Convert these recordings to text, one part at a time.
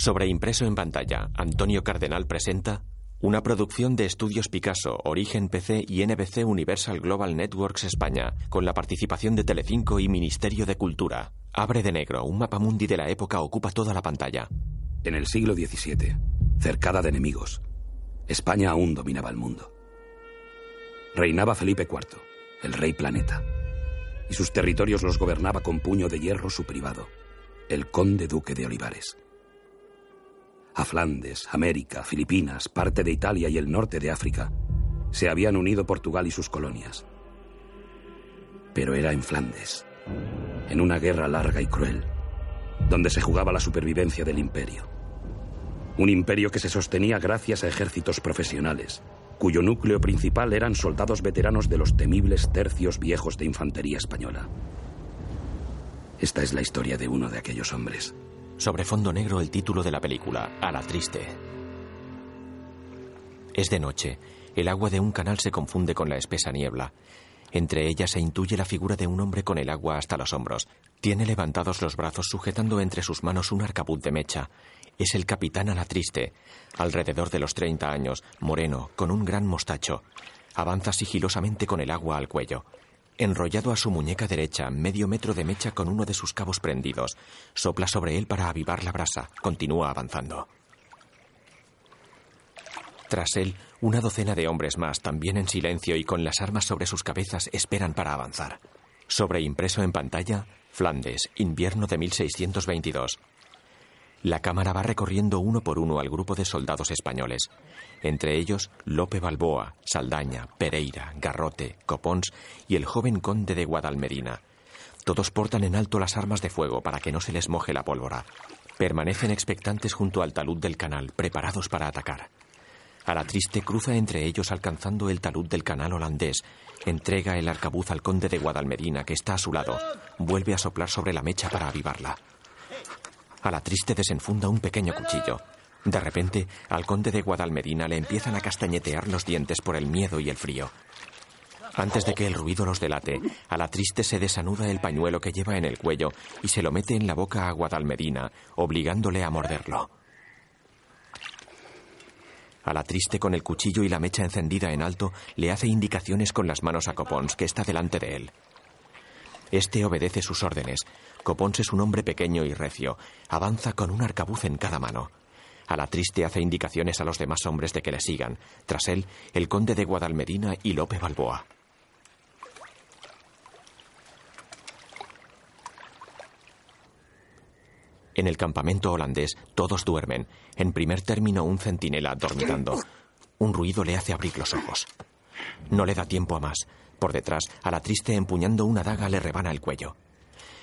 Sobreimpreso en pantalla, Antonio Cardenal presenta una producción de Estudios Picasso, Origen PC y NBC Universal Global Networks España, con la participación de Telecinco y Ministerio de Cultura. Abre de negro, un mapamundi de la época ocupa toda la pantalla. En el siglo XVII, cercada de enemigos, España aún dominaba el mundo. Reinaba Felipe IV, el rey planeta, y sus territorios los gobernaba con puño de hierro su privado, el conde duque de Olivares. A Flandes, América, Filipinas, parte de Italia y el norte de África se habían unido Portugal y sus colonias. Pero era en Flandes, en una guerra larga y cruel, donde se jugaba la supervivencia del imperio. Un imperio que se sostenía gracias a ejércitos profesionales, cuyo núcleo principal eran soldados veteranos de los temibles tercios viejos de infantería española. Esta es la historia de uno de aquellos hombres. Sobre fondo negro el título de la película, A la triste. Es de noche. El agua de un canal se confunde con la espesa niebla. Entre ellas se intuye la figura de un hombre con el agua hasta los hombros. Tiene levantados los brazos sujetando entre sus manos un arcabuz de mecha. Es el capitán a la triste, alrededor de los 30 años, moreno, con un gran mostacho. Avanza sigilosamente con el agua al cuello. Enrollado a su muñeca derecha, medio metro de mecha con uno de sus cabos prendidos. Sopla sobre él para avivar la brasa. Continúa avanzando. Tras él, una docena de hombres más, también en silencio y con las armas sobre sus cabezas, esperan para avanzar. Sobreimpreso en pantalla, Flandes, invierno de 1622. La cámara va recorriendo uno por uno al grupo de soldados españoles entre ellos Lope Balboa, Saldaña, Pereira, Garrote, Copons y el joven conde de Guadalmedina. Todos portan en alto las armas de fuego para que no se les moje la pólvora. Permanecen expectantes junto al talud del canal, preparados para atacar. A la triste cruza entre ellos alcanzando el talud del canal holandés, entrega el arcabuz al conde de Guadalmedina que está a su lado, vuelve a soplar sobre la mecha para avivarla. A la triste desenfunda un pequeño cuchillo. De repente, al conde de Guadalmedina le empiezan a castañetear los dientes por el miedo y el frío. Antes de que el ruido los delate, a la triste se desanuda el pañuelo que lleva en el cuello y se lo mete en la boca a Guadalmedina, obligándole a morderlo. A la triste con el cuchillo y la mecha encendida en alto le hace indicaciones con las manos a Copons, que está delante de él. Este obedece sus órdenes. Copons es un hombre pequeño y recio. Avanza con un arcabuz en cada mano. A la triste hace indicaciones a los demás hombres de que le sigan. Tras él, el conde de Guadalmedina y Lope Balboa. En el campamento holandés todos duermen. En primer término un centinela dormitando. Un ruido le hace abrir los ojos. No le da tiempo a más. Por detrás, a la triste empuñando una daga le rebana el cuello.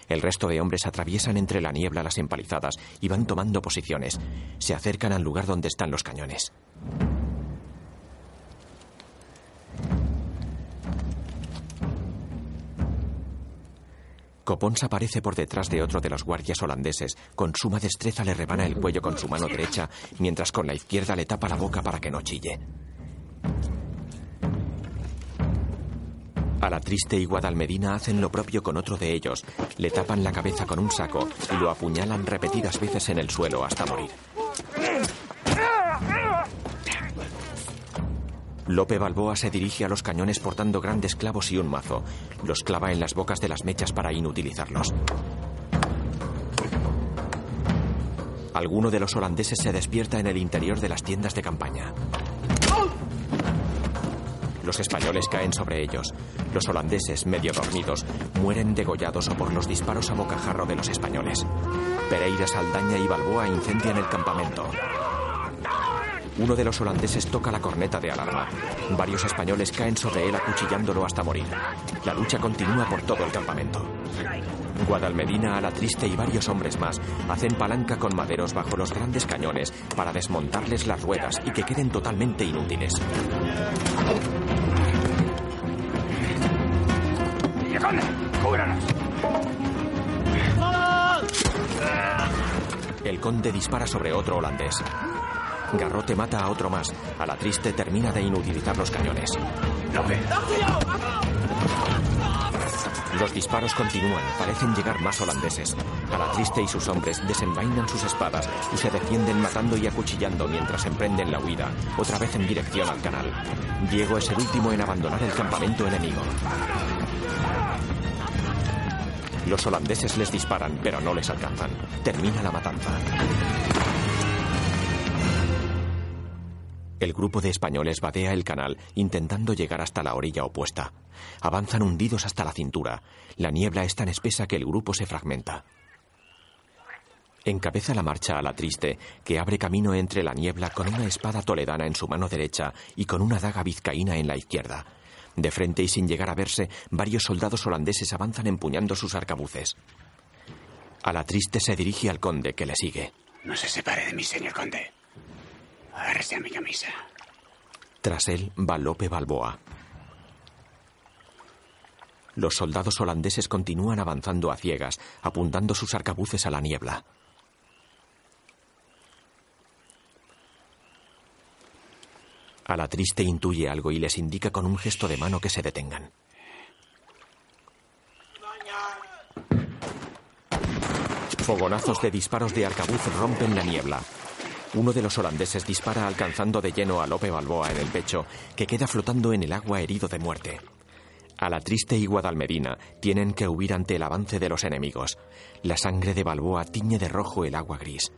El resto de hombres atraviesan entre la niebla las empalizadas y van tomando posiciones. Se acercan al lugar donde están los cañones. Copons aparece por detrás de otro de los guardias holandeses. Con suma destreza le rebana el cuello con su mano derecha, mientras con la izquierda le tapa la boca para que no chille. A la triste y Guadalmedina hacen lo propio con otro de ellos. Le tapan la cabeza con un saco y lo apuñalan repetidas veces en el suelo hasta morir. Lope Balboa se dirige a los cañones portando grandes clavos y un mazo. Los clava en las bocas de las mechas para inutilizarlos. Alguno de los holandeses se despierta en el interior de las tiendas de campaña. Los españoles caen sobre ellos. Los holandeses, medio dormidos, mueren degollados o por los disparos a bocajarro de los españoles. Pereira, Saldaña y Balboa incendian el campamento. Uno de los holandeses toca la corneta de alarma. Varios españoles caen sobre él acuchillándolo hasta morir. La lucha continúa por todo el campamento. Guadalmedina, a la triste y varios hombres más hacen palanca con maderos bajo los grandes cañones para desmontarles las ruedas y que queden totalmente inútiles. El conde dispara sobre otro holandés. Garrote mata a otro más. A la triste termina de inutilizar los cañones. Los disparos continúan, parecen llegar más holandeses. A la triste y sus hombres desenvainan sus espadas y se defienden matando y acuchillando mientras emprenden la huida, otra vez en dirección al canal. Diego es el último en abandonar el campamento enemigo. Los holandeses les disparan, pero no les alcanzan. Termina la matanza. El grupo de españoles vadea el canal intentando llegar hasta la orilla opuesta. Avanzan hundidos hasta la cintura. La niebla es tan espesa que el grupo se fragmenta. Encabeza la marcha a la triste, que abre camino entre la niebla con una espada toledana en su mano derecha y con una daga vizcaína en la izquierda. De frente y sin llegar a verse, varios soldados holandeses avanzan empuñando sus arcabuces. A la triste se dirige al conde, que le sigue. No se separe de mí, señor conde. Agárrese a mi camisa. Tras él va Lope Balboa. Los soldados holandeses continúan avanzando a ciegas, apuntando sus arcabuces a la niebla. A la triste intuye algo y les indica con un gesto de mano que se detengan. Fogonazos de disparos de arcabuz rompen la niebla. Uno de los holandeses dispara alcanzando de lleno a Lope Balboa en el pecho, que queda flotando en el agua herido de muerte. A la triste y Guadalmedina tienen que huir ante el avance de los enemigos. La sangre de Balboa tiñe de rojo el agua gris.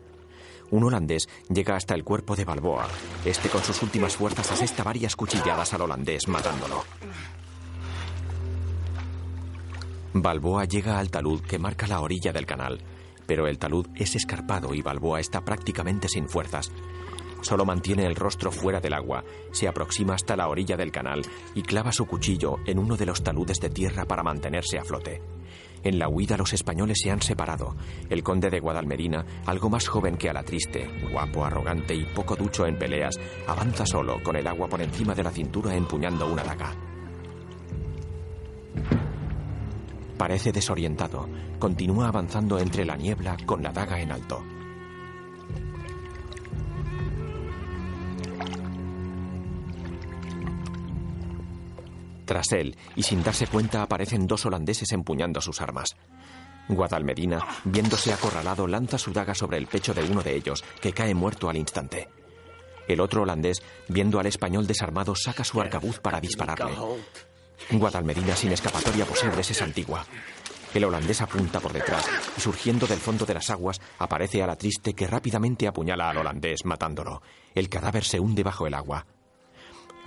Un holandés llega hasta el cuerpo de Balboa. Este con sus últimas fuerzas asesta varias cuchilladas al holandés, matándolo. Balboa llega al talud que marca la orilla del canal pero el talud es escarpado y Balboa está prácticamente sin fuerzas. Solo mantiene el rostro fuera del agua, se aproxima hasta la orilla del canal y clava su cuchillo en uno de los taludes de tierra para mantenerse a flote. En la huida los españoles se han separado. El conde de Guadalmedina, algo más joven que a la triste, guapo, arrogante y poco ducho en peleas, avanza solo, con el agua por encima de la cintura empuñando una daga. Parece desorientado. Continúa avanzando entre la niebla con la daga en alto. Tras él, y sin darse cuenta, aparecen dos holandeses empuñando sus armas. Guadalmedina, viéndose acorralado, lanza su daga sobre el pecho de uno de ellos, que cae muerto al instante. El otro holandés, viendo al español desarmado, saca su arcabuz para dispararle. Guadalmedina sin escapatoria posibles es antigua. El holandés apunta por detrás y surgiendo del fondo de las aguas aparece a la triste que rápidamente apuñala al holandés matándolo. El cadáver se hunde bajo el agua.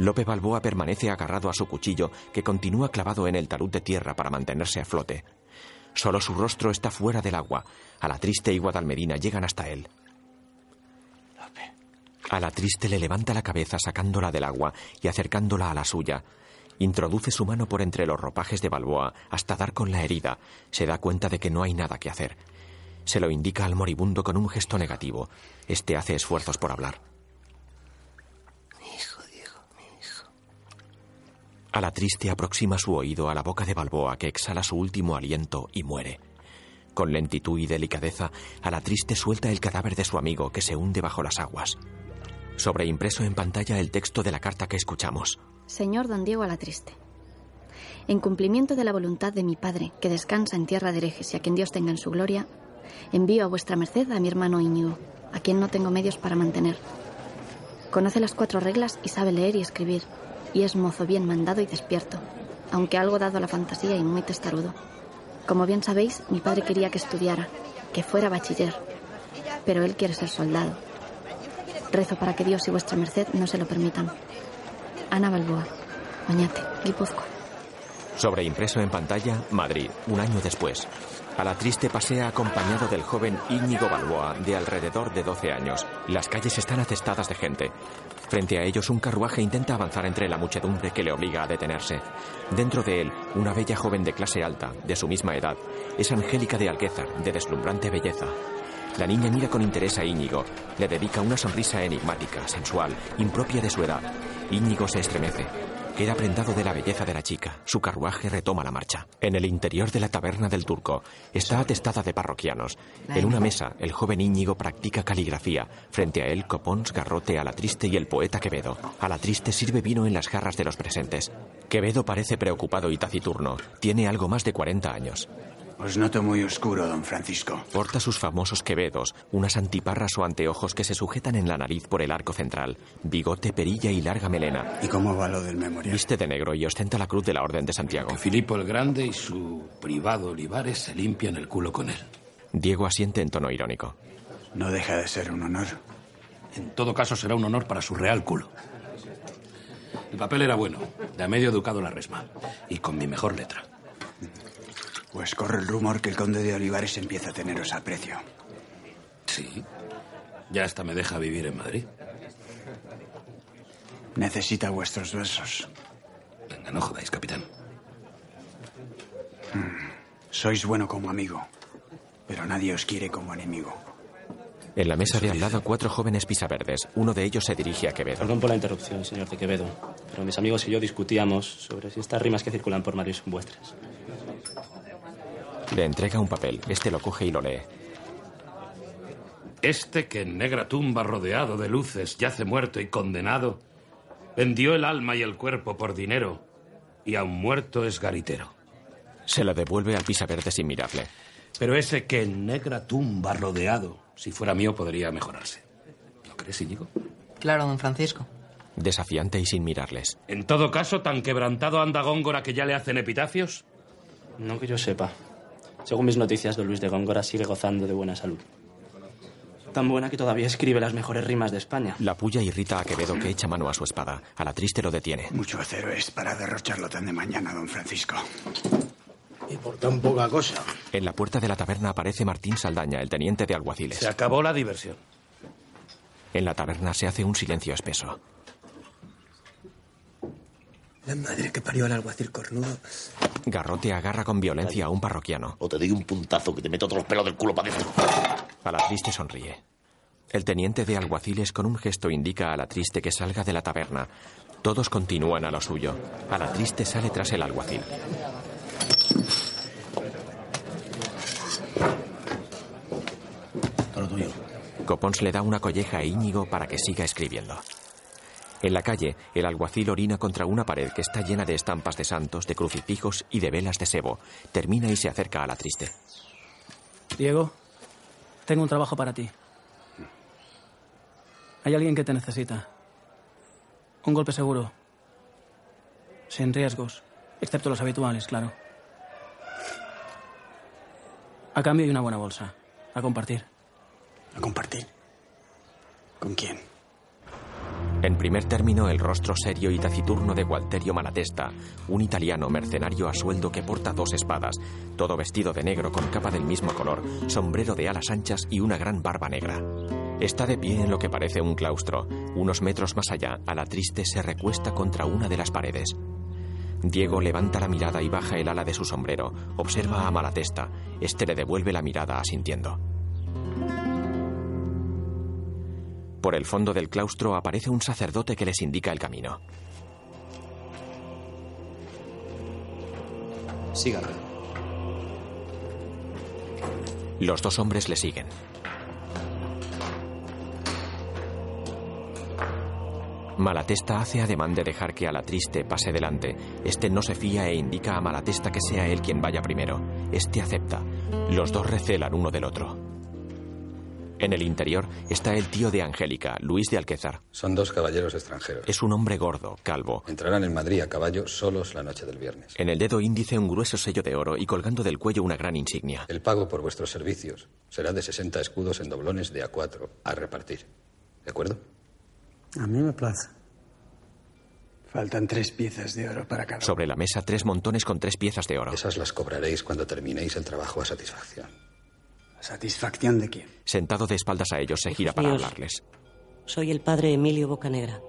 Lope Balboa permanece agarrado a su cuchillo que continúa clavado en el talud de tierra para mantenerse a flote. Solo su rostro está fuera del agua. A la triste y Guadalmedina llegan hasta él. A la triste le levanta la cabeza sacándola del agua y acercándola a la suya. Introduce su mano por entre los ropajes de Balboa hasta dar con la herida. Se da cuenta de que no hay nada que hacer. Se lo indica al moribundo con un gesto negativo. Este hace esfuerzos por hablar. A la triste aproxima su oído a la boca de Balboa que exhala su último aliento y muere. Con lentitud y delicadeza, a la triste suelta el cadáver de su amigo que se hunde bajo las aguas. Sobreimpreso en pantalla el texto de la carta que escuchamos. Señor don Diego a la Triste. En cumplimiento de la voluntad de mi padre, que descansa en tierra de herejes y a quien Dios tenga en su gloria, envío a vuestra merced a mi hermano Íñigo, a quien no tengo medios para mantener. Conoce las cuatro reglas y sabe leer y escribir, y es mozo bien mandado y despierto, aunque algo dado a la fantasía y muy testarudo. Como bien sabéis, mi padre quería que estudiara, que fuera bachiller, pero él quiere ser soldado. Rezo para que Dios y vuestra merced no se lo permitan. Ana Balboa, Oñate, Guipúzcoa. Sobreimpreso en pantalla, Madrid, un año después. A la triste pasea acompañado del joven Íñigo Balboa, de alrededor de 12 años. Las calles están atestadas de gente. Frente a ellos, un carruaje intenta avanzar entre la muchedumbre que le obliga a detenerse. Dentro de él, una bella joven de clase alta, de su misma edad. Es Angélica de Alquézar, de deslumbrante belleza. La niña mira con interés a Íñigo. Le dedica una sonrisa enigmática, sensual, impropia de su edad. Íñigo se estremece. Queda prendado de la belleza de la chica. Su carruaje retoma la marcha. En el interior de la taberna del turco está atestada de parroquianos. En una mesa, el joven Íñigo practica caligrafía. Frente a él, Copons, Garrote, a la triste y el poeta Quevedo. A la triste sirve vino en las jarras de los presentes. Quevedo parece preocupado y taciturno. Tiene algo más de 40 años. Os noto muy oscuro, don Francisco. Porta sus famosos quevedos, unas antiparras o anteojos que se sujetan en la nariz por el arco central, bigote, perilla y larga melena. ¿Y cómo va lo del memorial? Viste de negro y ostenta la cruz de la Orden de Santiago. Filipo el Grande y su privado Olivares se limpian el culo con él. Diego asiente en tono irónico. No deja de ser un honor. En todo caso será un honor para su real culo. El papel era bueno, de a medio educado la resma, y con mi mejor letra. Pues corre el rumor que el conde de Olivares empieza a teneros aprecio. Sí. Ya hasta me deja vivir en Madrid. Necesita vuestros versos. Venga, no jodáis, capitán. Sois bueno como amigo, pero nadie os quiere como enemigo. En la mesa de al lado, cuatro jóvenes pisaverdes. Uno de ellos se dirige a Quevedo. Perdón por la interrupción, señor de Quevedo, pero mis amigos y yo discutíamos sobre si estas rimas que circulan por Madrid son vuestras. Le entrega un papel. Este lo coge y lo lee. Este que en negra tumba rodeado de luces yace muerto y condenado, vendió el alma y el cuerpo por dinero y aun muerto es garitero. Se lo devuelve al pisaverde sin mirarle. Pero ese que en negra tumba rodeado, si fuera mío, podría mejorarse. ¿No crees, Íñigo? Claro, don Francisco. Desafiante y sin mirarles. En todo caso, tan quebrantado anda Góngora que ya le hacen epitafios. No que yo sepa. Según mis noticias, don Luis de Góngora sigue gozando de buena salud. Tan buena que todavía escribe las mejores rimas de España. La puya irrita a Quevedo que echa mano a su espada. A la triste lo detiene. Mucho acero es para derrocharlo tan de mañana, don Francisco. Y por tan poca cosa. En la puerta de la taberna aparece Martín Saldaña, el teniente de alguaciles. Se acabó la diversión. En la taberna se hace un silencio espeso. La madre que parió al alguacil cornudo. Garrote agarra con violencia a un parroquiano. O te doy un puntazo que te meto todos los pelos del culo para adentro. A la triste sonríe. El teniente de alguaciles con un gesto indica a la triste que salga de la taberna. Todos continúan a lo suyo. A la triste sale tras el alguacil. Todo tuyo. Copons le da una colleja a Íñigo para que siga escribiendo. En la calle, el alguacil orina contra una pared que está llena de estampas de santos, de crucifijos y de velas de sebo. Termina y se acerca a la triste. Diego, tengo un trabajo para ti. Hay alguien que te necesita. Un golpe seguro. Sin riesgos, excepto los habituales, claro. A cambio de una buena bolsa. A compartir. ¿A compartir? ¿Con quién? En primer término, el rostro serio y taciturno de Gualterio Malatesta, un italiano mercenario a sueldo que porta dos espadas, todo vestido de negro con capa del mismo color, sombrero de alas anchas y una gran barba negra. Está de pie en lo que parece un claustro. Unos metros más allá, a la triste se recuesta contra una de las paredes. Diego levanta la mirada y baja el ala de su sombrero. Observa a Malatesta. Este le devuelve la mirada asintiendo. Por el fondo del claustro aparece un sacerdote que les indica el camino. Síganme. Los dos hombres le siguen. Malatesta hace ademán de dejar que a la triste pase delante. Este no se fía e indica a Malatesta que sea él quien vaya primero. Este acepta. Los dos recelan uno del otro. En el interior está el tío de Angélica, Luis de Alquezar. Son dos caballeros extranjeros. Es un hombre gordo, calvo. Entrarán en Madrid a caballo solos la noche del viernes. En el dedo índice un grueso sello de oro y colgando del cuello una gran insignia. El pago por vuestros servicios será de 60 escudos en doblones de A4 a repartir. ¿De acuerdo? A mí me place. Faltan tres piezas de oro para cada. Sobre la mesa tres montones con tres piezas de oro. Esas las cobraréis cuando terminéis el trabajo a satisfacción. ¿Satisfacción de quién? Sentado de espaldas a ellos, se gira para hablarles. Soy el padre Emilio Bocanegra,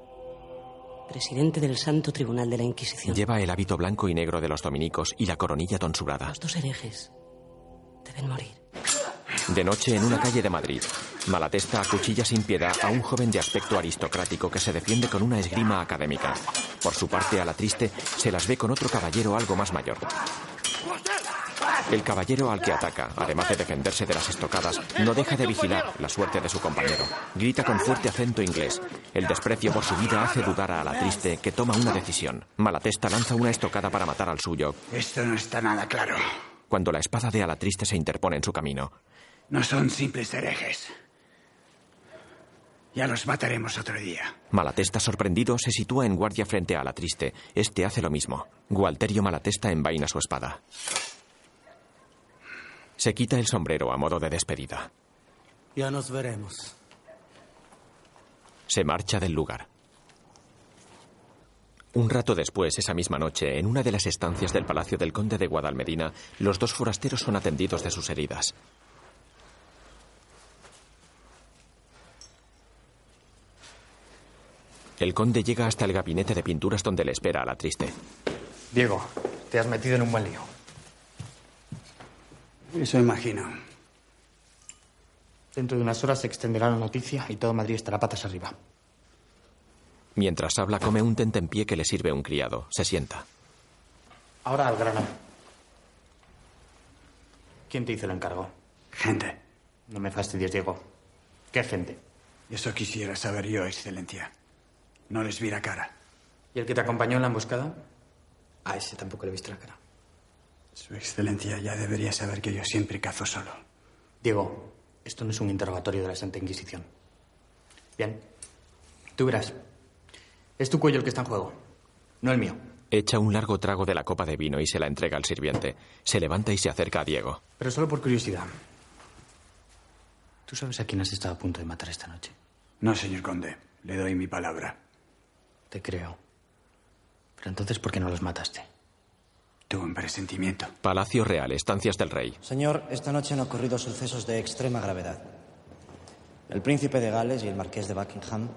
presidente del Santo Tribunal de la Inquisición. Lleva el hábito blanco y negro de los dominicos y la coronilla tonsurada. Los dos herejes deben morir. De noche, en una calle de Madrid, Malatesta acuchilla sin piedad a un joven de aspecto aristocrático que se defiende con una esgrima académica. Por su parte, a la triste se las ve con otro caballero algo más mayor. El caballero al que ataca, además de defenderse de las estocadas, no deja de vigilar la suerte de su compañero. Grita con fuerte acento inglés. El desprecio por su vida hace dudar a la triste, que toma una decisión. Malatesta lanza una estocada para matar al suyo. Esto no está nada claro. Cuando la espada de Alatriste se interpone en su camino. No son simples herejes. Ya los mataremos otro día. Malatesta, sorprendido, se sitúa en guardia frente a Alatriste. Este hace lo mismo. Gualterio Malatesta envaina su espada. Se quita el sombrero a modo de despedida. Ya nos veremos. Se marcha del lugar. Un rato después, esa misma noche, en una de las estancias del Palacio del Conde de Guadalmedina, los dos forasteros son atendidos de sus heridas. El conde llega hasta el gabinete de pinturas donde le espera a la triste. Diego, te has metido en un buen lío. Eso imagino. Dentro de unas horas se extenderá la noticia y todo Madrid estará patas arriba. Mientras habla, come un tentempié que le sirve un criado. Se sienta. Ahora al grano. ¿Quién te hizo el encargo? Gente. No me fastidies, Diego. ¿Qué gente? Eso quisiera saber yo, Excelencia. No les vi la cara. ¿Y el que te acompañó en la emboscada? A ese tampoco le viste la cara. Su Excelencia ya debería saber que yo siempre cazo solo. Diego, esto no es un interrogatorio de la Santa Inquisición. Bien. Tú verás. Es tu cuello el que está en juego, no el mío. Echa un largo trago de la copa de vino y se la entrega al sirviente. Se levanta y se acerca a Diego. Pero solo por curiosidad. ¿Tú sabes a quién has estado a punto de matar esta noche? No, señor conde. Le doy mi palabra. Te creo. Pero entonces, ¿por qué no los mataste? Tuve un presentimiento. Palacio Real, estancias del rey. Señor, esta noche han ocurrido sucesos de extrema gravedad. El príncipe de Gales y el marqués de Buckingham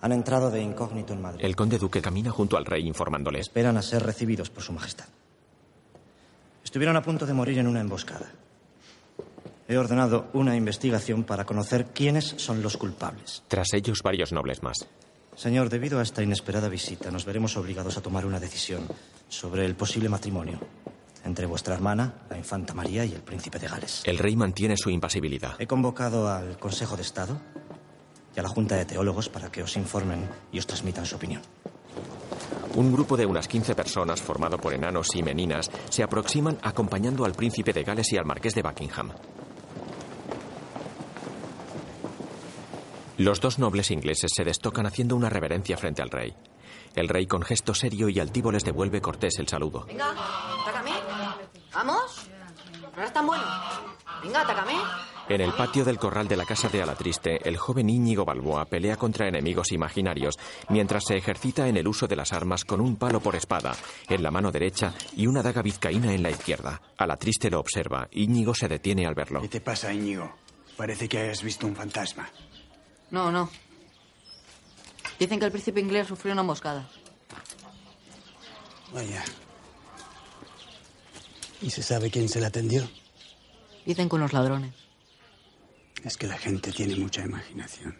han entrado de incógnito en Madrid. El conde duque camina junto al rey informándole. Esperan a ser recibidos por su majestad. Estuvieron a punto de morir en una emboscada. He ordenado una investigación para conocer quiénes son los culpables. Tras ellos, varios nobles más. Señor, debido a esta inesperada visita, nos veremos obligados a tomar una decisión sobre el posible matrimonio entre vuestra hermana, la infanta María, y el príncipe de Gales. El rey mantiene su impasibilidad. He convocado al Consejo de Estado y a la Junta de Teólogos para que os informen y os transmitan su opinión. Un grupo de unas 15 personas, formado por enanos y meninas, se aproximan acompañando al príncipe de Gales y al marqués de Buckingham. Los dos nobles ingleses se destocan haciendo una reverencia frente al rey. El rey, con gesto serio y altivo, les devuelve cortés el saludo. Venga, atácame. Vamos. No eres tan bueno. Venga, atácame. En el patio del corral de la casa de Alatriste, el joven Íñigo Balboa pelea contra enemigos imaginarios mientras se ejercita en el uso de las armas con un palo por espada en la mano derecha y una daga vizcaína en la izquierda. Alatriste lo observa. Íñigo se detiene al verlo. ¿Qué te pasa, Íñigo? Parece que hayas visto un fantasma. No, no. Dicen que el príncipe inglés sufrió una emboscada. Vaya. ¿Y se sabe quién se la atendió? Dicen con los ladrones. Es que la gente tiene mucha imaginación.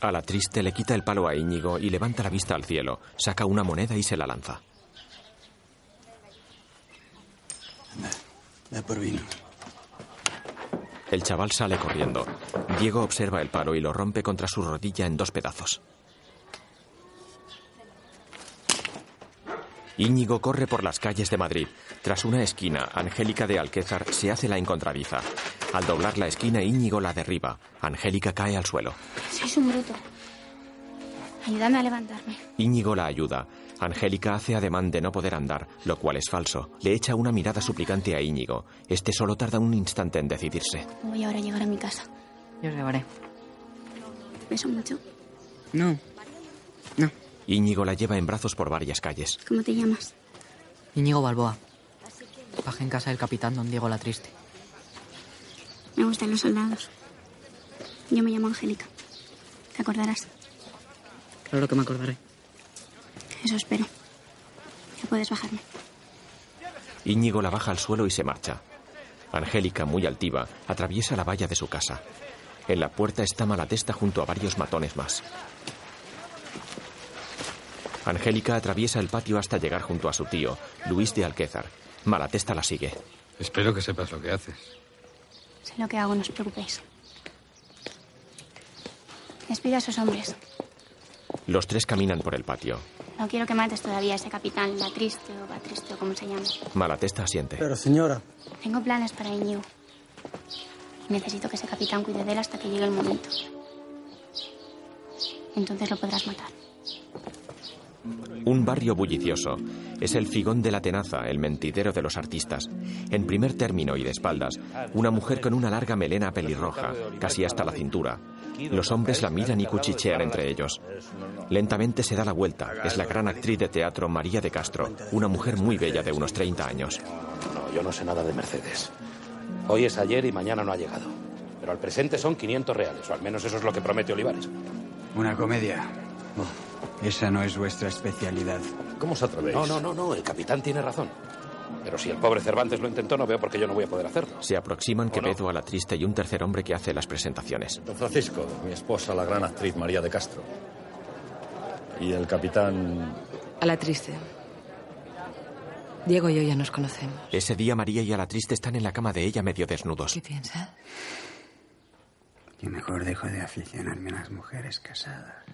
A la triste le quita el palo a Íñigo y levanta la vista al cielo. Saca una moneda y se la lanza. Anda, da por vino. El chaval sale corriendo. Diego observa el palo y lo rompe contra su rodilla en dos pedazos. Íñigo corre por las calles de Madrid. Tras una esquina, Angélica de Alquézar se hace la encontradiza. Al doblar la esquina, Íñigo la derriba. Angélica cae al suelo. Sois un bruto. Ayúdame a levantarme. Íñigo la ayuda. Angélica hace ademán de no poder andar, lo cual es falso. Le echa una mirada suplicante a Íñigo. Este solo tarda un instante en decidirse. Voy ahora a llegar a mi casa. Yo os llevaré. ¿Beso mucho? No. Íñigo la lleva en brazos por varias calles. ¿Cómo te llamas? Íñigo Balboa. Paje en casa del capitán don Diego la Triste. Me gustan los soldados. Yo me llamo Angélica. ¿Te acordarás? Claro que me acordaré. Eso espero. Ya puedes bajarme. Íñigo la baja al suelo y se marcha. Angélica, muy altiva, atraviesa la valla de su casa. En la puerta está Malatesta junto a varios matones más. Angélica atraviesa el patio hasta llegar junto a su tío, Luis de Alquézar. Malatesta la sigue. Espero que sepas lo que haces. Sé lo que hago, no os preocupéis. Despide a esos hombres. Los tres caminan por el patio. No quiero que mates todavía a ese capitán, la triste o va triste o como se llame. Malatesta asiente. Pero señora, Tengo planes para Iñigo. Necesito que ese capitán cuide de él hasta que llegue el momento. Entonces lo podrás matar. Un barrio bullicioso. Es el figón de la tenaza, el mentidero de los artistas. En primer término y de espaldas, una mujer con una larga melena pelirroja, casi hasta la cintura. Los hombres la miran y cuchichean entre ellos. Lentamente se da la vuelta. Es la gran actriz de teatro María de Castro, una mujer muy bella de unos 30 años. No, yo no sé nada de Mercedes. Hoy es ayer y mañana no ha llegado. Pero al presente son 500 reales, o al menos eso es lo que promete Olivares. Una comedia. Esa no es vuestra especialidad. ¿Cómo os atrevéis? No, no, no, no, el capitán tiene razón. Pero si el pobre Cervantes lo intentó, no veo por qué yo no voy a poder hacerlo. Se aproximan Quevedo a la triste y un tercer hombre que hace las presentaciones. Don Francisco, mi esposa, la gran actriz María de Castro. Y el capitán... A la triste. Diego y yo ya nos conocemos. Ese día María y a la triste están en la cama de ella medio desnudos. ¿Qué piensas? Que mejor dejo de aficionarme a las mujeres casadas.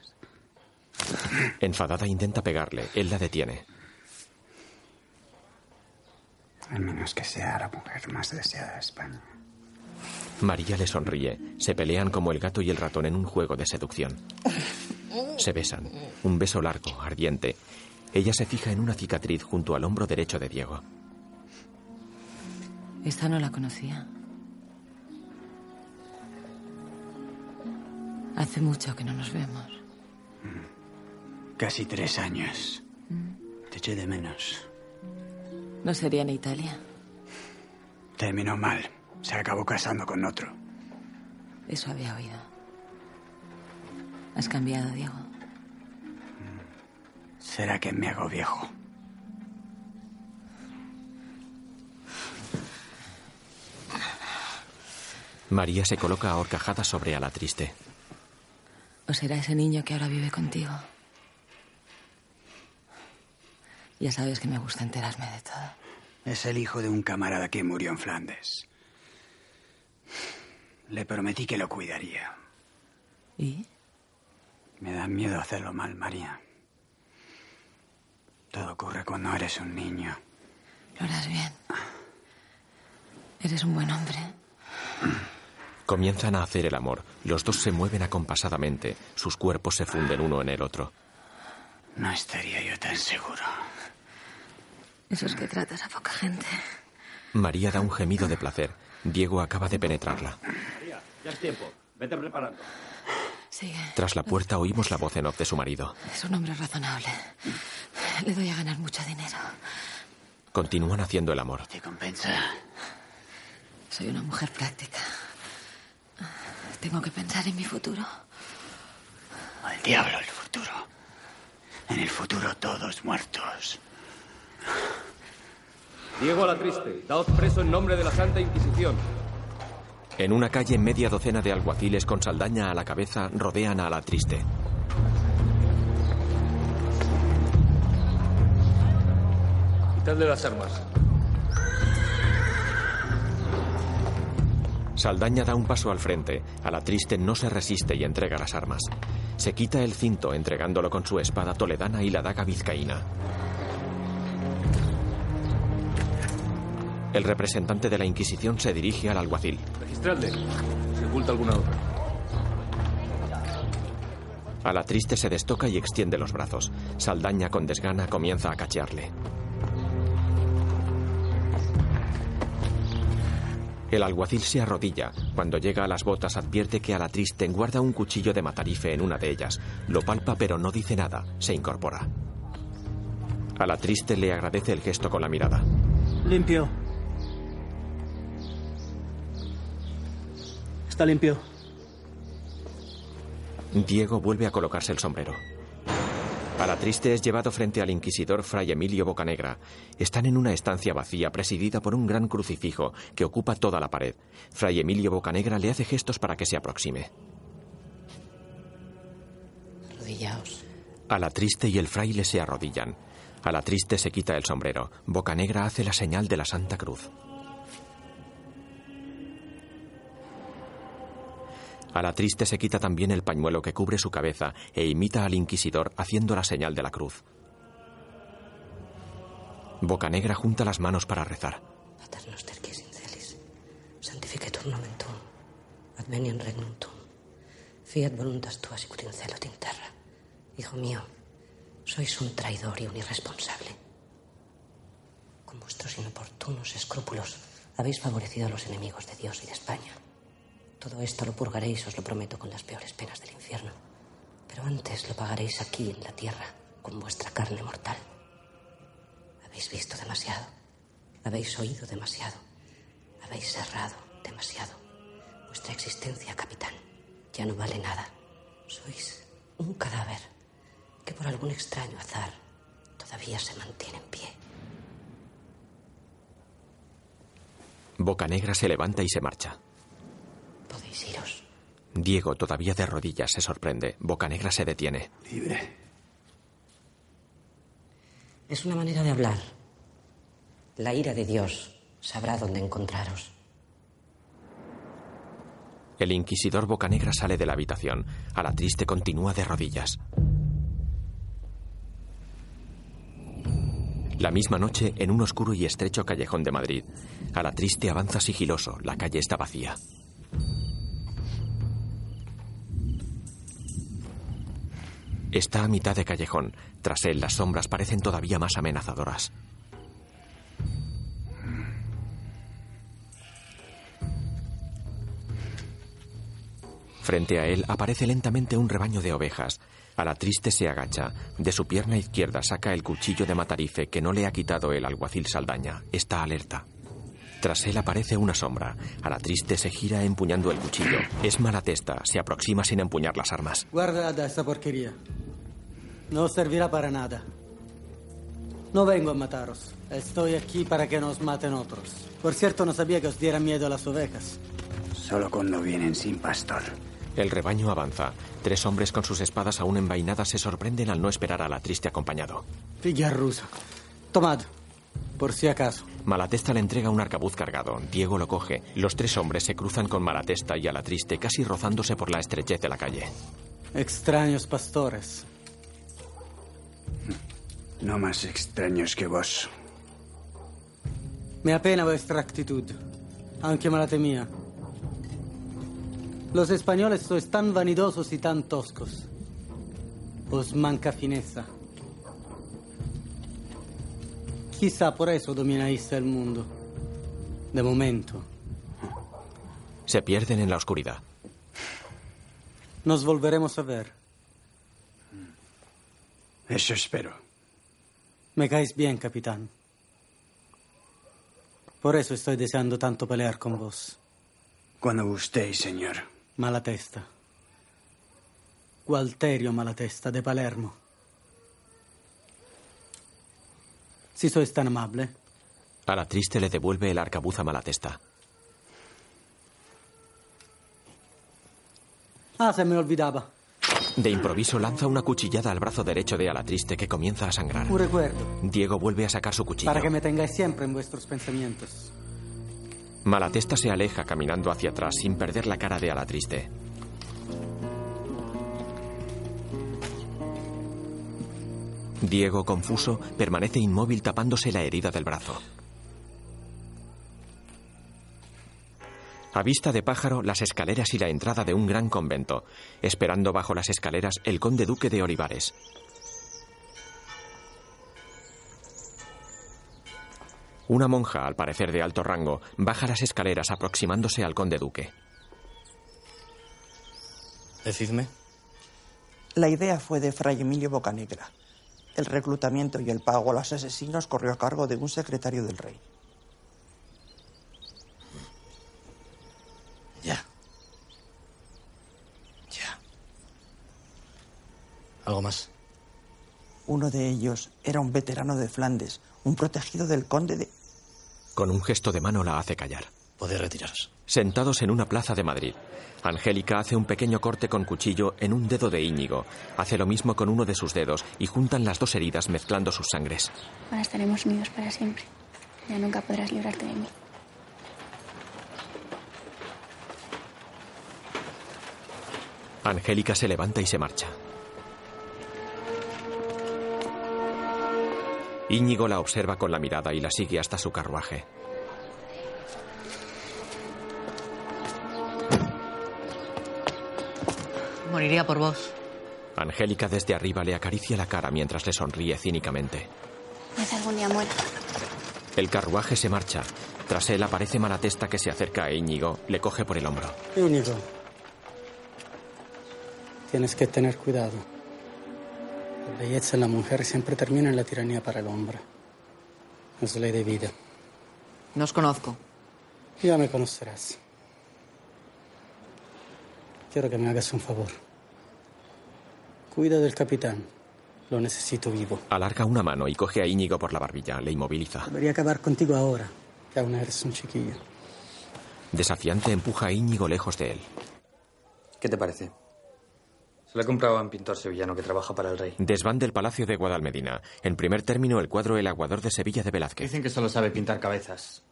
Enfadada intenta pegarle. Él la detiene. Al menos que sea la mujer más deseada de España. María le sonríe. Se pelean como el gato y el ratón en un juego de seducción. Se besan. Un beso largo, ardiente. Ella se fija en una cicatriz junto al hombro derecho de Diego. Esta no la conocía. Hace mucho que no nos vemos. Casi tres años. Te eché de menos. No sería en Italia. Terminó mal. Se acabó casando con otro. Eso había oído. Has cambiado, Diego. ¿Será que me hago viejo? María se coloca ahorcajada sobre a la triste. ¿O será ese niño que ahora vive contigo? Ya sabes que me gusta enterarme de todo. Es el hijo de un camarada que murió en Flandes. Le prometí que lo cuidaría. ¿Y? Me da miedo hacerlo mal, María. Todo ocurre cuando eres un niño. Lo harás bien. Eres un buen hombre. Comienzan a hacer el amor. Los dos se mueven acompasadamente. Sus cuerpos se funden uno en el otro. No estaría yo tan seguro. Eso es que tratas a poca gente. María da un gemido de placer. Diego acaba de penetrarla. María, ya es tiempo. Vete preparando. Sigue. Tras la puerta oímos la voz en off de su marido. Es un hombre razonable. Le doy a ganar mucho dinero. Continúan haciendo el amor. ¿Te compensa? Soy una mujer práctica. Tengo que pensar en mi futuro. Al diablo el futuro. En el futuro todos muertos. Diego a la triste. Daos preso en nombre de la Santa Inquisición. En una calle, media docena de alguaciles con saldaña a la cabeza rodean a la triste. Quitadle las armas. Saldaña da un paso al frente. A la triste no se resiste y entrega las armas. Se quita el cinto entregándolo con su espada toledana y la daga vizcaína. El representante de la Inquisición se dirige al alguacil. Registradle. Se oculta alguna otra. A la triste se destoca y extiende los brazos. Saldaña con desgana comienza a cachearle. El alguacil se arrodilla. Cuando llega a las botas advierte que a la triste guarda un cuchillo de matarife en una de ellas. Lo palpa pero no dice nada. Se incorpora. A la triste le agradece el gesto con la mirada. Limpio. Está limpio. Diego vuelve a colocarse el sombrero. A la triste es llevado frente al inquisidor Fray Emilio Bocanegra. Están en una estancia vacía presidida por un gran crucifijo que ocupa toda la pared. Fray Emilio Bocanegra le hace gestos para que se aproxime. Arrodillaos. A la triste y el fraile se arrodillan. A la triste se quita el sombrero. Bocanegra hace la señal de la Santa Cruz. A la triste se quita también el pañuelo que cubre su cabeza e imita al inquisidor haciendo la señal de la cruz. Bocanegra junta las manos para rezar. Fiat voluntas tua sicut in terra. Hijo mío, sois un traidor y un irresponsable. Con vuestros inoportunos escrúpulos habéis favorecido a los enemigos de Dios y de España. Todo esto lo purgaréis, os lo prometo, con las peores penas del infierno. Pero antes lo pagaréis aquí, en la tierra, con vuestra carne mortal. Habéis visto demasiado. Habéis oído demasiado. Habéis errado demasiado. Vuestra existencia, capitán, ya no vale nada. Sois un cadáver que por algún extraño azar todavía se mantiene en pie. Bocanegra se levanta y se marcha. Podéis iros. Diego, todavía de rodillas, se sorprende. Bocanegra se detiene. Libre. Es una manera de hablar. La ira de Dios sabrá dónde encontraros. El inquisidor Bocanegra sale de la habitación. A la triste continúa de rodillas. La misma noche, en un oscuro y estrecho callejón de Madrid, a la triste avanza sigiloso. La calle está vacía. Está a mitad de callejón. Tras él, las sombras parecen todavía más amenazadoras. Frente a él aparece lentamente un rebaño de ovejas. A la triste se agacha. De su pierna izquierda saca el cuchillo de matarife que no le ha quitado el alguacil Saldaña. Está alerta. Tras él aparece una sombra. A la triste se gira empuñando el cuchillo. Es Malatesta. Se aproxima sin empuñar las armas. Guarda esa porquería. No servirá para nada. No vengo a mataros. Estoy aquí para que nos maten otros. Por cierto, no sabía que os diera miedo a las ovejas. Solo cuando vienen sin pastor. El rebaño avanza. Tres hombres con sus espadas aún envainadas se sorprenden al no esperar a la triste acompañado. Figlia rusa. Tomad. Por si acaso. Malatesta le entrega un arcabuz cargado. Diego lo coge. Los tres hombres se cruzan con Malatesta y a la triste, casi rozándose por la estrechez de la calle. Extraños pastores. No más extraños que vos. Me apena vuestra actitud, aunque me la temía. Los españoles sois tan vanidosos y tan toscos. Os manca fineza. Quizá por eso domináis el mundo. De momento. Se pierden en la oscuridad. Nos volveremos a ver. Eso espero. Me caes bien, capitán. Por eso estoy deseando tanto pelear con vos. Cuando gustéis, señor. Malatesta. Gualterio Malatesta de Palermo. Si sois tan amable. A la triste le devuelve el arcabuz a Malatesta. Ah, se me olvidaba. De improviso lanza una cuchillada al brazo derecho de Alatriste que comienza a sangrar. Un recuerdo. Diego vuelve a sacar su cuchillo. Para que me tengáis siempre en vuestros pensamientos. Malatesta se aleja caminando hacia atrás sin perder la cara de Alatriste. Diego, confuso, permanece inmóvil tapándose la herida del brazo. A vista de pájaro, las escaleras y la entrada de un gran convento. Esperando bajo las escaleras, el conde duque de Olivares. Una monja, al parecer de alto rango, baja las escaleras aproximándose al conde duque. Decidme. La idea fue de Fray Emilio Bocanegra. El reclutamiento y el pago a los asesinos corrió a cargo de un secretario del rey. Ya. Ya. ¿Algo más? Uno de ellos era un veterano de Flandes, un protegido del conde de... Con un gesto de mano la hace callar. Podéis retiraros. Sentados en una plaza de Madrid, Angélica hace un pequeño corte con cuchillo en un dedo de Íñigo. Hace lo mismo con uno de sus dedos y juntan las dos heridas mezclando sus sangres. Ahora estaremos unidos para siempre. Ya nunca podrás librarte de mí. Angélica se levanta y se marcha. Íñigo la observa con la mirada y la sigue hasta su carruaje. Moriría por vos. Angélica desde arriba le acaricia la cara mientras le sonríe cínicamente. Quizá algún día muera. El carruaje se marcha. Tras él aparece Malatesta que se acerca a Íñigo, le coge por el hombro. Íñigo, tienes que tener cuidado. La belleza en la mujer siempre termina en la tiranía para el hombre. Es ley de vida. No os conozco. Ya me conocerás. Quiero que me hagas un favor. Cuida del capitán. Lo necesito vivo. Alarga una mano y coge a Íñigo por la barbilla. Le inmoviliza. Debería acabar contigo ahora, que aún eres un chiquillo. Desafiante empuja a Íñigo lejos de él. ¿Qué te parece? Lo he comprado a un pintor sevillano que trabaja para el rey. Desván del Palacio de Guadalmedina. En primer término, el cuadro El Aguador de Sevilla de Velázquez. Dicen que solo sabe pintar cabezas.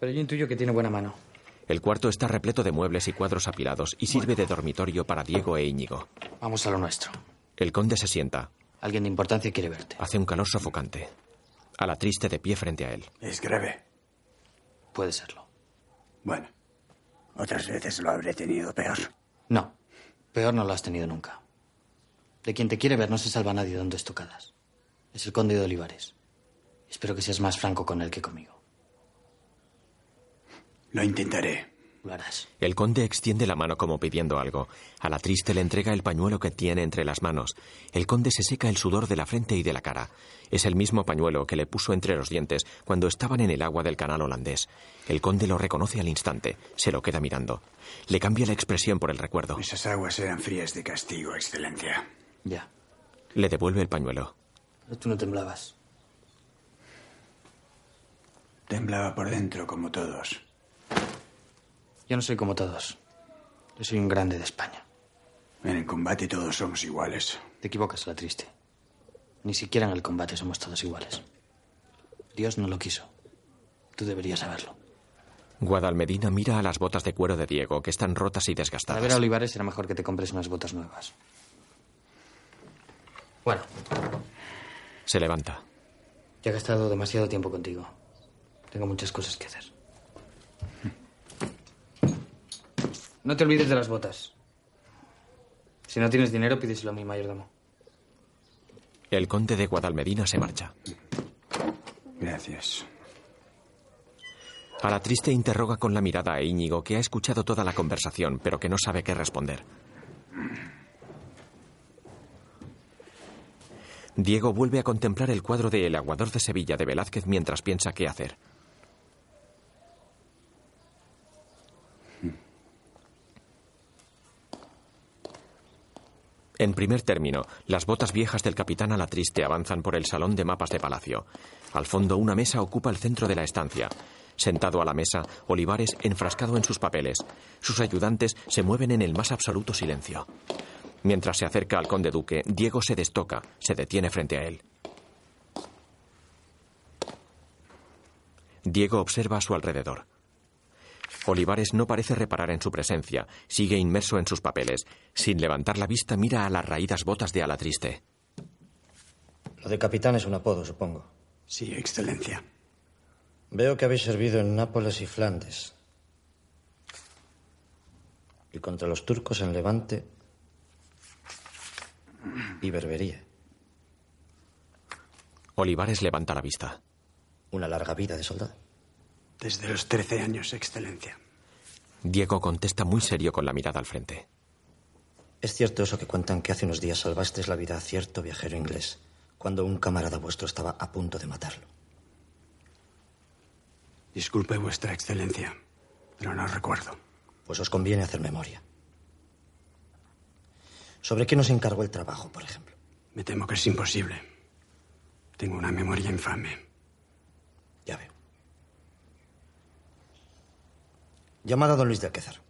Pero yo intuyo que tiene buena mano. El cuarto está repleto de muebles y cuadros apilados y sirve de dormitorio para Diego e Íñigo. Vamos a lo nuestro. El conde se sienta. Alguien de importancia quiere verte. Hace un calor sofocante. A la triste de pie frente a él. Es grave. Puede serlo. Bueno, otras veces lo habré tenido peor. No, peor no lo has tenido nunca. De quien te quiere ver no se salva nadie dando estocadas. Es el conde de Olivares. Espero que seas más franco con él que conmigo. Lo intentaré. Lo harás. El conde extiende la mano como pidiendo algo. A la triste le entrega el pañuelo que tiene entre las manos. El conde se seca el sudor de la frente y de la cara. Es el mismo pañuelo que le puso entre los dientes cuando estaban en el agua del canal holandés. El conde lo reconoce al instante. Se lo queda mirando. Le cambia la expresión por el recuerdo. Esas aguas eran frías de castigo, Excelencia. Ya. Le devuelve el pañuelo. Pero tú no temblabas. Temblaba por dentro como todos. Yo no soy como todos. Yo soy un grande de España. En el combate todos somos iguales. Te equivocas, la triste. Ni siquiera en el combate somos todos iguales. Dios no lo quiso. Tú deberías saberlo. Guadalmedina mira a las botas de cuero de Diego, que están rotas y Para desgastadas. ver a Olivares será mejor que te compres unas botas nuevas. Bueno, Se levanta. ya he gastado demasiado tiempo contigo. Tengo muchas cosas que hacer. No te olvides de las botas. Si no tienes dinero, pídeselo a mi mayordomo. El conde de Guadalmedina se marcha. Gracias. A la triste interroga con la mirada a Íñigo, que ha escuchado toda la conversación, pero que no sabe qué responder. Diego vuelve a contemplar el cuadro de El aguador de Sevilla de Velázquez mientras piensa qué hacer. En primer término, las botas viejas del capitán a la triste avanzan por el salón de mapas de palacio. Al fondo, una mesa ocupa el centro de la estancia. Sentado a la mesa, Olivares enfrascado en sus papeles. Sus ayudantes se mueven en el más absoluto silencio. Mientras se acerca al conde duque, Diego se destoca, se detiene frente a él. Diego observa a su alrededor. Olivares no parece reparar en su presencia, sigue inmerso en sus papeles. Sin levantar la vista, mira a las raídas botas de ala triste. Lo de capitán es un apodo, supongo. Sí, Excelencia. Veo que habéis servido en Nápoles y Flandes. Y contra los turcos en Levante y Berbería. Olivares levanta la vista. Una larga vida de soldado. Desde los 13 años, Excelencia. Diego contesta muy serio con la mirada al frente. Es cierto eso que cuentan que hace unos días salvasteis la vida a cierto viajero inglés cuando un camarada vuestro estaba a punto de matarlo. Disculpe, Vuestra Excelencia, pero no recuerdo. Pues os conviene hacer memoria. ¿Sobre qué nos encargó el trabajo, por ejemplo? Me temo que es imposible. Tengo una memoria infame. Ya veo. Llamada a don Luis de Alquezar.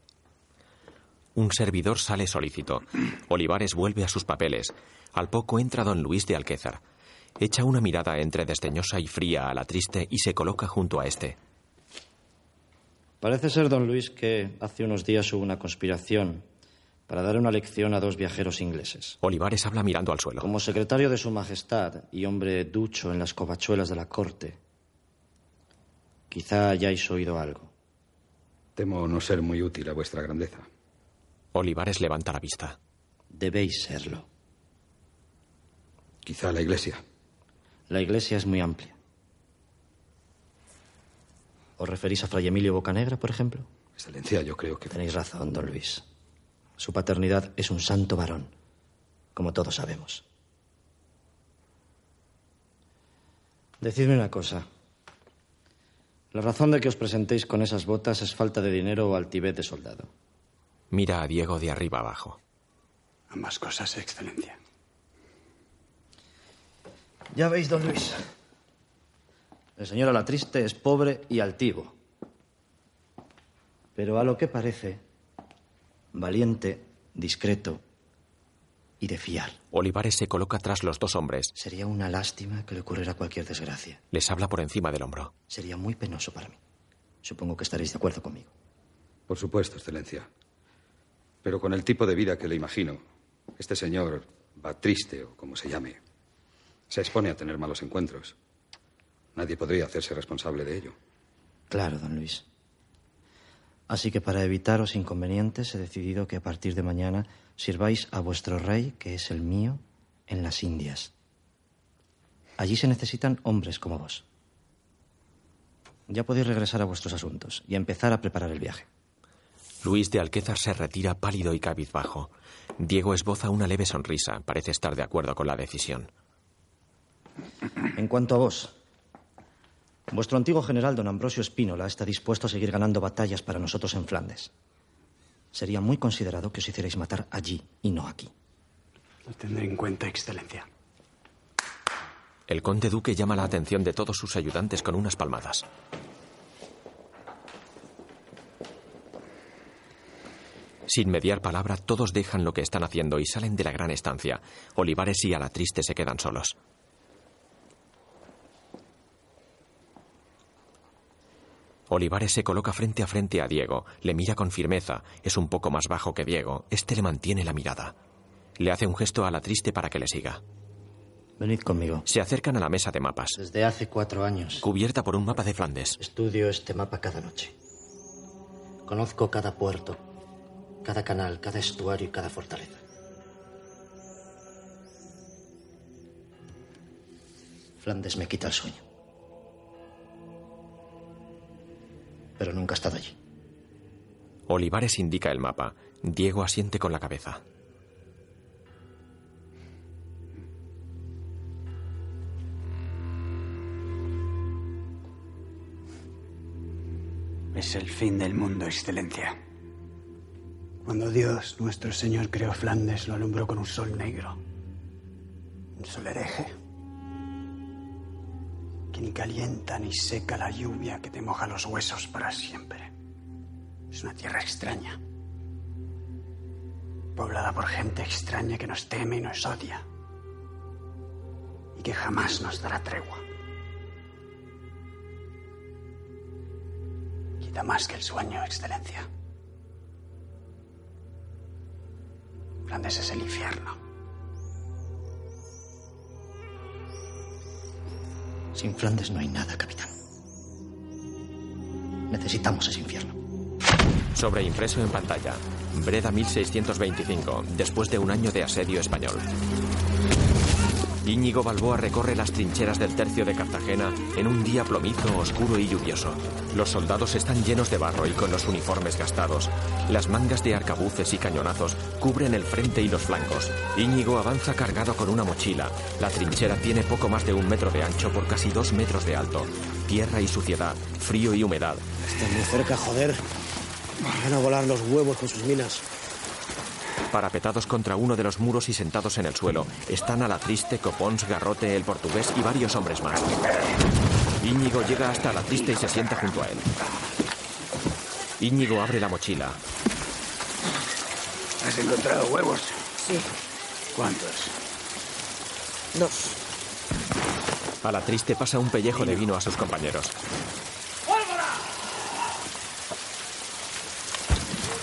Un servidor sale solícito. Olivares vuelve a sus papeles. Al poco entra don Luis de Alquézar. Echa una mirada entre desdeñosa y fría a la triste y se coloca junto a este. Parece ser, don Luis, que hace unos días hubo una conspiración para dar una lección a dos viajeros ingleses. Olivares habla mirando al suelo. Como secretario de Su Majestad y hombre ducho en las covachuelas de la corte, quizá hayáis oído algo. Temo no ser muy útil a vuestra grandeza. Olivares levanta la vista. Debéis serlo. Quizá la iglesia. La iglesia es muy amplia. ¿Os referís a Fray Emilio Bocanegra, por ejemplo? Excelencia, yo creo que... Tenéis razón, don Luis. Su paternidad es un santo varón, como todos sabemos. Decidme una cosa. La razón de que os presentéis con esas botas es falta de dinero o altivez de soldado. Mira a Diego de arriba abajo. Ambas cosas, Excelencia. Ya veis, don Luis. El señor Alatriste es pobre y altivo. Pero a lo que parece, valiente, discreto y de fiar. Olivares se coloca tras los dos hombres. Sería una lástima que le ocurriera cualquier desgracia. Les habla por encima del hombro. Sería muy penoso para mí. Supongo que estaréis de acuerdo conmigo. Por supuesto, Excelencia. Pero con el tipo de vida que le imagino, este señor va triste o como se llame. Se expone a tener malos encuentros. Nadie podría hacerse responsable de ello. Claro, don Luis. Así que para evitaros inconvenientes he decidido que a partir de mañana sirváis a vuestro rey, que es el mío, en las Indias. Allí se necesitan hombres como vos. Ya podéis regresar a vuestros asuntos y empezar a preparar el viaje. Luis de Alquézar se retira pálido y cabizbajo. Diego esboza una leve sonrisa. Parece estar de acuerdo con la decisión. En cuanto a vos, vuestro antiguo general, don Ambrosio Espínola, está dispuesto a seguir ganando batallas para nosotros en Flandes. Sería muy considerado que os hicierais matar allí y no aquí. Lo tendré en cuenta, Excelencia. El conde duque llama la atención de todos sus ayudantes con unas palmadas. Sin mediar palabra, todos dejan lo que están haciendo y salen de la gran estancia. Olivares y Alatriste se quedan solos. Olivares se coloca frente a frente a Diego, le mira con firmeza, es un poco más bajo que Diego, este le mantiene la mirada. Le hace un gesto a la triste para que le siga. Venid conmigo. Se acercan a la mesa de mapas. Desde hace cuatro años. Cubierta por un mapa de Flandes. Estudio este mapa cada noche. Conozco cada puerto, cada canal, cada estuario y cada fortaleza. Flandes me quita el sueño. Pero nunca he estado allí. Olivares indica el mapa. Diego asiente con la cabeza. Es el fin del mundo, Excelencia. Cuando Dios, nuestro Señor, creó Flandes, lo alumbró con un sol negro. Un sol hereje. Que ni calienta ni seca la lluvia que te moja los huesos para siempre. Es una tierra extraña. Poblada por gente extraña que nos teme y nos odia. Y que jamás nos dará tregua. Quita más que el sueño, Excelencia. Flandes es el infierno. Sin Flandes no hay nada, capitán. Necesitamos ese infierno. Sobreimpreso en pantalla. Breda 1625, después de un año de asedio español. Íñigo Balboa recorre las trincheras del tercio de Cartagena en un día plomizo, oscuro y lluvioso. Los soldados están llenos de barro y con los uniformes gastados. Las mangas de arcabuces y cañonazos cubren el frente y los flancos. Íñigo avanza cargado con una mochila. La trinchera tiene poco más de un metro de ancho por casi dos metros de alto. Tierra y suciedad, frío y humedad. Están muy cerca, joder. Van a volar los huevos con sus minas. Parapetados contra uno de los muros y sentados en el suelo, están a la triste Copons, Garrote, el portugués y varios hombres más. Íñigo llega hasta la triste y se sienta junto a él. Íñigo abre la mochila. ¿Has encontrado huevos? Sí, ¿Cuántos? dos. A la triste pasa un pellejo de vino a sus compañeros.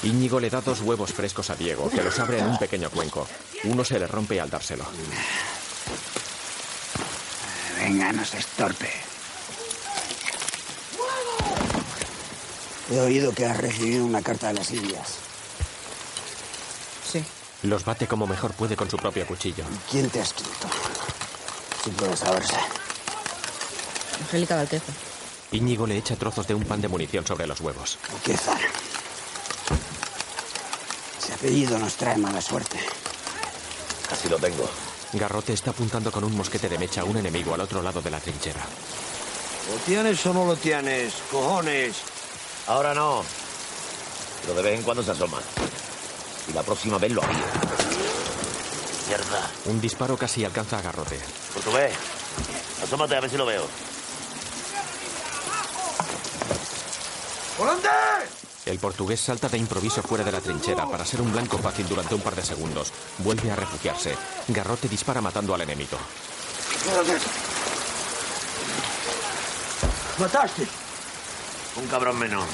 Íñigo le da dos huevos frescos a Diego, que los abre en un pequeño cuenco. Uno se le rompe al dárselo. Venga, no seas torpe. He oído que has recibido una carta de las Indias. Sí. Los bate como mejor puede con su propio cuchillo. ¿Quién te ha escrito? Si puede saberse. Angélica Valqueza. Íñigo le echa trozos de un pan de munición sobre los huevos. Quezar. Apellido nos trae mala suerte. Casi lo tengo. Garrote está apuntando con un mosquete de mecha a un enemigo al otro lado de la trinchera. ¿Lo tienes o no lo tienes? Cojones. Ahora no. Pero de vez en cuando se asoma. Y la próxima vez lo haría. Mierda. Un disparo casi alcanza a Garrote. Portugués. Asómate a ver si lo veo. ¡Holandés! El portugués salta de improviso fuera de la trinchera para ser un blanco fácil durante un par de segundos. Vuelve a refugiarse. Garrote dispara matando al enemigo. ¿Mataste? Un cabrón menor.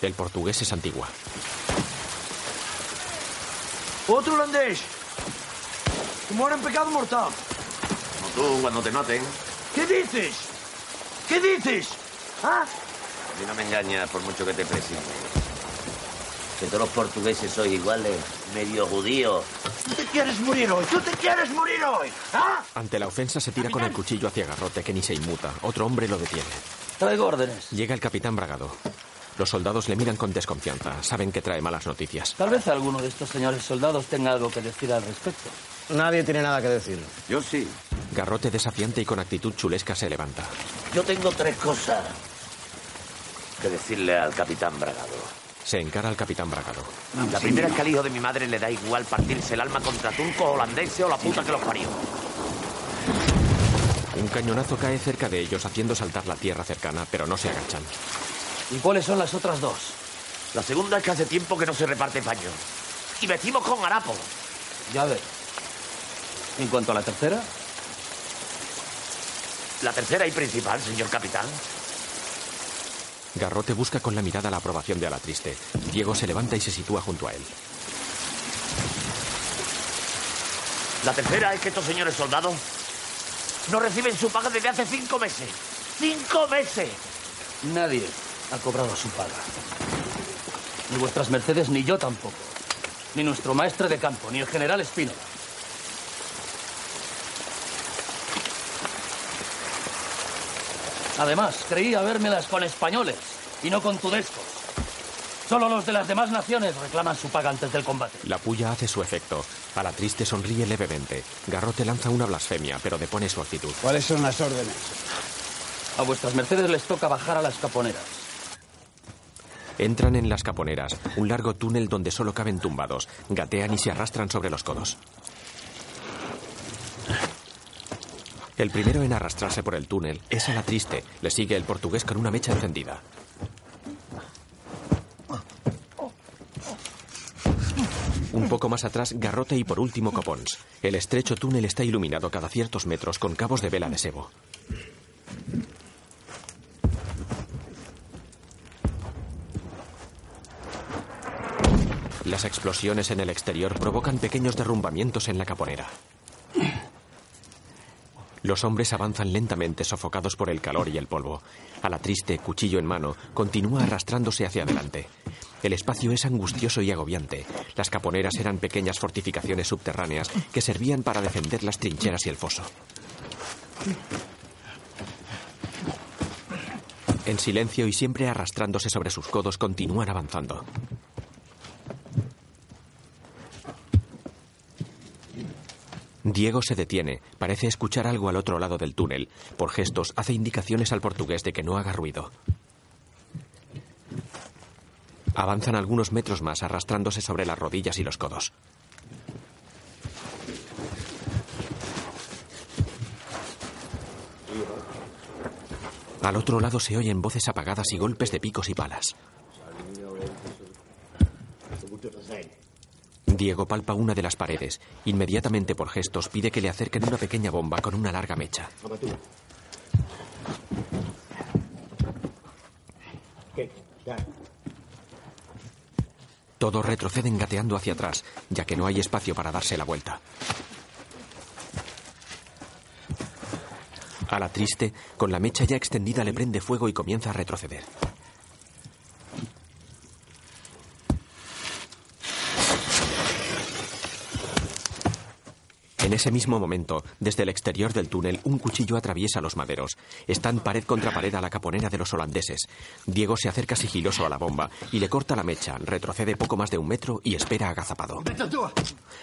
El portugués es antigua. Otro holandés. Que muere en pecado mortal. Como tú cuando te maten. ¿Qué dices? ¿Qué dices? ¿Ah? A mí no me engañas por mucho que te presine. Que todos los portugueses sois iguales, medio judíos. ¿Tú te quieres morir hoy? ¿Tú te quieres morir hoy? ¿Ah? Ante la ofensa se tira con el cuchillo hacia Garrote, que ni se inmuta. Otro hombre lo detiene. Traigo órdenes. Llega el capitán Bragado. Los soldados le miran con desconfianza. Saben que trae malas noticias. Tal vez alguno de estos señores soldados tenga algo que decir al respecto. Nadie tiene nada que decir. Yo sí. Garrote desafiante y con actitud chulesca se levanta. Yo tengo tres cosas que decirle al capitán Bragado. Se encara al capitán Bragado. La primera es que al hijo de mi madre le da igual partirse el alma contra turcos, holandeses o la puta que los parió. Un cañonazo cae cerca de ellos haciendo saltar la tierra cercana, pero no se agachan. ¿Y cuáles son las otras dos? La segunda es que hace tiempo que no se reparte paño. Y vestimos con harapo. Ya ve. En cuanto a la tercera, La tercera y principal, señor capitán. Garrote busca con la mirada la aprobación de Alatriste. Diego se levanta y se sitúa junto a él. La tercera es que estos señores soldados no reciben su paga desde hace cinco meses. ¡Cinco meses! nadie ha cobrado su paga. Ni vuestras mercedes, ni yo tampoco. Ni nuestro maestre de campo, ni el general Espínola. Además, creí habérmelas con españoles y no con tudescos. Solo los de las demás naciones reclaman su paga antes del combate. La puya hace su efecto. Alatriste sonríe levemente. Garrote lanza una blasfemia, pero depone su actitud. ¿Cuáles son las órdenes? A vuestras mercedes les toca bajar a las caponeras. Entran en las caponeras, un largo túnel donde solo caben tumbados. Gatean y se arrastran sobre los codos. El primero en arrastrarse por el túnel es Alatriste. Le sigue el portugués con una mecha encendida. Un poco más atrás, Garrote y por último Copons. El estrecho túnel está iluminado cada ciertos metros con cabos de vela de sebo. Las explosiones en el exterior provocan pequeños derrumbamientos en la caponera. Los hombres avanzan lentamente, sofocados por el calor y el polvo. A la triste, cuchillo en mano, continúa arrastrándose hacia adelante. El espacio es angustioso y agobiante. Las caponeras eran pequeñas fortificaciones subterráneas que servían para defender las trincheras y el foso. En silencio y siempre arrastrándose sobre sus codos, continúan avanzando. Diego se detiene, parece escuchar algo al otro lado del túnel. Por gestos hace indicaciones al portugués de que no haga ruido. Avanzan algunos metros más arrastrándose sobre las rodillas y los codos. Al otro lado se oyen voces apagadas y golpes de picos y palas. Diego palpa una de las paredes. Inmediatamente por gestos pide que le acerquen una pequeña bomba con una larga mecha. Todos retroceden gateando hacia atrás, ya que no hay espacio para darse la vuelta. A la triste, con la mecha ya extendida, le prende fuego y comienza a retroceder. En ese mismo momento, desde el exterior del túnel, un cuchillo atraviesa los maderos. Están pared contra pared a la caponera de los holandeses. Diego se acerca sigiloso a la bomba y le corta la mecha, retrocede poco más de un metro y espera agazapado.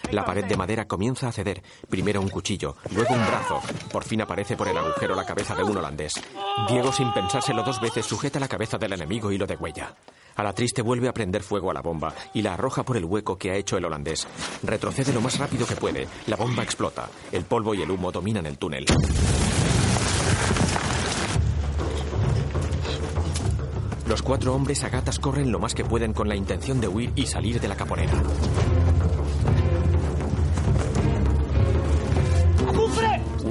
La pared de madera comienza a ceder. Primero un cuchillo, luego un brazo. Por fin aparece por el agujero la cabeza de un holandés. Diego, sin pensárselo dos veces, sujeta la cabeza del enemigo y lo degüella. A la triste vuelve a prender fuego a la bomba y la arroja por el hueco que ha hecho el holandés. Retrocede lo más rápido que puede. La bomba explota. El polvo y el humo dominan el túnel. Los cuatro hombres a gatas corren lo más que pueden con la intención de huir y salir de la caponera.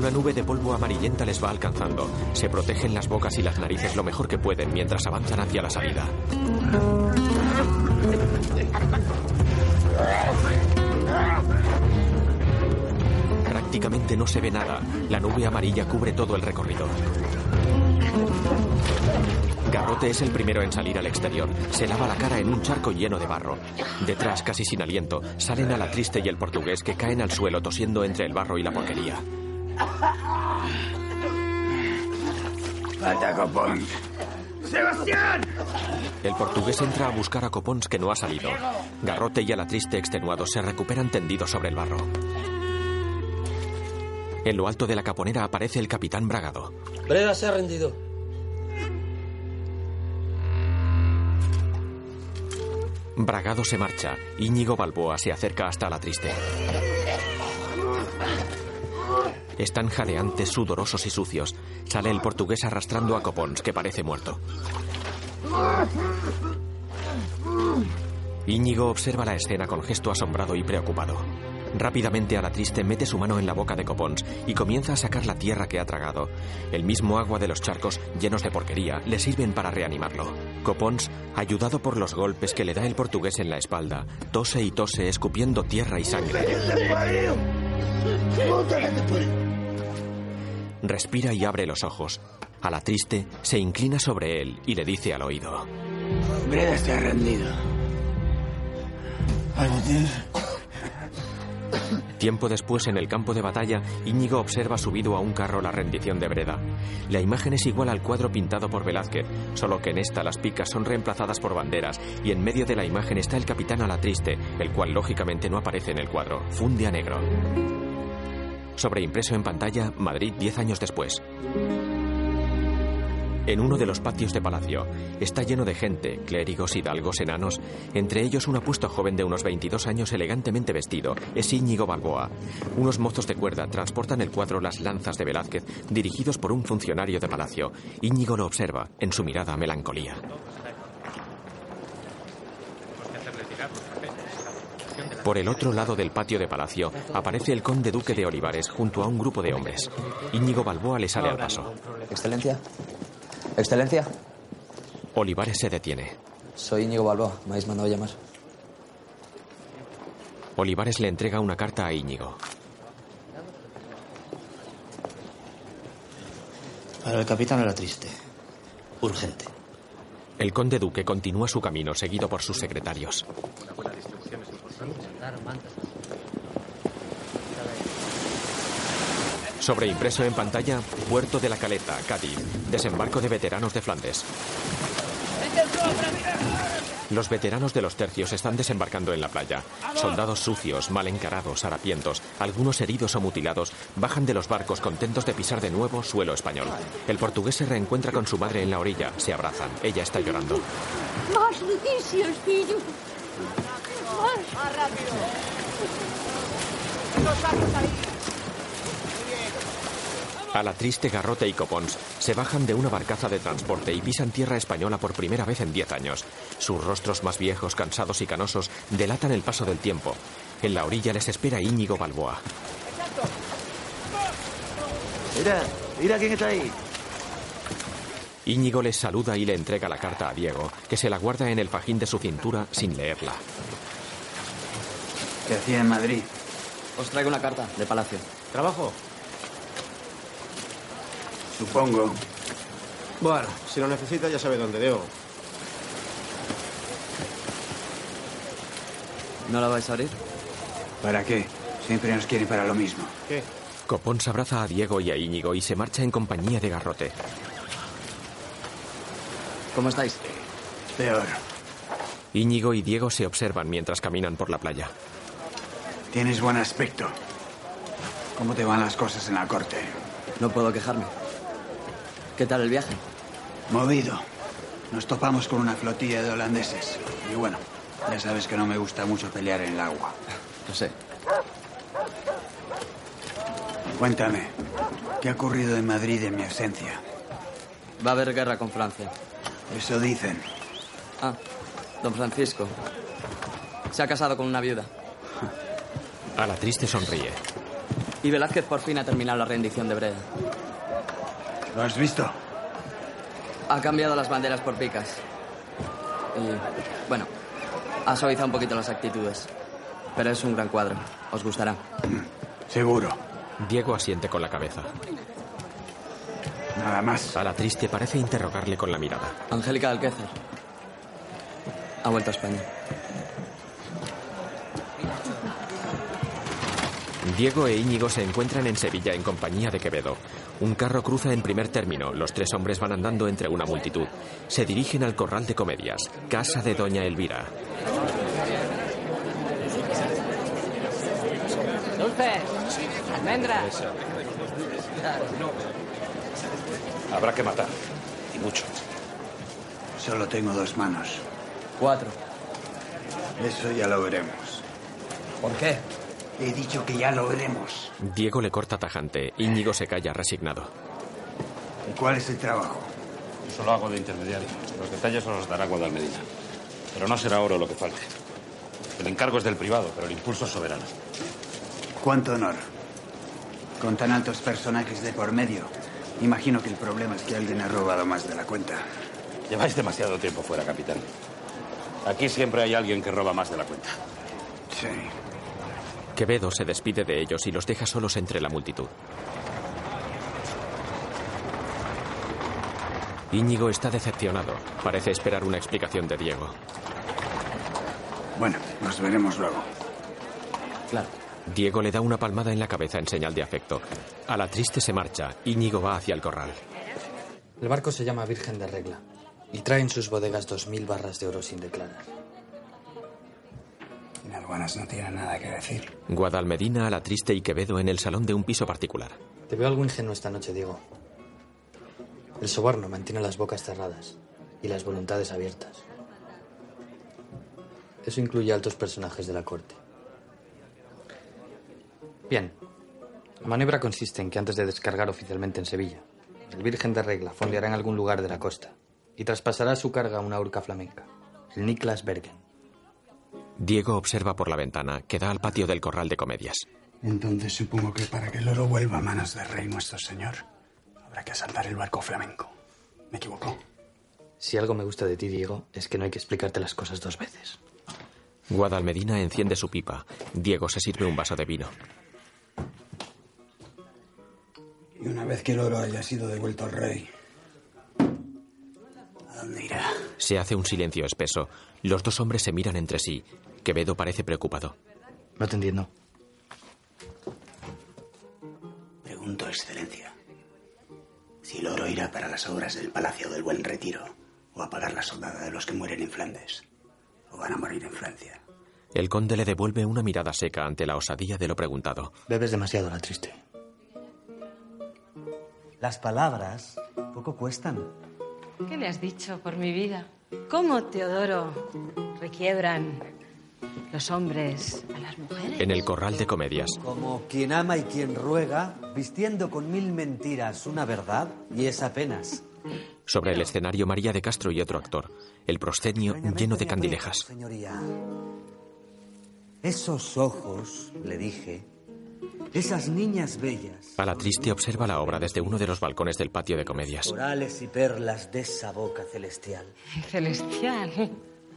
Una nube de polvo amarillenta les va alcanzando. Se protegen las bocas y las narices lo mejor que pueden mientras avanzan hacia la salida. Prácticamente no se ve nada. La nube amarilla cubre todo el recorrido. Garrote es el primero en salir al exterior. Se lava la cara en un charco lleno de barro. Detrás, casi sin aliento, salen a la triste y el portugués que caen al suelo tosiendo entre el barro y la porquería. Falta Copons. ¡Sebastián! El portugués entra a buscar a Copons que no ha salido. Garrote y a la triste extenuado se recuperan tendidos sobre el barro. En lo alto de la caponera aparece el capitán Bragado. Breda se ha rendido. Bragado se marcha. Íñigo Balboa se acerca hasta la triste. Están jadeantes, sudorosos y sucios. Sale el portugués arrastrando a Copons, que parece muerto. Íñigo observa la escena con gesto asombrado y preocupado. Rápidamente a la triste mete su mano en la boca de Copons y comienza a sacar la tierra que ha tragado. El mismo agua de los charcos, llenos de porquería, le sirven para reanimarlo. Copons, ayudado por los golpes que le da el portugués en la espalda, tose y tose escupiendo tierra y sangre. Respira y abre los ojos. A la triste se inclina sobre él y le dice al oído. Breda ha rendido. Tiempo después, en el campo de batalla, Íñigo observa subido a un carro la rendición de Breda. La imagen es igual al cuadro pintado por Velázquez, solo que en esta las picas son reemplazadas por banderas y en medio de la imagen está el capitán a la triste, el cual lógicamente no aparece en el cuadro, funde a negro. Sobreimpreso en pantalla, Madrid 10 años después. En uno de los patios de palacio está lleno de gente, clérigos, hidalgos, enanos. Entre ellos un apuesto joven de unos 22 años elegantemente vestido. Es Íñigo Balboa. Unos mozos de cuerda transportan el cuadro Las Lanzas de Velázquez, dirigidos por un funcionario de palacio. Íñigo lo observa, en su mirada melancolía. Por el otro lado del patio de palacio aparece el conde duque de Olivares junto a un grupo de hombres. Íñigo Balboa le sale al paso. Excelencia. Excelencia. Olivares se detiene. Soy Íñigo Balboa. Me habéis mandado llamar. Olivares le entrega una carta a Íñigo. Para el capitán era triste. Urgente. El conde duque continúa su camino seguido por sus secretarios. Sobreimpreso en pantalla, Puerto de la Caleta, Cádiz, desembarco de veteranos de Flandes. Los veteranos de los tercios están desembarcando en la playa. Soldados sucios, mal encarados, harapientos, algunos heridos o mutilados, bajan de los barcos contentos de pisar de nuevo suelo español. El portugués se reencuentra con su madre en la orilla. Se abrazan. Ella está llorando. Más noticias, fillo. Más. Más rápido. A la triste Garrote y Copons se bajan de una barcaza de transporte y pisan tierra española por primera vez en diez años. Sus rostros más viejos, cansados y canosos delatan el paso del tiempo. En la orilla les espera Íñigo Balboa. Mira, mira quién está ahí. Íñigo les saluda y le entrega la carta a Diego, que se la guarda en el fajín de su cintura sin leerla. ¿Qué hacía en Madrid? Os traigo una carta de Palacio. ¿Trabajo? Supongo. Bueno, si lo necesita ya sabe dónde debo. ¿No la vais a abrir? ¿Para qué? Siempre nos quieren para lo mismo. ¿Qué? Copons abraza a Diego y a Íñigo y se marcha en compañía de Garrote. ¿Cómo estáis? Peor. Íñigo y Diego se observan mientras caminan por la playa. Tienes buen aspecto. ¿Cómo te van las cosas en la corte? No puedo quejarme. ¿Qué tal el viaje? Movido. Nos topamos con una flotilla de holandeses. Y bueno, ya sabes que no me gusta mucho pelear en el agua. Lo sé. Cuéntame, ¿qué ha ocurrido en Madrid en mi ausencia? Va a haber guerra con Francia. Eso dicen. Ah, don Francisco. Se ha casado con una viuda. A la triste sonríe. Y Velázquez por fin ha terminado la rendición de Breda. ¿Lo has visto? Ha cambiado las banderas por picas. Y, bueno, ha suavizado un poquito las actitudes. Pero es un gran cuadro. Os gustará. Seguro. Diego asiente con la cabeza. Nada más. A la triste parece interrogarle con la mirada. Angélica Alquézar. Ha vuelto a España. Diego e Íñigo se encuentran en Sevilla en compañía de Quevedo. Un carro cruza en primer término. Los tres hombres van andando entre una multitud. Se dirigen al corral de comedias, casa de Doña Elvira. Dulces. Almendras. Habrá que matar. Y mucho. Solo tengo dos manos. Cuatro. Eso ya lo veremos. ¿Por qué? He dicho que ya lo veremos. Diego le corta tajante. Íñigo se calla resignado. ¿Y cuál es el trabajo? Yo solo hago de intermediario. Los detalles os los dará Guadalmedina. Pero no será oro lo que falte. El encargo es del privado, pero el impulso es soberano. ¿Cuánto honor? Con tan altos personajes de por medio. Imagino que el problema es que alguien ha robado más de la cuenta. Lleváis demasiado tiempo fuera, capitán. Aquí siempre hay alguien que roba más de la cuenta. Sí. Quevedo se despide de ellos y los deja solos entre la multitud. Íñigo está decepcionado. Parece esperar una explicación de Diego. Bueno, nos veremos luego. Claro. Diego le da una palmada en la cabeza en señal de afecto. A la triste se marcha. Íñigo va hacia el corral. El barco se llama Virgen de Regla y trae en sus bodegas dos mil barras de oro sin declarar. No tiene nada que decir. Guadalmedina a la triste y Quevedo en el salón de un piso particular. Te veo algo ingenuo esta noche, Diego. El soborno mantiene las bocas cerradas y las voluntades abiertas. Eso incluye altos personajes de la corte. Bien. La maniobra consiste en que antes de descargar oficialmente en Sevilla, el Virgen de Regla fondeará en algún lugar de la costa y traspasará su carga a una urca flamenca, el Niklas Bergen. Diego observa por la ventana que da al patio del corral de comedias. Entonces supongo que para que el oro vuelva a manos del rey nuestro señor, habrá que asaltar el barco flamenco. ¿Me equivoco? Si algo me gusta de ti, Diego, es que no hay que explicarte las cosas dos veces. Guadalmedina enciende su pipa. Diego se sirve un vaso de vino. Y una vez que el oro haya sido devuelto al rey, ¿a dónde irá? Se hace un silencio espeso. Los dos hombres se miran entre sí. Quevedo parece preocupado. No te entiendo. Pregunto, Excelencia, si el oro irá para las obras del Palacio del Buen Retiro o a pagar la soldada de los que mueren en Flandes. o van a morir en Francia. El conde le devuelve una mirada seca ante la osadía de lo preguntado. Bebes demasiado la triste. Las palabras poco cuestan. ¿Qué le has dicho por mi vida? ¿Cómo, Teodoro, requiebran los hombres a las mujeres? En el corral de comedias. Como quien ama y quien ruega, vistiendo con mil mentiras una verdad, y es apenas. Sobre el escenario María de Castro y otro actor. El proscenio lleno de candilejas. Señoría, esos ojos, le dije, esas niñas bellas, A la triste observa la obra desde uno de los balcones del patio de comedias. corales y perlas de esa boca celestial. Celestial.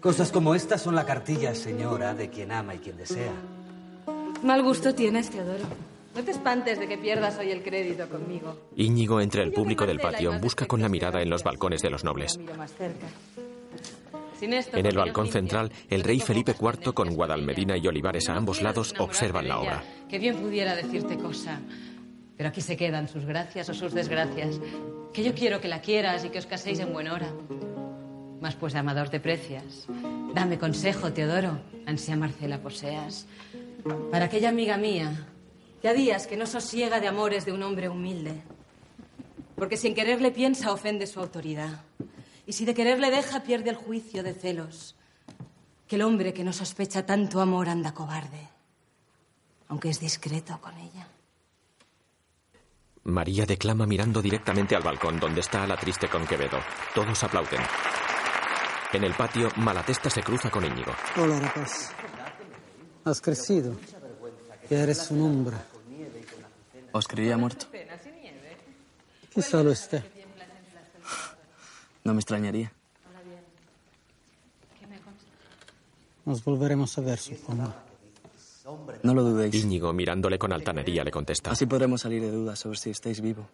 Cosas como estas son la cartilla, señora, de quien ama y quien desea. Mal gusto tienes, Teodoro. No te espantes de que pierdas hoy el crédito conmigo. Íñigo entre el público del patio busca con la mirada en los balcones de los nobles. En el balcón central, el rey Felipe IV con Guadalmedina y Olivares a ambos lados observan la obra. Que bien pudiera decirte cosa. Pero aquí se quedan sus gracias o sus desgracias. Que yo quiero que la quieras y que os caséis en buena hora. Mas pues de amador te precias. Dame consejo, Teodoro, ansia Marcela poseas. Para aquella amiga mía, ya días que no sosiega de amores de un hombre humilde. Porque sin quererle piensa ofende su autoridad. Y si de quererle deja pierde el juicio de celos. Que el hombre que no sospecha tanto amor anda cobarde. Aunque es discreto con ella. María declama mirando directamente al balcón donde está la triste con Quevedo. Todos aplauden. En el patio, Malatesta se cruza con Íñigo. Hola, rapaz. Has crecido. Ya eres un hombre. Os creía muerto. Quizá lo esté. No me extrañaría. Nos volveremos a ver, supongo. No lo dudéis. Íñigo, mirándole con altanería, le contesta. Así podremos salir de dudas sobre si estáis vivo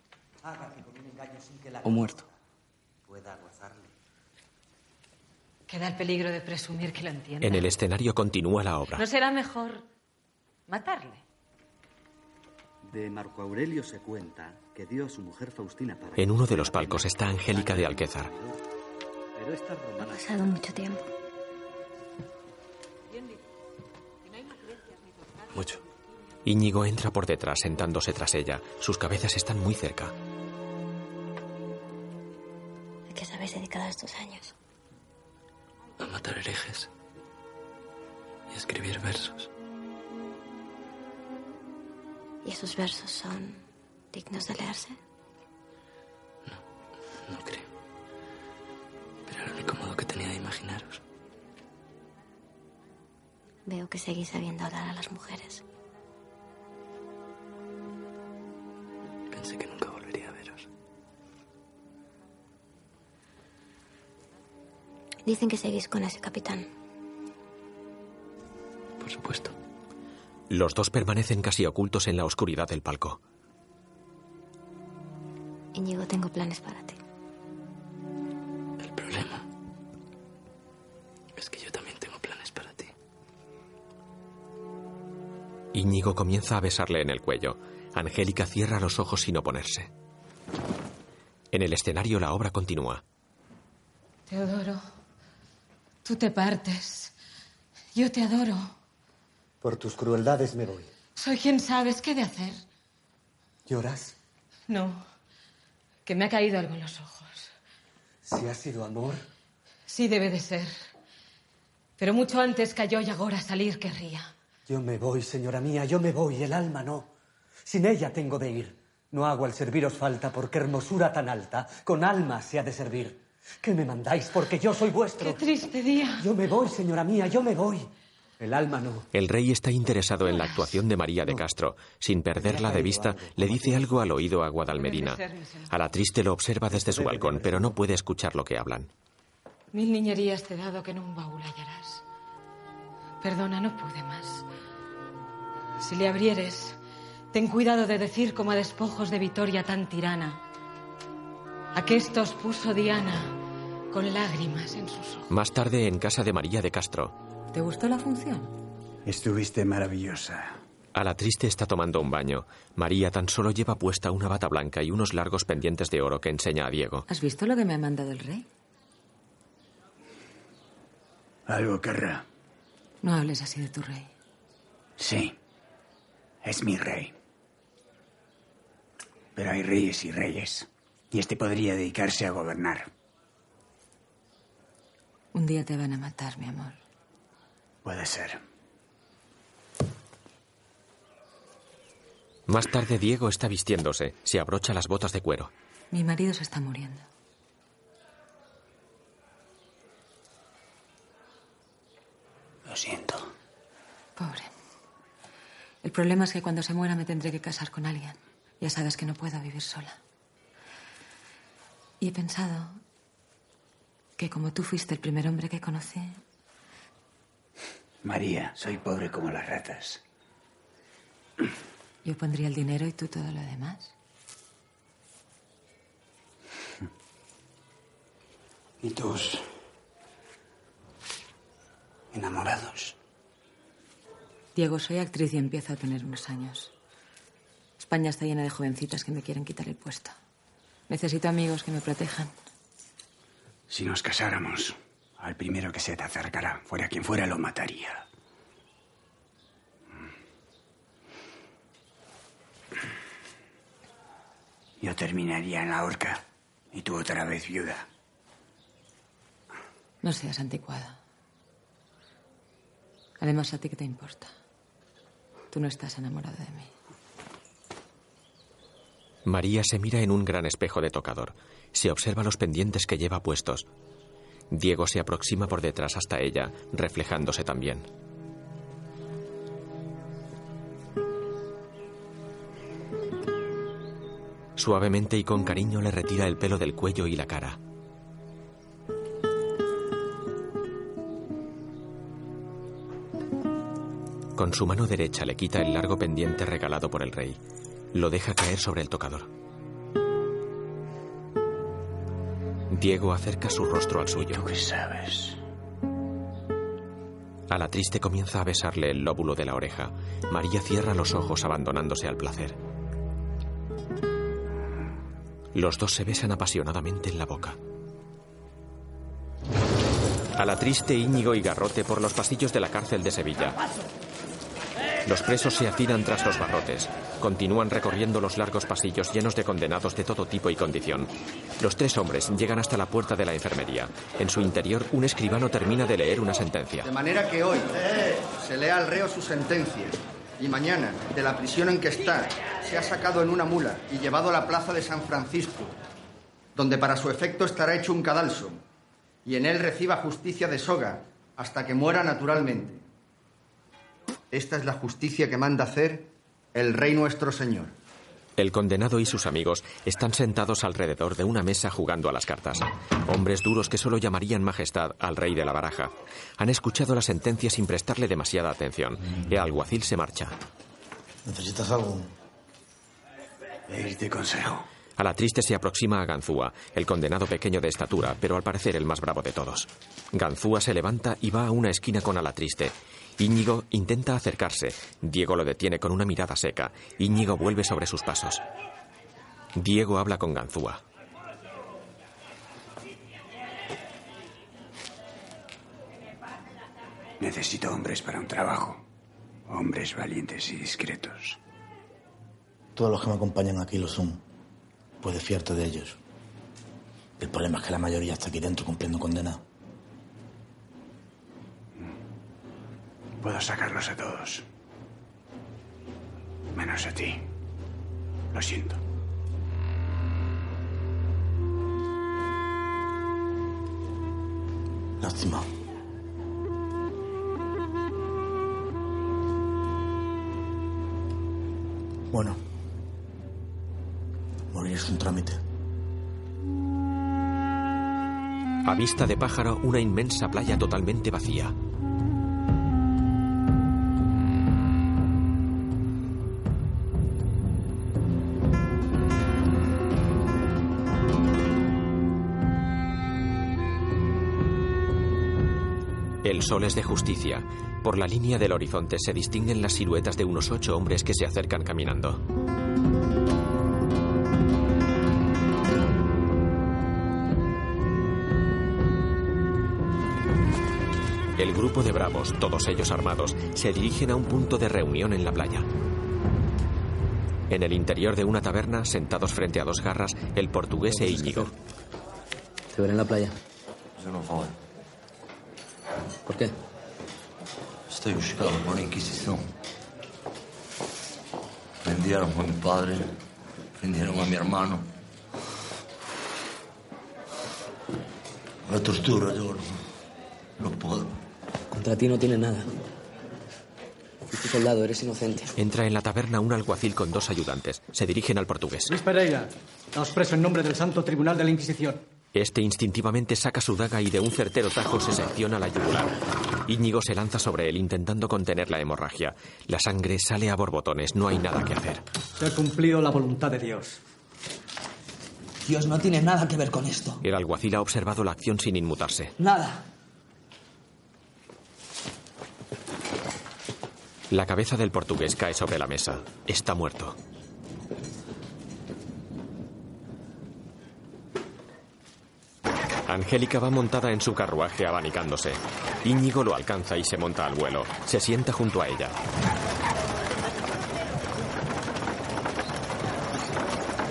o muerto. Queda el peligro de presumir que lo entiende. En el escenario continúa la obra. ¿No será mejor matarle? De Marco Aurelio se cuenta que dio a su mujer Faustina para... En uno de los palcos está Angélica de Alquézar. Pero esta Ha romana... pasado mucho tiempo. Mucho. Íñigo entra por detrás sentándose tras ella. Sus cabezas están muy cerca. ¿A qué os habéis dedicado estos años? Herejes. Y escribir versos. ¿Y esos versos son dignos de leerse? No creo. Pero era el único modo que tenía de imaginaros. Veo que seguís sabiendo hablar a las mujeres. Dicen que seguís con ese capitán. Por supuesto. Los dos permanecen casi ocultos en la oscuridad del palco. Íñigo, tengo planes para ti. El problema es que yo también tengo planes para ti. Íñigo comienza a besarle en el cuello. Angélica cierra los ojos sin oponerse. En el escenario la obra continúa. Teodoro, tú te partes. Yo te adoro. Por tus crueldades me voy. Soy quien sabes qué de hacer. ¿Lloras? No, que me ha caído algo en los ojos. Si ha sido amor, Sí debe de ser. Pero mucho antes cayó y ahora salir querría. yo me voy, señora mía, yo me voy, el alma no. Sin ella tengo de ir. No hago al serviros falta, porque hermosura tan alta con alma se ha de servir. Que me mandáis, porque yo soy vuestro. Qué triste día. Yo me voy, señora mía, yo me voy. El alma no. El rey está interesado en la actuación de María de Castro. Sin perderla de vista, le dice algo al oído a Guadalmedina. A la triste lo observa desde su balcón, pero no puede escuchar lo que hablan. Mil niñerías te he dado que en un baúl hallarás. Perdona, no pude más. Si le abrieres, ten cuidado de decir como a despojos de Vitoria tan tirana. Aquesta os puso Diana con lágrimas en sus ojos. Más tarde, en casa de María de Castro, ¿Te gustó la función? Estuviste maravillosa. a la triste está tomando un baño. María tan solo lleva puesta una bata blanca y unos largos pendientes de oro que enseña a Diego. ¿Has visto lo que me ha mandado el rey? Algo querrá. No hables así de tu rey. Sí. Es mi rey. Pero hay reyes y reyes. Y este podría dedicarse a gobernar. Un día te van a matar, mi amor. Puede ser. Más tarde Diego está vistiéndose, se abrocha las botas de cuero. Mi marido se está muriendo. Lo siento. Pobre. El problema es que cuando se muera me tendré que casar con alguien. Ya sabes que no puedo vivir sola. Y he pensado que como tú fuiste el primer hombre que conocí, María, soy pobre como las ratas. yo pondría el dinero y tú todo lo demás. ¿Y tus enamorados? Diego, soy actriz y empiezo a tener unos años. España está llena de jovencitas que me quieren quitar el puesto. Necesito amigos que me protejan. Si nos casáramos, al primero que se te acercara, fuera quien fuera, lo mataría. Yo terminaría en la horca y tú otra vez viuda. No seas anticuada. Además, ¿a ti qué te importa? Tú no estás enamorado de mí. María se mira en un gran espejo de tocador. Se observa los pendientes que lleva puestos. Diego se aproxima por detrás hasta ella, reflejándose también. Suavemente y con cariño le retira el pelo del cuello y la cara. Con su mano derecha le quita el largo pendiente regalado por el rey. Lo deja caer sobre el tocador. Diego acerca su rostro al suyo. ¿Tú qué sabes? A la triste comienza a besarle el lóbulo de la oreja. María cierra los ojos abandonándose al placer. Los dos se besan apasionadamente en la boca. A la triste Íñigo y Garrote por los pasillos de la cárcel de Sevilla. Los presos se afinan tras los barrotes. Continúan recorriendo los largos pasillos llenos de condenados de todo tipo y condición. Los tres hombres llegan hasta la puerta de la enfermería. En su interior, un escribano termina de leer una sentencia. De manera que hoy se lea al reo su sentencia y mañana, de la prisión en que está, se ha sacado en una mula y llevado a la plaza de San Francisco, donde para su efecto estará hecho un cadalso y en él reciba justicia de soga hasta que muera naturalmente. Esta es la justicia que manda hacer el Rey nuestro Señor. El condenado y sus amigos están sentados alrededor de una mesa jugando a las cartas. Hombres duros que solo llamarían majestad al rey de la baraja. Han escuchado la sentencia sin prestarle demasiada atención. El alguacil se marcha. ¿Necesitas algo? Pedirte consejo. A la triste se aproxima a Ganzúa, el condenado pequeño de estatura, pero al parecer el más bravo de todos. Ganzúa se levanta y va a una esquina con Alatriste. Íñigo intenta acercarse. Diego lo detiene con una mirada seca. Íñigo vuelve sobre sus pasos. Diego habla con Ganzúa. Necesito hombres para un trabajo. Hombres valientes y discretos. Todos los que me acompañan aquí lo son. Puedes fiarte de ellos. El problema es que la mayoría está aquí dentro cumpliendo condena. Puedo sacarlos a todos. Menos a ti. Lo siento. Lástima. Bueno. Morir es un trámite. A vista de pájaro, una inmensa playa totalmente vacía. El sol es de justicia. Por la línea del horizonte se distinguen las siluetas de unos ocho hombres que se acercan caminando. El grupo de bravos, todos ellos armados, se dirigen a un punto de reunión en la playa. En el interior de una taberna, sentados frente a dos garras, el portugués e Íñigo. Te veré en la playa. No. ¿Por qué? Estoy buscado por la Inquisición. Prendieron a mi padre, prendieron a mi hermano. La tortura, yo no, no puedo. Contra ti no tiene nada. Fuiste soldado, eres inocente. Entra en la taberna un alguacil con dos ayudantes. Se dirigen al portugués. Luis Pereira, daos preso en nombre del Santo Tribunal de la Inquisición. Este instintivamente saca su daga y de un certero tajo se secciona la yugular. Íñigo se lanza sobre él intentando contener la hemorragia. La sangre sale a borbotones, no hay nada que hacer. Se ha cumplido la voluntad de Dios. Dios no tiene nada que ver con esto. El alguacil ha observado la acción sin inmutarse. Nada. La cabeza del portugués cae sobre la mesa. Está muerto. Angélica va montada en su carruaje abanicándose. Íñigo lo alcanza y se monta al vuelo. Se sienta junto a ella.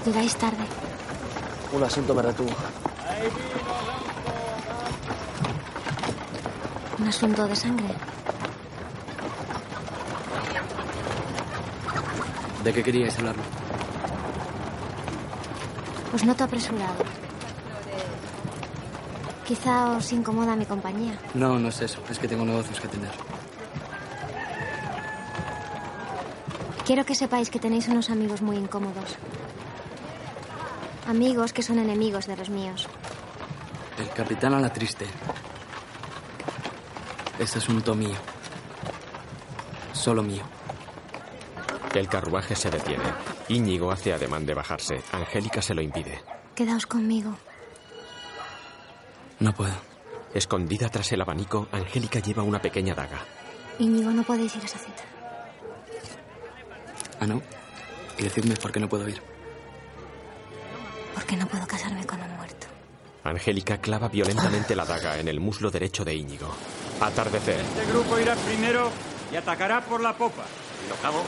Llegáis tarde. Un asunto me retuvo. Un asunto de sangre. ¿De qué queríais hablarme? Os noto apresurado. Quizá os incomoda mi compañía. No, no es eso. Es que tengo negocios que atender. Quiero que sepáis que tenéis unos amigos muy incómodos. Amigos que son enemigos de los míos. El capitán a la triste. Es asunto mío. Solo mío. El carruaje se detiene. Íñigo hace ademán de bajarse. Angélica se lo impide. Quedaos conmigo. No puedo. Escondida tras el abanico, Angélica lleva una pequeña daga. Íñigo, no podéis ir a esa cita. ¿Ah, no? Y decidme por qué no puedo ir. Porque no puedo casarme con un muerto. Angélica clava violentamente la daga en el muslo derecho de Íñigo. Atardecer. Este grupo irá primero y atacará por la popa. ¿Y lo cabo?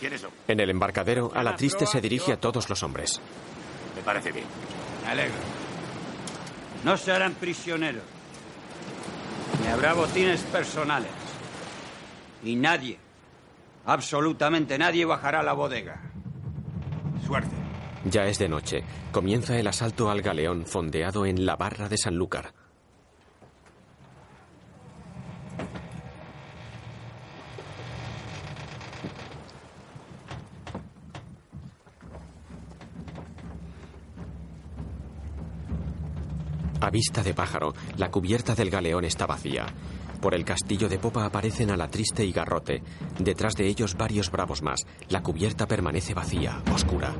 ¿Quiénes son? En el embarcadero, a la triste se dirige a todos los hombres. Me parece bien. Me alegro. No se harán prisioneros. Ni habrá botines personales. Y nadie, absolutamente nadie, bajará a la bodega. Suerte. Ya es de noche. Comienza el asalto al galeón fondeado en la barra de Sanlúcar. Vista de pájaro, la cubierta del galeón está vacía. Por el castillo de popa aparecen a la triste y garrote. Detrás de ellos varios bravos más. La cubierta permanece vacía, oscura.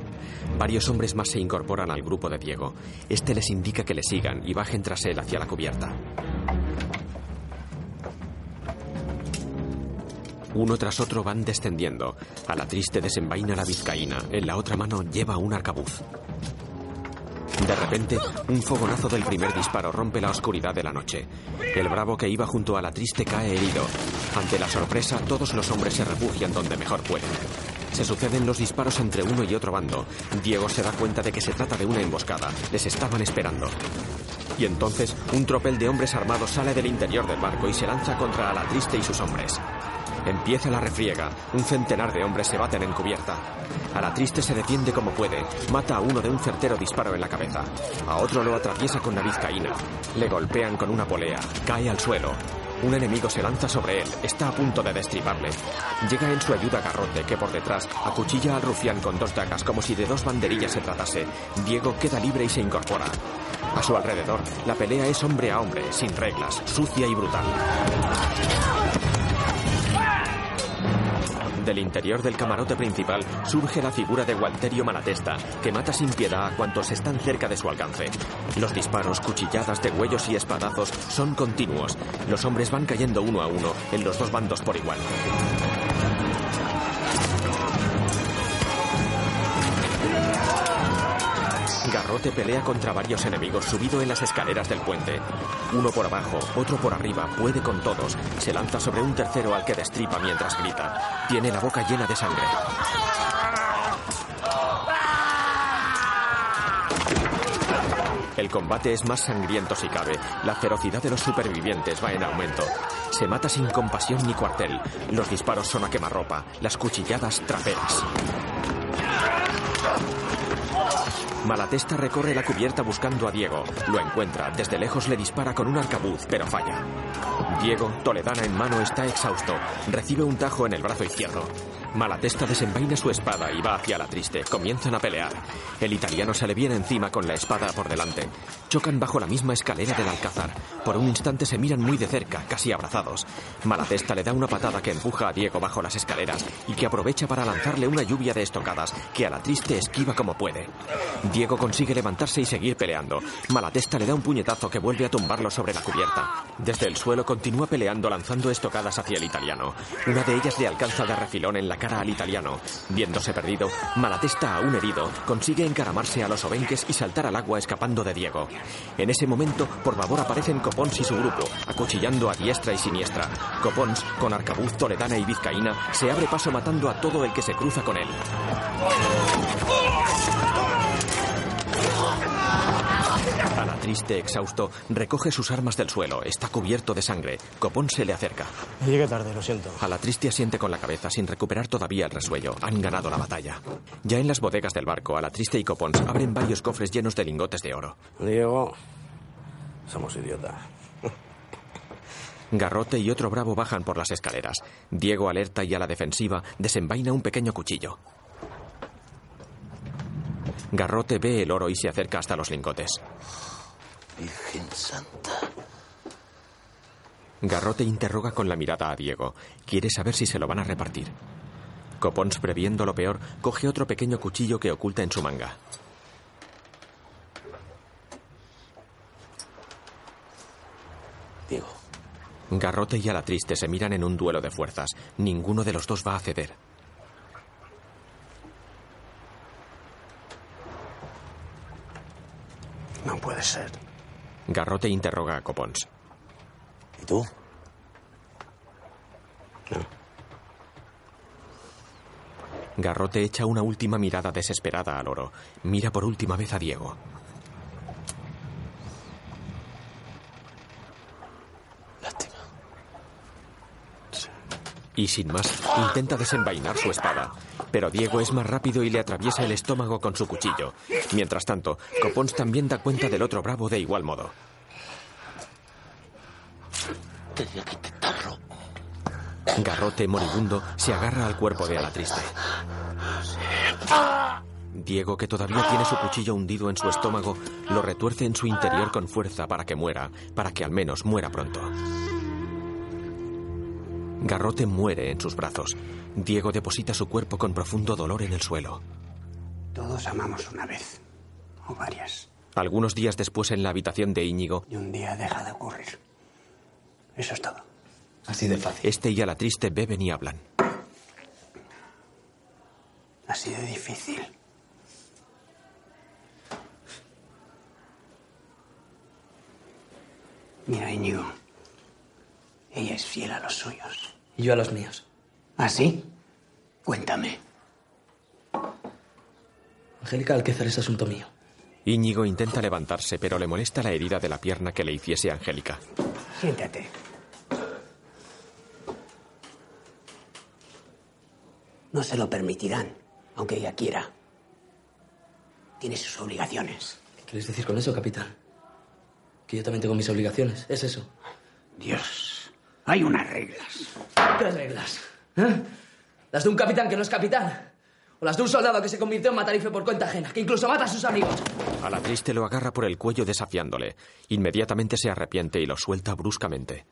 Varios hombres más se incorporan al grupo de Diego. Este les indica que le sigan y bajen tras él hacia la cubierta. Uno tras otro van descendiendo. A la triste desenvaina la vizcaína. En la otra mano lleva un arcabuz. De repente, un fogonazo del primer disparo rompe la oscuridad de la noche. El bravo que iba junto a la triste cae herido. Ante la sorpresa, todos los hombres se refugian donde mejor pueden. Se suceden los disparos entre uno y otro bando. Diego se da cuenta de que se trata de una emboscada. Les estaban esperando. Y entonces, un tropel de hombres armados sale del interior del barco y se lanza contra la triste y sus hombres. Empieza la refriega. Un centenar de hombres se baten en cubierta. A la triste se defiende como puede. Mata a uno de un certero disparo en la cabeza. A otro lo atraviesa con la vizcaína. Le golpean con una polea. Cae al suelo. Un enemigo se lanza sobre él. Está a punto de destriparle. Llega en su ayuda Garrote, que por detrás acuchilla al rufián con dos dagas como si de dos banderillas se tratase. Diego queda libre y se incorpora. A su alrededor, la pelea es hombre a hombre, sin reglas, sucia y brutal. Del interior del camarote principal surge la figura de Walterio Malatesta, que mata sin piedad a cuantos están cerca de su alcance. Los disparos, cuchilladas de huellos y espadazos son continuos. Los hombres van cayendo uno a uno, en los dos bandos por igual. Garrote pelea contra varios enemigos subido en las escaleras del puente. Uno por abajo, otro por arriba, puede con todos. Se lanza sobre un tercero al que destripa mientras grita. Tiene la boca llena de sangre. El combate es más sangriento si cabe. La ferocidad de los supervivientes va en aumento. Se mata sin compasión ni cuartel. Los disparos son a quemarropa, las cuchilladas traperas. Malatesta recorre la cubierta buscando a Diego. Lo encuentra. Desde lejos le dispara con un arcabuz, pero falla. Diego, toledana en mano, está exhausto. Recibe un tajo en el brazo izquierdo. Malatesta desenvaina su espada y va hacia la triste. Comienzan a pelear. El italiano se le viene encima con la espada por delante. Chocan bajo la misma escalera del alcázar. Por un instante se miran muy de cerca, casi abrazados. Malatesta le da una patada que empuja a Diego bajo las escaleras y que aprovecha para lanzarle una lluvia de estocadas que a la triste esquiva como puede. Diego consigue levantarse y seguir peleando. Malatesta le da un puñetazo que vuelve a tumbarlo sobre la cubierta. Desde el suelo continúa peleando lanzando estocadas hacia el italiano. Una de ellas le alcanza de refilón en la al italiano. Viéndose perdido, Malatesta, aún herido, consigue encaramarse a los obenques y saltar al agua escapando de Diego. En ese momento, por favor, aparecen Copons y su grupo, acuchillando a diestra y siniestra. Copons, con arcabuz toledana y vizcaína, se abre paso matando a todo el que se cruza con él. Triste, exhausto, recoge sus armas del suelo. Está cubierto de sangre. Copón se le acerca. Llegué tarde, lo siento. A la triste asiente con la cabeza sin recuperar todavía el resuello. Han ganado la batalla. Ya en las bodegas del barco, a la triste y Copons abren varios cofres llenos de lingotes de oro. Diego, somos idiotas. Garrote y otro bravo bajan por las escaleras. Diego, alerta y a la defensiva, desenvaina un pequeño cuchillo. Garrote ve el oro y se acerca hasta los lingotes. Virgen Santa. Garrote interroga con la mirada a Diego. Quiere saber si se lo van a repartir. Copons, previendo lo peor, coge otro pequeño cuchillo que oculta en su manga. Diego. Garrote y a la triste se miran en un duelo de fuerzas. Ninguno de los dos va a ceder. No puede ser. Garrote interroga a Copons. ¿Y tú? Garrote echa una última mirada desesperada al oro. Mira por última vez a Diego. Lástima. Y sin más, intenta desenvainar su espada. Pero Diego es más rápido y le atraviesa el estómago con su cuchillo. Mientras tanto, Copons también da cuenta del otro bravo de igual modo. Tenía que intentarlo. Garrote, moribundo, se agarra al cuerpo de Alatriste. Diego, que todavía tiene su cuchillo hundido en su estómago, lo retuerce en su interior con fuerza para que muera, para que al menos muera pronto. Garrote muere en sus brazos. Diego deposita su cuerpo con profundo dolor en el suelo. Todos amamos una vez. O varias. Algunos días después, en la habitación de Íñigo, Y un día deja de ocurrir. Eso es todo. Así de fácil. este y Alatriste beben y hablan. Así de difícil. Mira, Íñigo. Ella es fiel a los suyos. Y yo a los míos. ¿Ah, sí? Cuéntame. Angélica Alquézar es asunto mío. Íñigo intenta levantarse, pero le molesta la herida de la pierna que le hiciese Angélica. Siéntate. No se lo permitirán, aunque ella quiera. Tiene sus obligaciones. ¿Qué quieres decir con eso, capitán? Que yo también tengo mis obligaciones. ¿Es eso? Dios, hay unas reglas. ¿Qué reglas? ¿Eh? ¿Las de un capitán que no es capitán? ¿O las de un soldado que se convirtió en matarife por cuenta ajena, que incluso mata a sus amigos? Alatriste lo agarra por el cuello desafiándole. Inmediatamente se arrepiente y lo suelta bruscamente.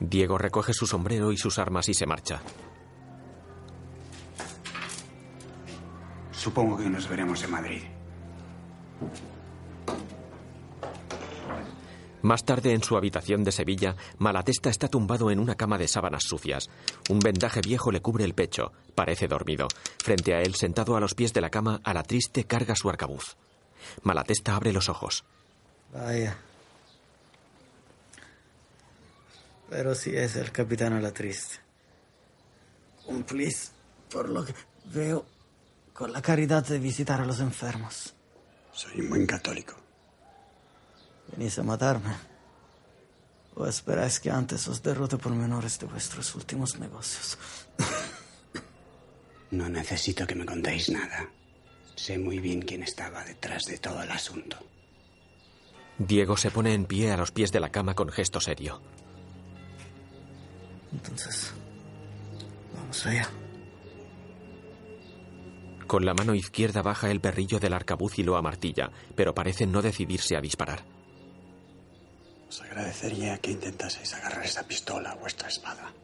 Diego recoge su sombrero y sus armas y se marcha. Supongo que nos veremos en Madrid. Más tarde, en su habitación de Sevilla, Malatesta está tumbado en una cama de sábanas sucias. Un vendaje viejo le cubre el pecho. Parece dormido. Frente a él, sentado a los pies de la cama, a la triste carga su arcabuz. Malatesta abre los ojos. Vaya. Pero si es el capitán a la triste. Cumplís, por lo que veo, con la caridad de visitar a los enfermos. Soy un buen católico. ¿Venís a matarme? ¿O esperáis que antes os derrote por menores de vuestros últimos negocios? No necesito que me contéis nada. Sé muy bien quién estaba detrás de todo el asunto. Diego se pone en pie a los pies de la cama con gesto serio. Entonces, vamos allá. Con la mano izquierda baja el perrillo del arcabuz y lo amartilla, pero parece no decidirse a disparar. Os agradecería que intentaseis agarrar esa pistola a vuestra espada.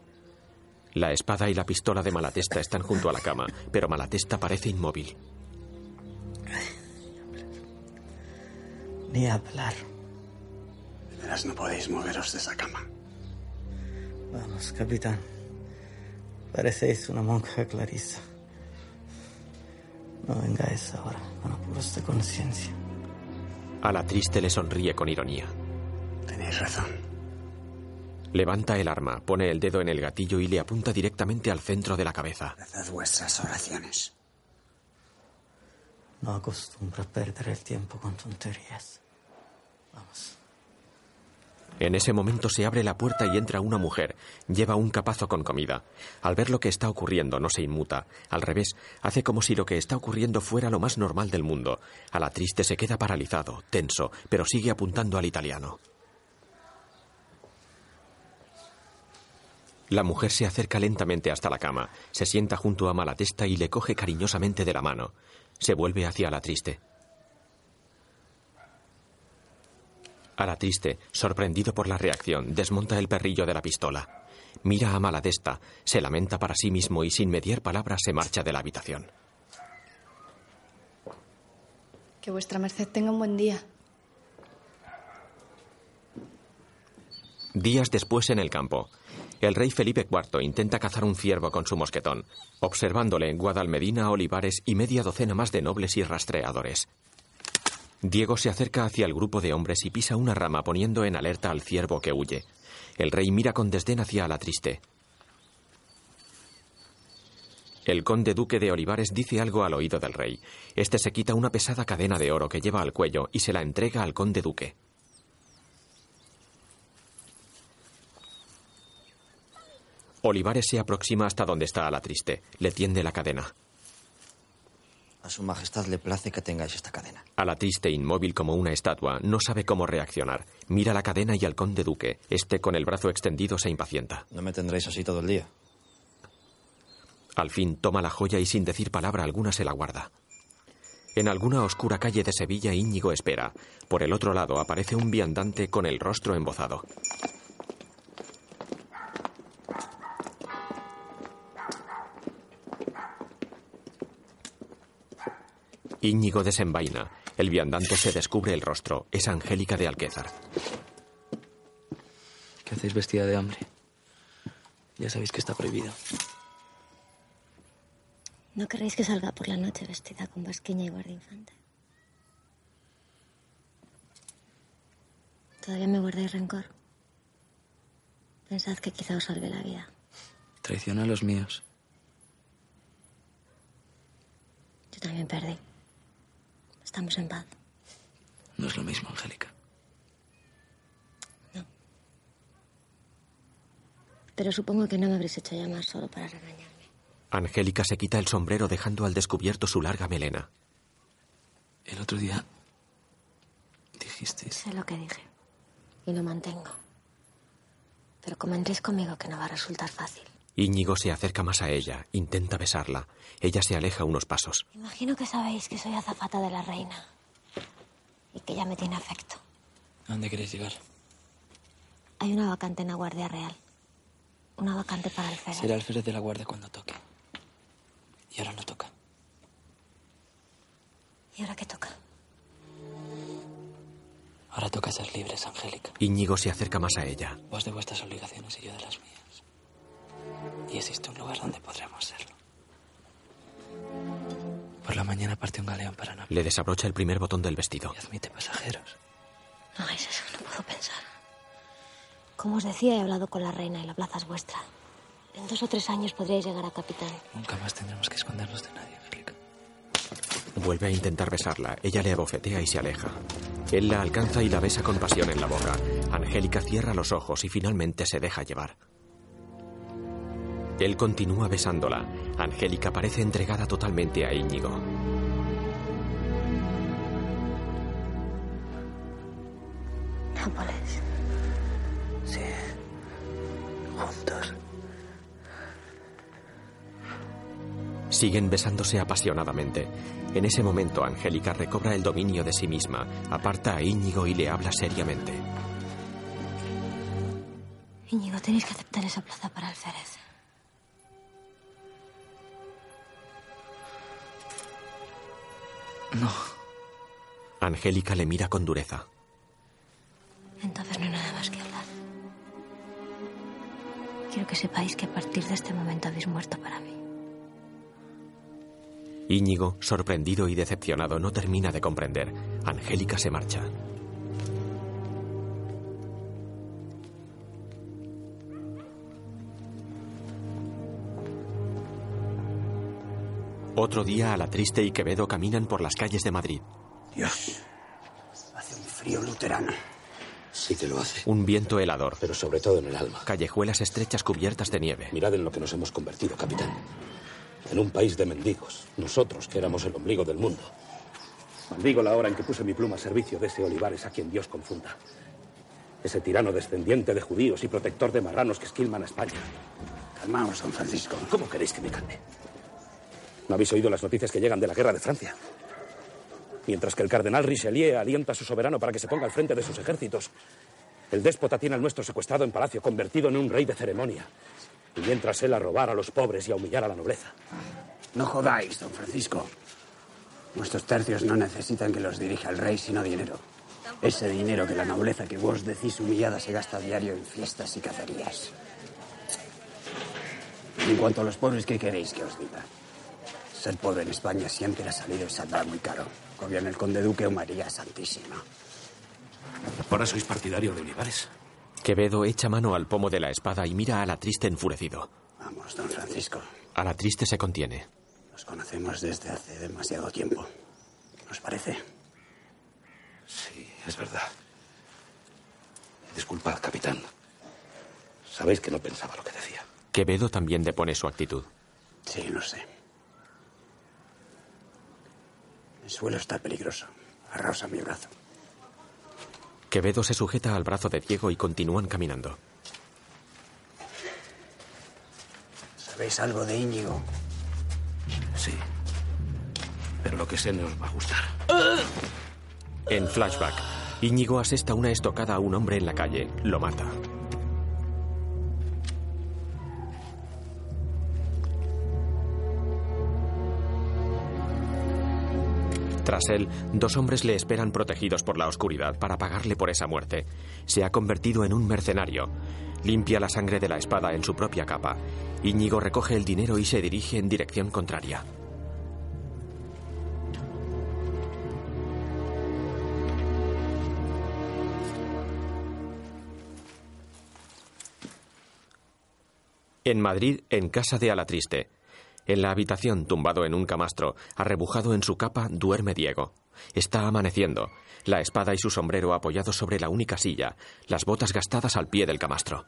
La espada y la pistola de Malatesta están junto a la cama, pero Malatesta parece inmóvil. Ni hablar. De veras no podéis moveros de esa cama. Vamos, capitán. Parecéis una monja clarisa. No vengáis ahora con apuros de conciencia. A la triste le sonríe con ironía. Tenéis razón. Levanta el arma, pone el dedo en el gatillo y le apunta directamente al centro de la cabeza. Haced vuestras oraciones. No acostumbro a perder el tiempo con tonterías. Vamos. En ese momento se abre la puerta y entra una mujer. Lleva un capazo con comida. Al ver lo que está ocurriendo no se inmuta. Al revés, hace como si lo que está ocurriendo fuera lo más normal del mundo. A la triste se queda paralizado, tenso, pero sigue apuntando al italiano. La mujer se acerca lentamente hasta la cama, se sienta junto a Malatesta y le coge cariñosamente de la mano. Se vuelve hacia la triste. A la triste, sorprendido por la reacción, desmonta el perrillo de la pistola. Mira a Malatesta, se lamenta para sí mismo y sin mediar palabras se marcha de la habitación. Que vuestra merced tenga un buen día. Días después en el campo, el rey Felipe IV intenta cazar un ciervo con su mosquetón, observándole Guadalmedina, Olivares y media docena más de nobles y rastreadores. Diego se acerca hacia el grupo de hombres y pisa una rama poniendo en alerta al ciervo que huye. El rey mira con desdén hacia la triste. El conde duque de Olivares dice algo al oído del rey. Este se quita una pesada cadena de oro que lleva al cuello y se la entrega al conde duque. Olivares se aproxima hasta donde está a la triste. Le tiende la cadena. A su majestad le place que tengáis esta cadena. A la triste, inmóvil como una estatua, no sabe cómo reaccionar. Mira la cadena y al conde duque. Este, con el brazo extendido, se impacienta. No me tendréis así todo el día. Al fin toma la joya y sin decir palabra alguna se la guarda. En alguna oscura calle de Sevilla Íñigo espera. Por el otro lado aparece un viandante con el rostro embozado. Íñigo desenvaina. El viandante se descubre el rostro. Es Angélica de Alquézar. ¿Qué hacéis vestida de hambre? Ya sabéis que está prohibido. ¿No querréis que salga por la noche vestida con basquiña y guardainfante? ¿Todavía me guardáis rencor? Pensad que quizá os salve la vida. Traiciona a los míos. Yo también perdí. Estamos en paz. No es lo mismo, Angélica. Pero supongo que no me habréis hecho llamar solo para regañarme. Angélica se quita el sombrero dejando al descubierto su larga melena. El otro día dijisteis... Sé lo que dije. Y lo mantengo. Pero convendréis conmigo que no va a resultar fácil. Íñigo se acerca más a ella, intenta besarla. Ella se aleja unos pasos. Imagino que sabéis que soy azafata de la reina. Y que ella me tiene afecto. ¿A dónde queréis llegar? Hay una vacante en la Guardia Real. Una vacante para el Férez. Será el Férez de la Guardia cuando toque. Y ahora no toca. ¿Y ahora qué toca? Ahora toca ser libres, Angélica. Íñigo se acerca más a ella. Vos de vuestras obligaciones y yo de las mías. Y existe un lugar donde podremos serlo. Por la mañana parte un galeón para Nápoles Le desabrocha el primer botón del vestido. y admite pasajeros. No hagáis eso, no puedo pensar. Como os decía, he hablado con la reina y la plaza es vuestra. En dos o tres años podríais llegar a capitán. Nunca más tendremos que escondernos de nadie, Angélica. Vuelve a intentar besarla. Ella le abofetea y se aleja. Él la alcanza y la besa con pasión en la boca. Angélica cierra los ojos y finalmente se deja llevar. Él continúa besándola. Angélica parece entregada totalmente a Íñigo. Nápoles. Sí. Juntos. Siguen besándose apasionadamente. En ese momento, Angélica recobra el dominio de sí misma, aparta a Íñigo y le habla seriamente. Íñigo, tenéis que aceptar esa plaza para alférez. No. Angélica le mira con dureza. Entonces no hay nada más que hablar. Quiero que sepáis que a partir de este momento habéis muerto para mí. Íñigo, sorprendido y decepcionado, no termina de comprender. Angélica se marcha. Otro día, a la triste y Quevedo caminan por las calles de Madrid. Dios, hace un frío luterano. Sí que lo hace. Un viento helador. Pero sobre todo en el alma. Callejuelas estrechas cubiertas de nieve. Mirad en lo que nos hemos convertido, capitán. En un país de mendigos. Nosotros, que éramos el ombligo del mundo. Maldigo la hora en que puse mi pluma a servicio de ese Olivares a quien Dios confunda. Ese tirano descendiente de judíos y protector de marranos que esquilman a España. Calmaos, don Francisco. ¿Cómo queréis que me calme? ¿No habéis oído las noticias que llegan de la guerra de Francia? Mientras que el cardenal Richelieu alienta a su soberano para que se ponga al frente de sus ejércitos, el déspota tiene al nuestro secuestrado en palacio, convertido en un rey de ceremonia. Y mientras él a robar a los pobres y a humillar a la nobleza. No jodáis, don Francisco. Nuestros tercios no necesitan que los dirija el rey, sino dinero. Ese dinero que la nobleza que vos decís humillada se gasta a diario en fiestas y cacerías. En cuanto a los pobres, ¿qué queréis que os diga? Ser pobre en España siempre ha salido y saldrá muy caro. Gobierna el conde duque o María Santísima. Ahora sois partidario de Olivares. Quevedo echa mano al pomo de la espada y mira a la triste enfurecido. Vamos, don Francisco. A la triste se contiene. Nos conocemos desde hace demasiado tiempo. ¿Nos parece? Sí, es verdad. Disculpad, capitán. Sabéis que no pensaba lo que decía. Quevedo también depone su actitud. Sí, lo sé. El suelo está peligroso. Agarraos a mi brazo. Quevedo se sujeta al brazo de Diego y continúan caminando. ¿Sabéis algo de Íñigo? Sí. Pero lo que sé no os va a gustar. En flashback, Íñigo asesta una estocada a un hombre en la calle. Lo mata. Tras él, dos hombres le esperan protegidos por la oscuridad para pagarle por esa muerte. Se ha convertido en un mercenario. Limpia la sangre de la espada en su propia capa. Íñigo recoge el dinero y se dirige en dirección contraria. En Madrid, en casa de Alatriste. En la habitación, tumbado en un camastro, arrebujado en su capa, duerme Diego. Está amaneciendo. La espada y su sombrero apoyados sobre la única silla, las botas gastadas al pie del camastro.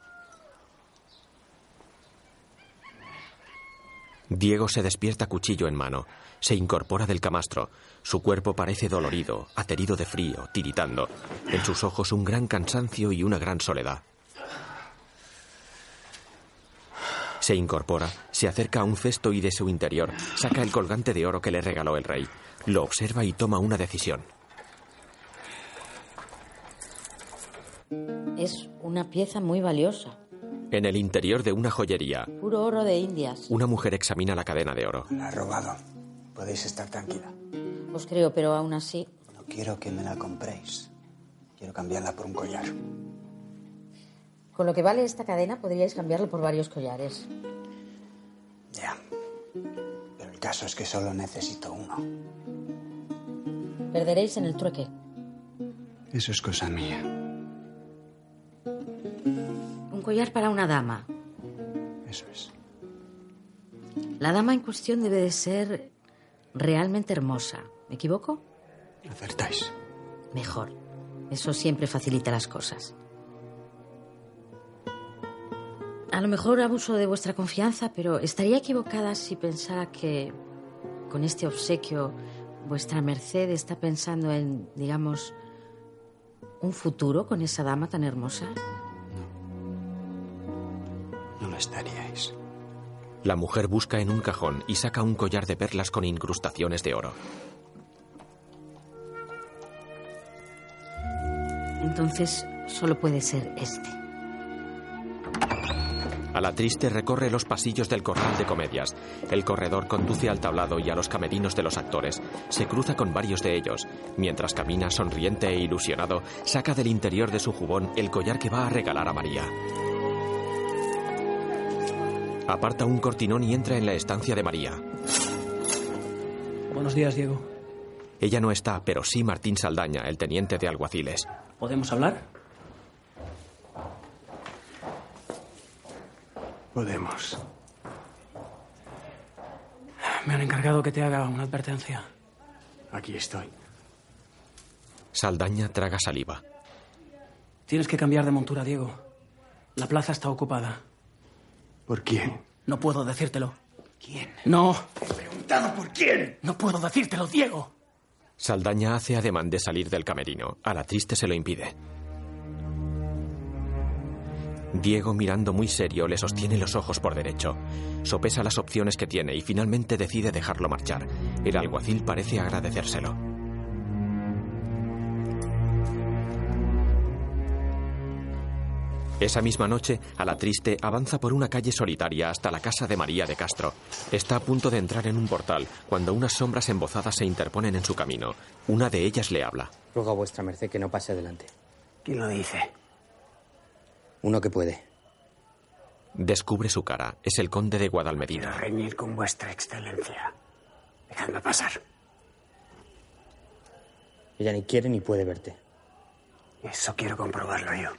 Diego se despierta cuchillo en mano. Se incorpora del camastro. Su cuerpo parece dolorido, aterido de frío, tiritando. En sus ojos un gran cansancio y una gran soledad. Se incorpora, se acerca a un cesto y de su interior saca el colgante de oro que le regaló el rey. Lo observa y toma una decisión. Es una pieza muy valiosa. En el interior de una joyería, Puro oro de Indias. una mujer examina la cadena de oro. La ha robado. Podéis estar tranquila. Os creo, pero aún así. No quiero que me la compréis. Quiero cambiarla por un collar. Con lo que vale esta cadena podríais cambiarlo por varios collares. Ya. Pero el caso es que solo necesito uno. Perderéis en el trueque. Eso es cosa mía. Un collar para una dama. Eso es. La dama en cuestión debe de ser realmente hermosa. ¿Me equivoco? Acertáis. Mejor. Eso siempre facilita las cosas. A lo mejor abuso de vuestra confianza, pero estaría equivocada si pensara que con este obsequio vuestra merced está pensando en, digamos, un futuro con esa dama tan hermosa. No lo estaríais. La mujer busca en un cajón y saca un collar de perlas con incrustaciones de oro. Entonces solo puede ser este. A la triste recorre los pasillos del corral de comedias. El corredor conduce al tablado y a los camerinos de los actores. Se cruza con varios de ellos. Mientras camina sonriente e ilusionado, saca del interior de su jubón el collar que va a regalar a María. Aparta un cortinón y entra en la estancia de María. Buenos días, Diego. Ella no está, pero sí Martín Saldaña, el teniente de alguaciles. ¿Podemos hablar? Podemos. Me han encargado que te haga una advertencia. Aquí estoy. Saldaña traga saliva. Tienes que cambiar de montura, Diego. La plaza está ocupada. ¿Por quién? No puedo decírtelo. ¿Quién? No. He preguntado por quién. No puedo decírtelo, Diego. Saldaña hace ademán de salir del camerino. A la triste se lo impide. Diego, mirando muy serio, le sostiene los ojos por derecho. Sopesa las opciones que tiene y finalmente decide dejarlo marchar. El alguacil parece agradecérselo. Esa misma noche, a la triste avanza por una calle solitaria hasta la casa de María de Castro. Está a punto de entrar en un portal cuando unas sombras embozadas se interponen en su camino. Una de ellas le habla. Ruego a vuestra merced que no pase adelante. ¿Quién lo dice? Uno que puede. Descubre su cara. Es el conde de Guadalmedina. Quiero reñir con vuestra excelencia. Dejadme pasar. Ella ni quiere ni puede verte. Eso quiero comprobarlo yo.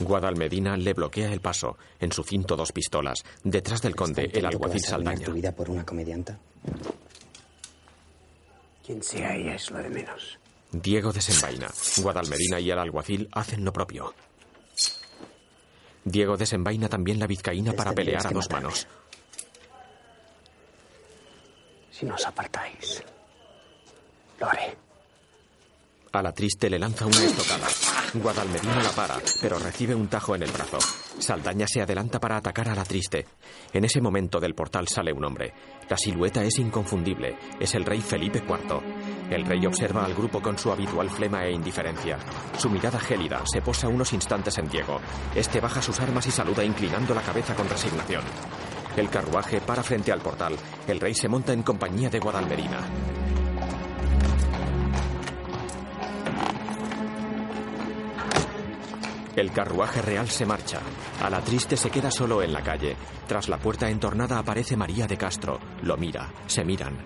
Guadalmedina le bloquea el paso. En su cinto dos pistolas. Detrás del conde, el alguacil Saldaña. tu vida por una comedianta? Quien sea ella es lo de menos. Diego desenvaina. Guadalmedina y el alguacil hacen lo propio. Diego desenvaina también la vizcaína para pelear a dos manos. Si no os apartáis, lo haré. A la triste le lanza una estocada. Guadalmedina la para, pero recibe un tajo en el brazo. Saldaña se adelanta para atacar a la triste. En ese momento del portal sale un hombre. La silueta es inconfundible. Es el rey Felipe IV. El rey observa al grupo con su habitual flema e indiferencia. Su mirada gélida se posa unos instantes en Diego. Este baja sus armas y saluda inclinando la cabeza con resignación. El carruaje para frente al portal. El rey se monta en compañía de Guadalmedina. El carruaje real se marcha. A la triste se queda solo en la calle. Tras la puerta entornada aparece María de Castro. Lo mira. Se miran.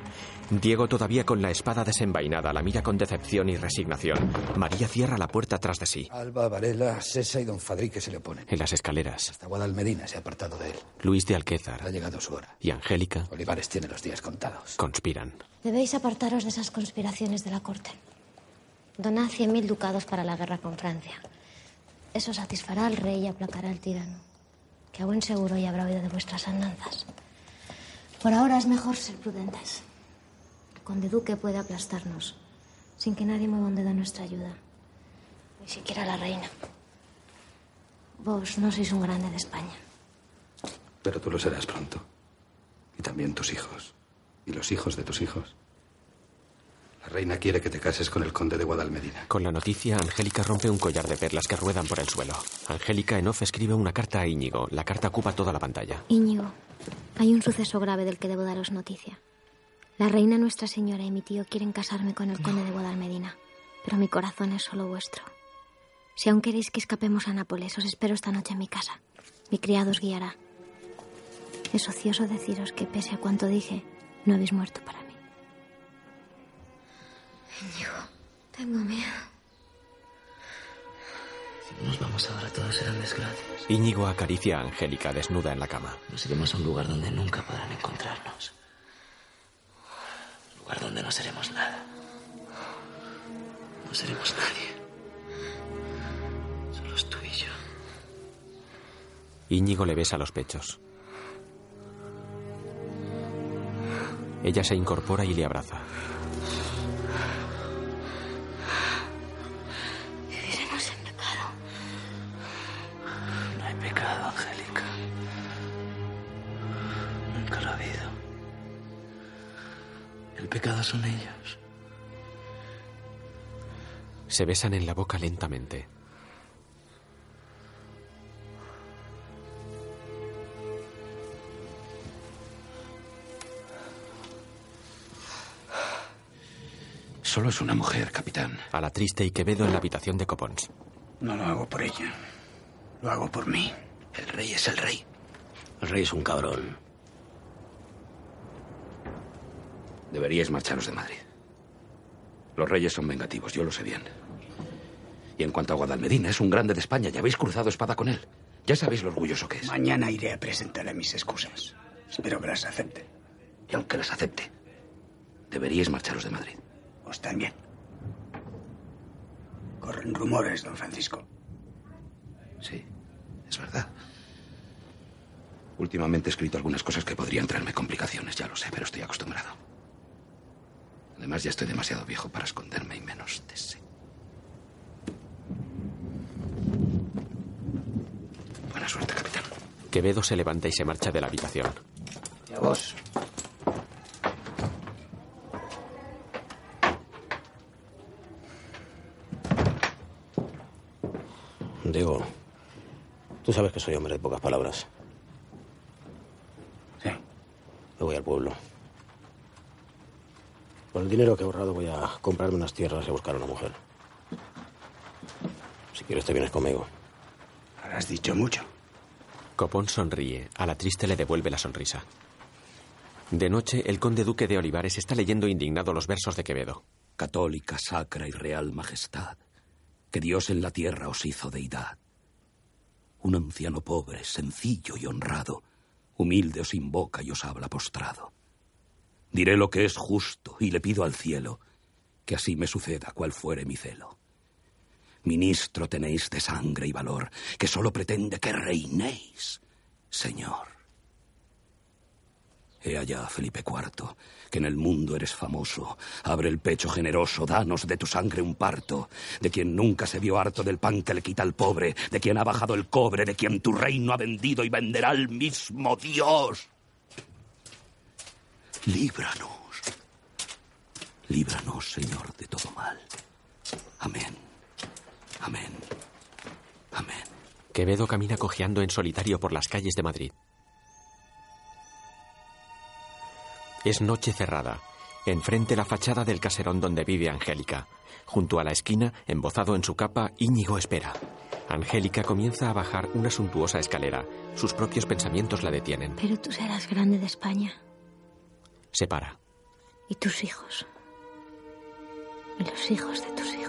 Diego, todavía con la espada desenvainada, la mira con decepción y resignación. María cierra la puerta tras de sí. Alba, Varela, Sesa y Don Fadrique se le oponen. En las escaleras. Hasta Guadalmedina se ha apartado de él. Luis de Alquézar Ha llegado su hora. y Angélica Olivares tiene los días contados. conspiran. Debéis apartaros de esas conspiraciones de la corte. Donad cien mil ducados para la guerra con Francia. Eso satisfará al rey y aplacará al tirano, que a buen seguro ya habrá oído de vuestras andanzas. Por ahora es mejor ser prudentes. Conde duque puede aplastarnos, sin que nadie mueva un dedo nuestra ayuda. Ni siquiera la reina. Vos no sois un grande de España. Pero tú lo serás pronto. Y también tus hijos. Y los hijos de tus hijos. La reina quiere que te cases con el conde de Guadalmedina. Con la noticia, Angélica rompe un collar de perlas que ruedan por el suelo. Angélica en off escribe una carta a Íñigo. La carta ocupa toda la pantalla. Íñigo, hay un suceso grave del que debo daros noticia. La reina Nuestra Señora y mi tío quieren casarme con el conde de Guadalmedina, pero mi corazón es solo vuestro. Si aún queréis que escapemos a Nápoles, os espero esta noche en mi casa. Mi criado os guiará. Es ocioso deciros que, pese a cuanto dije, no habéis muerto para mí. Íñigo, tengo miedo. Si nos vamos ahora, todos serán desgracias. Íñigo acaricia a Angélica desnuda en la cama. Nos iremos a un lugar donde nunca podrán encontrarnos. Lugar donde no seremos nada. No seremos nadie. Solo tú y yo. Íñigo le besa los pechos. Ella se incorpora y le abraza. El pecado son ellos. Se besan en la boca lentamente. Solo es una mujer, capitán. A la triste y Quevedo en la habitación de Copons. No lo hago por ella. Lo hago por mí. El rey es el rey. El rey es un cabrón. Deberíais marcharos de Madrid. Los reyes son vengativos, yo lo sé bien. Y en cuanto a Guadalmedina, es un grande de España. Ya habéis cruzado espada con él. Ya sabéis lo orgulloso que es. Mañana iré a presentarle mis excusas. Espero que las acepte. Y aunque las acepte, deberíais marcharos de Madrid. Pues también. Corren rumores, don Francisco. Sí, es verdad. Últimamente he escrito algunas cosas que podrían traerme complicaciones, ya lo sé, pero estoy acostumbrado. Además, ya estoy demasiado viejo para esconderme y menos de sé. Buena suerte, capitán. Quevedo se levanta y se marcha de la habitación. Y a vos. Diego, tú sabes que soy hombre de pocas palabras. Sí. Me voy al pueblo. Con el dinero que he ahorrado voy a comprarme unas tierras y a buscar a una mujer. Si quieres te vienes conmigo. Ahora has dicho mucho. Copón sonríe. A la triste le devuelve la sonrisa. De noche, el conde duque de Olivares está leyendo indignado los versos de Quevedo. Católica, sacra y real majestad, que Dios en la tierra os hizo deidad. Un anciano pobre, sencillo y honrado, humilde os invoca y os habla postrado. Diré lo que es justo y le pido al cielo que así me suceda cual fuere mi celo. Ministro tenéis de sangre y valor, que solo pretende que reinéis, Señor. He allá, Felipe IV, que en el mundo eres famoso. Abre el pecho generoso, danos de tu sangre un parto, de quien nunca se vio harto del pan que le quita al pobre, de quien ha bajado el cobre, de quien tu reino ha vendido y venderá el mismo Dios. Líbranos. Líbranos, Señor, de todo mal. Amén. Amén. Amén. Quevedo camina cojeando en solitario por las calles de Madrid. Es noche cerrada. Enfrente la fachada del caserón donde vive Angélica. Junto a la esquina, embozado en su capa, Íñigo espera. Angélica comienza a bajar una suntuosa escalera. Sus propios pensamientos la detienen. Pero tú serás grande de España. Se para. Y tus hijos. Y los hijos de tus hijos.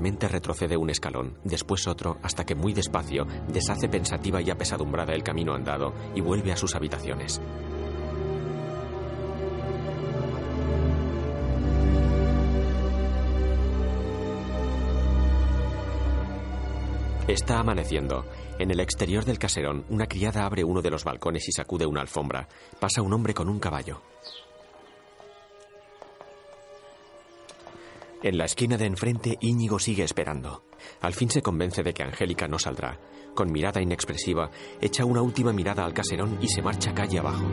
Retrocede un escalón, después otro, hasta que muy despacio deshace pensativa y apesadumbrada el camino andado y vuelve a sus habitaciones. Está amaneciendo. En el exterior del caserón, una criada abre uno de los balcones y sacude una alfombra. Pasa un hombre con un caballo. En la esquina de enfrente, Íñigo sigue esperando. Al fin se convence de que Angélica no saldrá. Con mirada inexpresiva, echa una última mirada al caserón y se marcha calle abajo.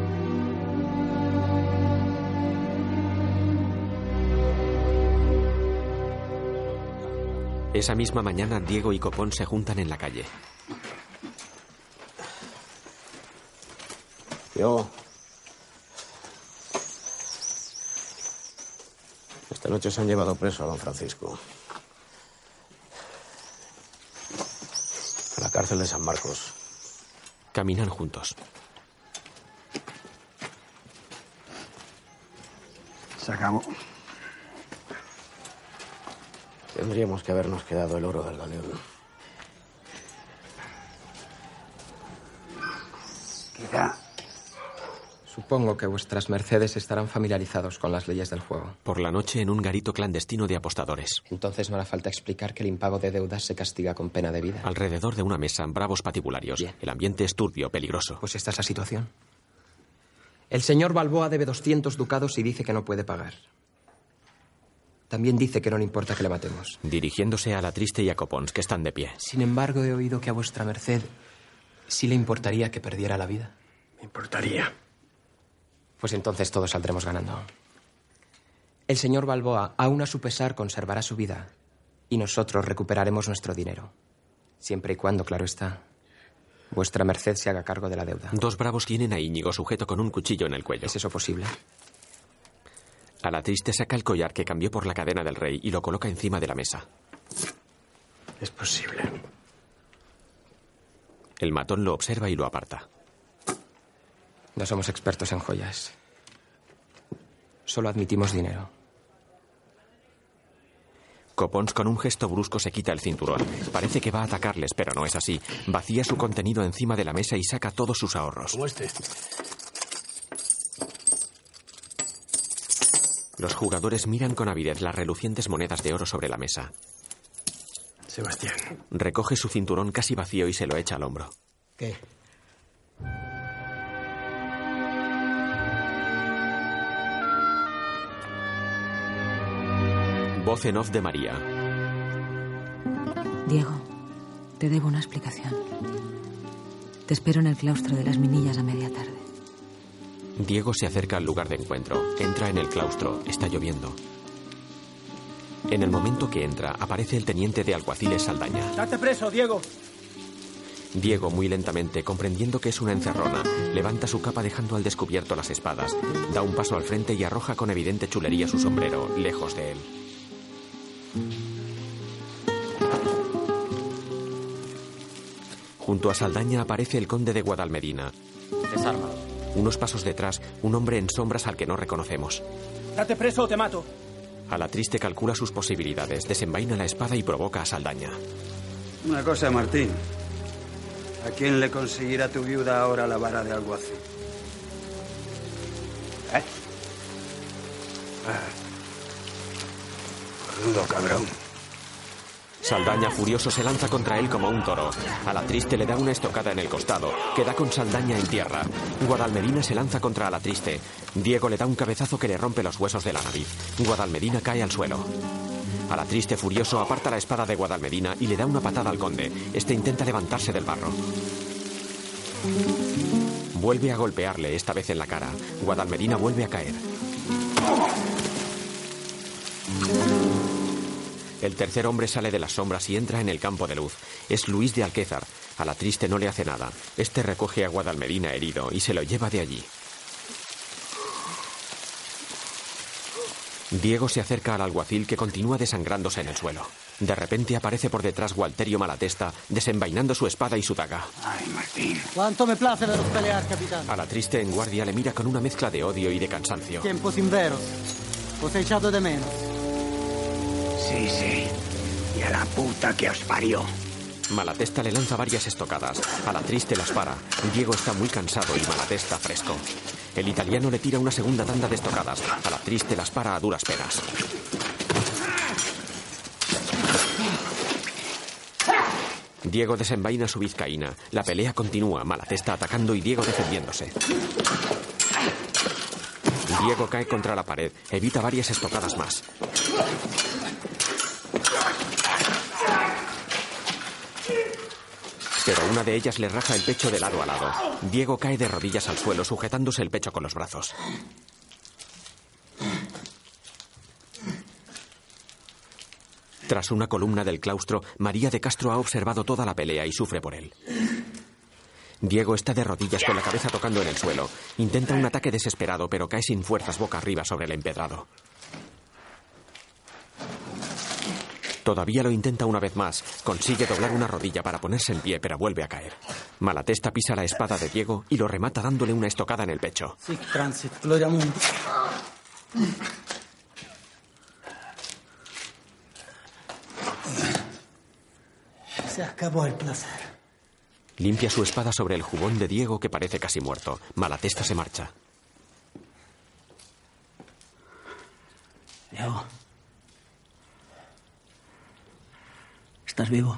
Esa misma mañana, Diego y Copón se juntan en la calle. Diego, Esta noche se han llevado preso a don Francisco. A la cárcel de San Marcos. Caminan juntos. Se acabó. Tendríamos que habernos quedado el oro del galeón. Quizá Supongo que vuestras mercedes estarán familiarizados con las leyes del juego. Por la noche en un garito clandestino de apostadores. Entonces no hará falta explicar que el impago de deudas se castiga con pena de vida. Alrededor de una mesa, bravos patibularios. El ambiente es turbio, peligroso. Pues esta es la situación. El señor Balboa debe 200 ducados y dice que no puede pagar. También dice que no le importa que le matemos. Dirigiéndose a la triste y a Copons, que están de pie. Sin embargo, he oído que a vuestra merced sí le importaría que perdiera la vida. Me importaría. Pues entonces todos saldremos ganando. El señor Balboa, aún a su pesar, conservará su vida y nosotros recuperaremos nuestro dinero. Siempre y cuando, claro está, vuestra merced se haga cargo de la deuda. Dos bravos tienen a Íñigo sujeto con un cuchillo en el cuello. ¿Es eso posible? A la triste saca el collar que cambió por la cadena del rey y lo coloca encima de la mesa. Es posible. El matón lo observa y lo aparta. No somos expertos en joyas. Solo admitimos dinero. Copons con un gesto brusco se quita el cinturón. Parece que va a atacarles, pero no es así. Vacía su contenido encima de la mesa y saca todos sus ahorros. Como este. Los jugadores miran con avidez las relucientes monedas de oro sobre la mesa. Sebastián. Recoge su cinturón casi vacío y se lo echa al hombro. ¿Qué? Voz en off de María. Diego, te debo una explicación. Te espero en el claustro de las Minillas a media tarde. Diego se acerca al lugar de encuentro. Entra en el claustro. Está lloviendo. En el momento que entra, aparece el teniente de alguaciles Saldaña. ¡Date preso, Diego! Diego, muy lentamente, comprendiendo que es una encerrona, levanta su capa dejando al descubierto las espadas. Da un paso al frente y arroja con evidente chulería su sombrero, lejos de él. Junto a Saldaña aparece el conde de Guadalmedina. Desarma. Unos pasos detrás, un hombre en sombras al que no reconocemos. ¡Date preso o te mato! A la triste calcula sus posibilidades, desenvaina la espada y provoca a Saldaña. Una cosa, Martín. ¿A quién le conseguirá tu viuda ahora la vara de alguacil? ¿Eh? Ah. Cabrón. Saldaña furioso se lanza contra él como un toro. A la triste le da una estocada en el costado, que da con Saldaña en tierra. Guadalmedina se lanza contra a la triste. Diego le da un cabezazo que le rompe los huesos de la nariz. Guadalmedina cae al suelo. A la triste furioso aparta la espada de Guadalmedina y le da una patada al conde. Este intenta levantarse del barro. Vuelve a golpearle, esta vez en la cara. Guadalmedina vuelve a caer. El tercer hombre sale de las sombras y entra en el campo de luz. Es Luis de Alquézar. A la triste no le hace nada. Este recoge a Guadalmedina herido y se lo lleva de allí. Diego se acerca al alguacil que continúa desangrándose en el suelo. De repente aparece por detrás Gualterio Malatesta, desenvainando su espada y su daga. Ay, Martín. Cuánto me place veros pelear, capitán. A la triste en guardia le mira con una mezcla de odio y de cansancio. Tiempo sin veros. Os he echado de menos. Sí, sí. Y a la puta que os parió. Malatesta le lanza varias estocadas. A la triste las para. Diego está muy cansado y Malatesta fresco. El italiano le tira una segunda tanda de estocadas. A la triste las para a duras penas. Diego desenvaina su vizcaína. La pelea continúa. Malatesta atacando y Diego defendiéndose. Diego cae contra la pared. Evita varias estocadas más. Pero una de ellas le raja el pecho de lado a lado. Diego cae de rodillas al suelo, sujetándose el pecho con los brazos. Tras una columna del claustro, María de Castro ha observado toda la pelea y sufre por él. Diego está de rodillas con la cabeza tocando en el suelo. Intenta un ataque desesperado, pero cae sin fuerzas boca arriba sobre el empedrado. Todavía lo intenta una vez más. Consigue doblar una rodilla para ponerse en pie, pero vuelve a caer. Malatesta pisa la espada de Diego y lo remata dándole una estocada en el pecho. Sic transit, gloria mundi. Se acabó el placer. Limpia su espada sobre el jubón de Diego que parece casi muerto. Malatesta se marcha. Diego. ¿Estás vivo?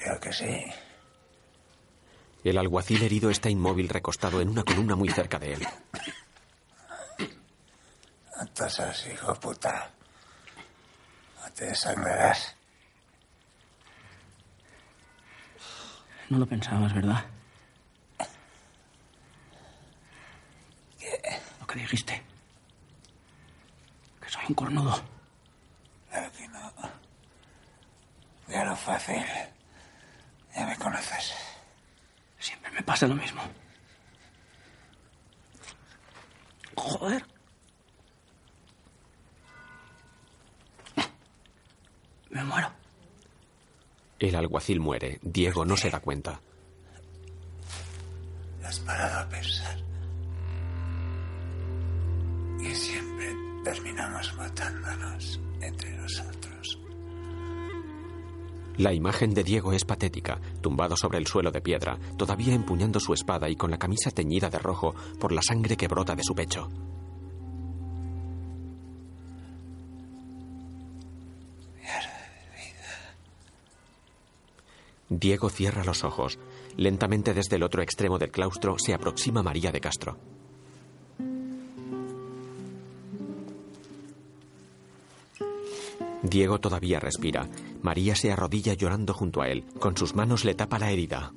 Creo que sí. El alguacil herido está inmóvil recostado en una columna muy cerca de él. No tosas, hijo puta. No te desangrarás. No lo pensabas, ¿verdad? Lo que dijiste. Un cornudo. Claro que no. Ya lo fácil. Ya me conoces. Siempre me pasa lo mismo. Joder. Me muero. El alguacil muere. Diego no se da cuenta. Has parado a pensar. La imagen de Diego es patética, tumbado sobre el suelo de piedra, todavía empuñando su espada y con la camisa teñida de rojo por la sangre que brota de su pecho. Diego cierra los ojos. Lentamente desde el otro extremo del claustro se aproxima María de Castro. Diego todavía respira. María se arrodilla llorando junto a él. Con sus manos le tapa la herida.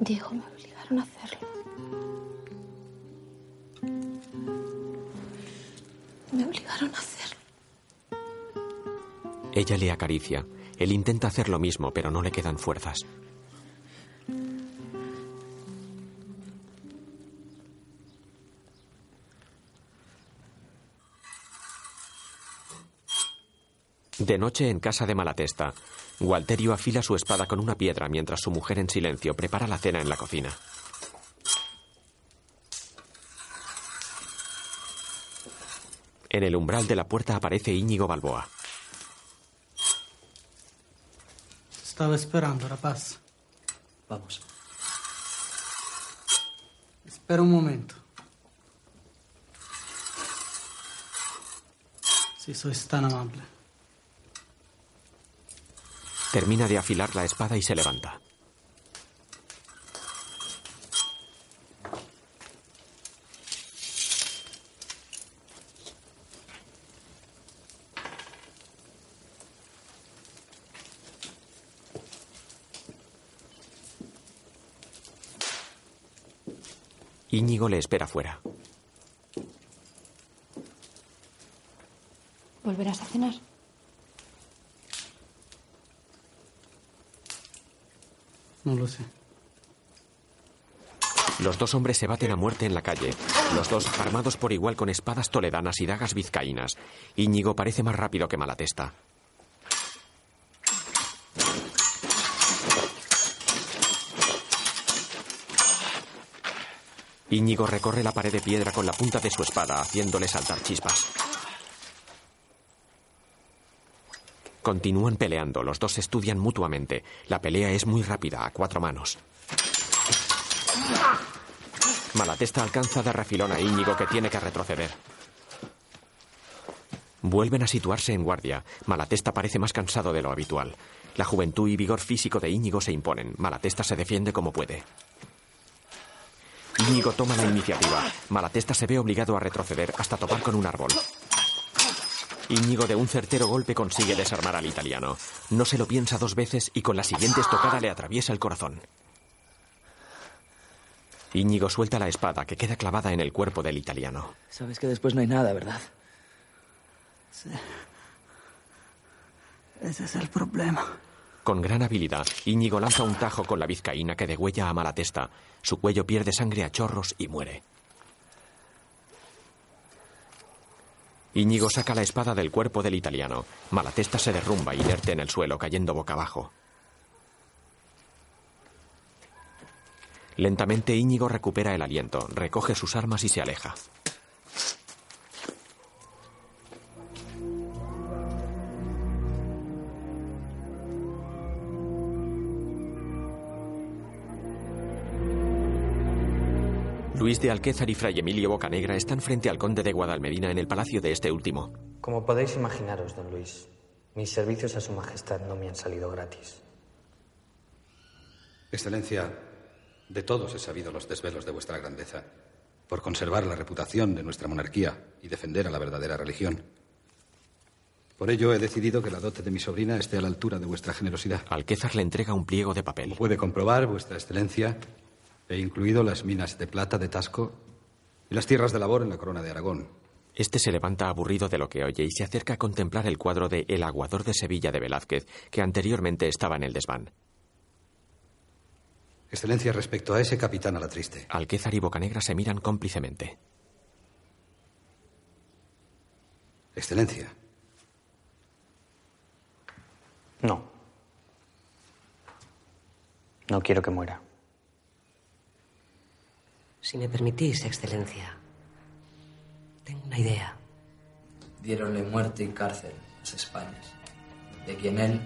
Diego, me obligaron a hacerlo. Me obligaron a hacerlo. Ella le acaricia. Él intenta hacer lo mismo, pero no le quedan fuerzas. De noche en casa de Malatesta, Gualterio afila su espada con una piedra mientras su mujer en silencio prepara la cena en la cocina. En el umbral de la puerta aparece Íñigo Balboa. Estaba esperando, rapaz. Vamos. Espera un momento. Si sois tan amable. Termina de afilar la espada y se levanta. Íñigo le espera fuera. ¿Volverás a cenar? Los dos hombres se baten a muerte en la calle. Los dos armados por igual con espadas toledanas y dagas vizcaínas. Íñigo parece más rápido que Malatesta. Íñigo recorre la pared de piedra con la punta de su espada, haciéndole saltar chispas. Continúan peleando, los dos estudian mutuamente. La pelea es muy rápida, a cuatro manos. Malatesta alcanza de refilón a Íñigo que tiene que retroceder. Vuelven a situarse en guardia. Malatesta parece más cansado de lo habitual. La juventud y vigor físico de Íñigo se imponen. Malatesta se defiende como puede. Íñigo toma la iniciativa. Malatesta se ve obligado a retroceder hasta topar con un árbol. Íñigo de un certero golpe consigue desarmar al italiano. No se lo piensa dos veces y con la siguiente estocada le atraviesa el corazón. Íñigo suelta la espada que queda clavada en el cuerpo del italiano. Sabes que después no hay nada, ¿verdad? Sí. Ese es el problema. Con gran habilidad, Íñigo lanza un tajo con la vizcaína que degüella a Malatesta. Su cuello pierde sangre a chorros y muere. Íñigo saca la espada del cuerpo del italiano. Malatesta se derrumba inerte en el suelo, cayendo boca abajo. Lentamente Íñigo recupera el aliento, recoge sus armas y se aleja. Luis de Alquézar y Fray Emilio Bocanegra están frente al conde de Guadalmedina en el palacio de este último. Como podéis imaginaros, don Luis, mis servicios a su majestad no me han salido gratis. Excelencia, de todos he sabido los desvelos de vuestra grandeza, por conservar la reputación de nuestra monarquía y defender a la verdadera religión. Por ello he decidido que la dote de mi sobrina esté a la altura de vuestra generosidad. Alquézar le entrega un pliego de papel. Puede comprobar, vuestra excelencia, he incluido las minas de plata de Tasco y las tierras de labor en la corona de Aragón. Este se levanta aburrido de lo que oye y se acerca a contemplar el cuadro de El aguador de Sevilla de Velázquez, que anteriormente estaba en el desván. Excelencia, respecto a ese capitán a la triste. Alquézar y Bocanegra se miran cómplicemente. Excelencia. No. No quiero que muera. Si me permitís, Excelencia, tengo una idea. Diéronle muerte y cárcel a las Españas, de quien él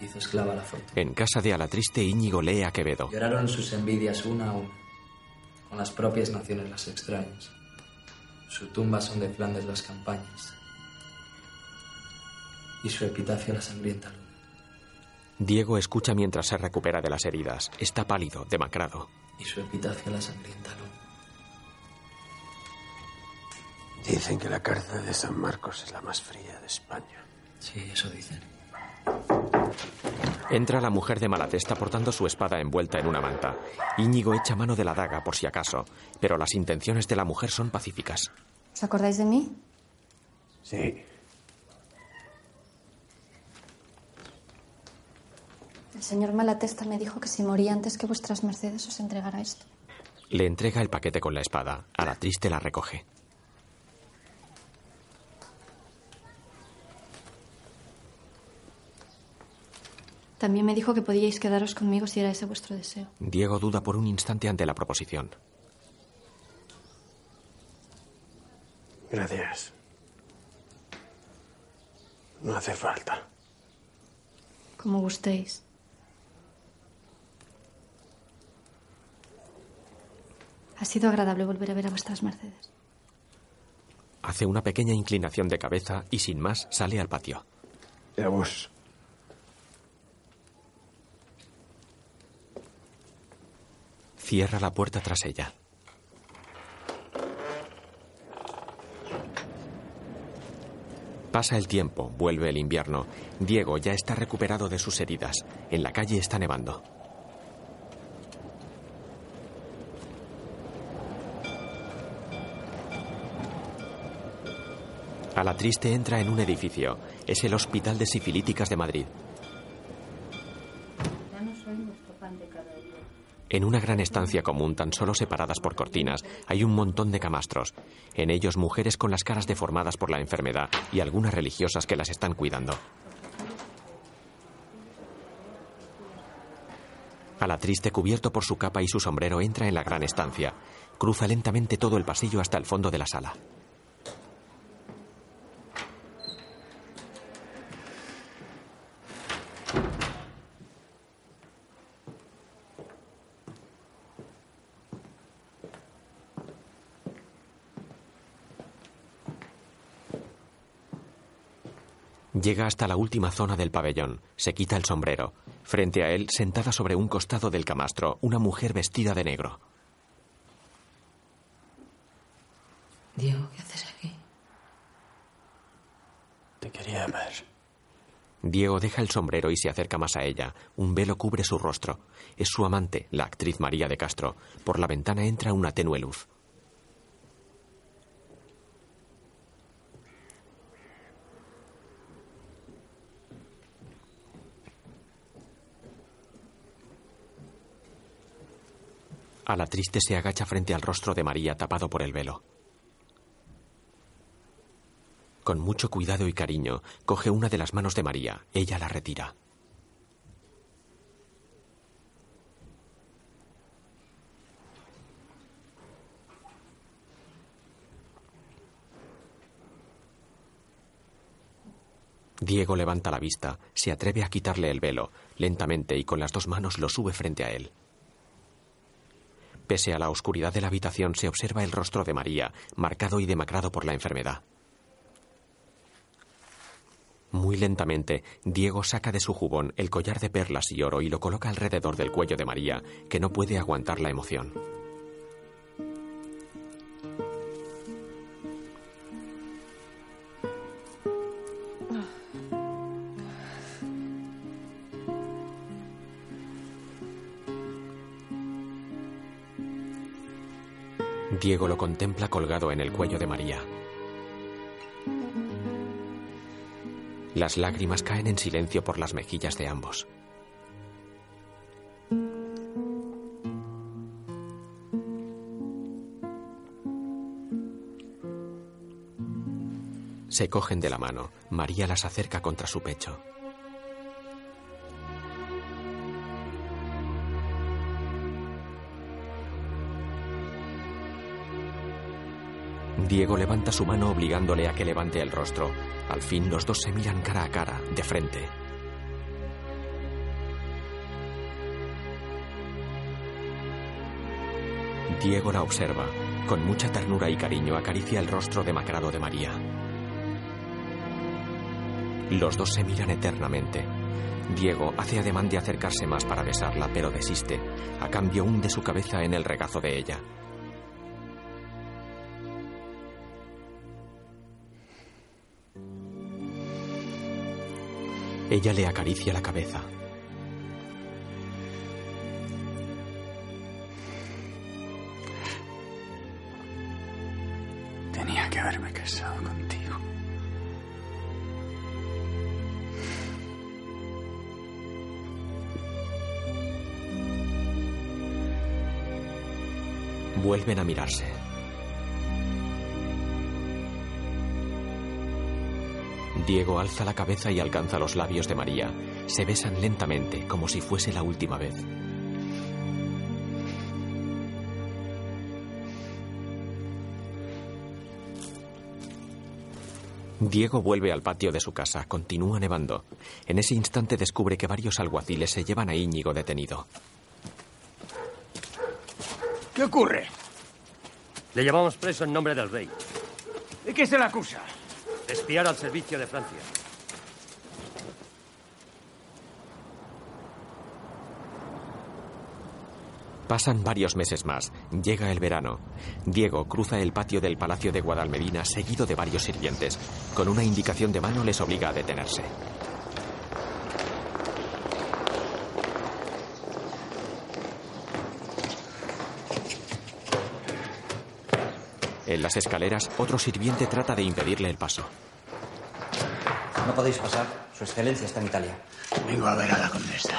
hizo esclava la fortuna. En casa de Alatriste, Íñigo lee a Quevedo. Lloraron sus envidias una a una, con las propias naciones las extrañas. Su tumba son de Flandes las campañas, y su epitafio la sangrienta luna. Diego escucha mientras se recupera de las heridas. Está pálido, demacrado. Y su epitafio la sangrienta luna. Dicen que la cárcel de San Marcos es la más fría de España. Sí, eso dicen. Entra la mujer de Malatesta portando su espada envuelta en una manta. Íñigo echa mano de la daga por si acaso, pero las intenciones de la mujer son pacíficas. ¿Os acordáis de mí? Sí. El señor Malatesta me dijo que si moría antes que vuestras mercedes os entregara esto. Le entrega el paquete con la espada. A la triste la recoge. También me dijo que podíais quedaros conmigo si era ese vuestro deseo. Diego duda por un instante ante la proposición. Gracias. No hace falta. Como gustéis. Ha sido agradable volver a ver a vuestras mercedes. Hace una pequeña inclinación de cabeza y sin más sale al patio. Y a vos. Cierra la puerta tras ella. Pasa el tiempo, vuelve el invierno. Diego ya está recuperado de sus heridas. En la calle está nevando. A la triste entra en un edificio. Es el Hospital de Sifilíticas de Madrid. En una gran estancia común, tan solo separadas por cortinas, hay un montón de camastros. En ellos mujeres con las caras deformadas por la enfermedad y algunas religiosas que las están cuidando. A la triste, cubierto por su capa y su sombrero, entra en la gran estancia. Cruza lentamente todo el pasillo hasta el fondo de la sala. Llega hasta la última zona del pabellón. Se quita el sombrero. Frente a él, sentada sobre un costado del camastro, una mujer vestida de negro. Diego, ¿qué haces aquí? Te quería ver. Diego deja el sombrero y se acerca más a ella. Un velo cubre su rostro. Es su amante, la actriz María de Castro. Por la ventana entra una tenue luz. A la triste se agacha frente al rostro de María tapado por el velo. Con mucho cuidado y cariño, coge una de las manos de María. Ella la retira. Diego levanta la vista, se atreve a quitarle el velo, lentamente y con las dos manos lo sube frente a él. Pese a la oscuridad de la habitación se observa el rostro de María, marcado y demacrado por la enfermedad. Muy lentamente, Diego saca de su jubón el collar de perlas y oro y lo coloca alrededor del cuello de María, que no puede aguantar la emoción. Diego lo contempla colgado en el cuello de María. Las lágrimas caen en silencio por las mejillas de ambos. Se cogen de la mano. María las acerca contra su pecho. Diego levanta su mano obligándole a que levante el rostro. Al fin los dos se miran cara a cara, de frente. Diego la observa. Con mucha ternura y cariño acaricia el rostro demacrado de María. Los dos se miran eternamente. Diego hace ademán de acercarse más para besarla, pero desiste. A cambio hunde su cabeza en el regazo de ella. Ella le acaricia la cabeza. Tenía que haberme casado contigo. Vuelven a mirarse. Diego alza la cabeza y alcanza los labios de María. Se besan lentamente, como si fuese la última vez. Diego vuelve al patio de su casa. Continúa nevando. En ese instante descubre que varios alguaciles se llevan a Íñigo detenido. ¿Qué ocurre? Le llevamos preso en nombre del rey. ¿De qué se le acusa? espiar al servicio de Francia. Pasan varios meses más. Llega el verano. Diego cruza el patio del Palacio de Guadalmedina seguido de varios sirvientes. Con una indicación de mano les obliga a detenerse. En las escaleras, otro sirviente trata de impedirle el paso. No podéis pasar. Su excelencia está en Italia. Vengo a ver a la condesa.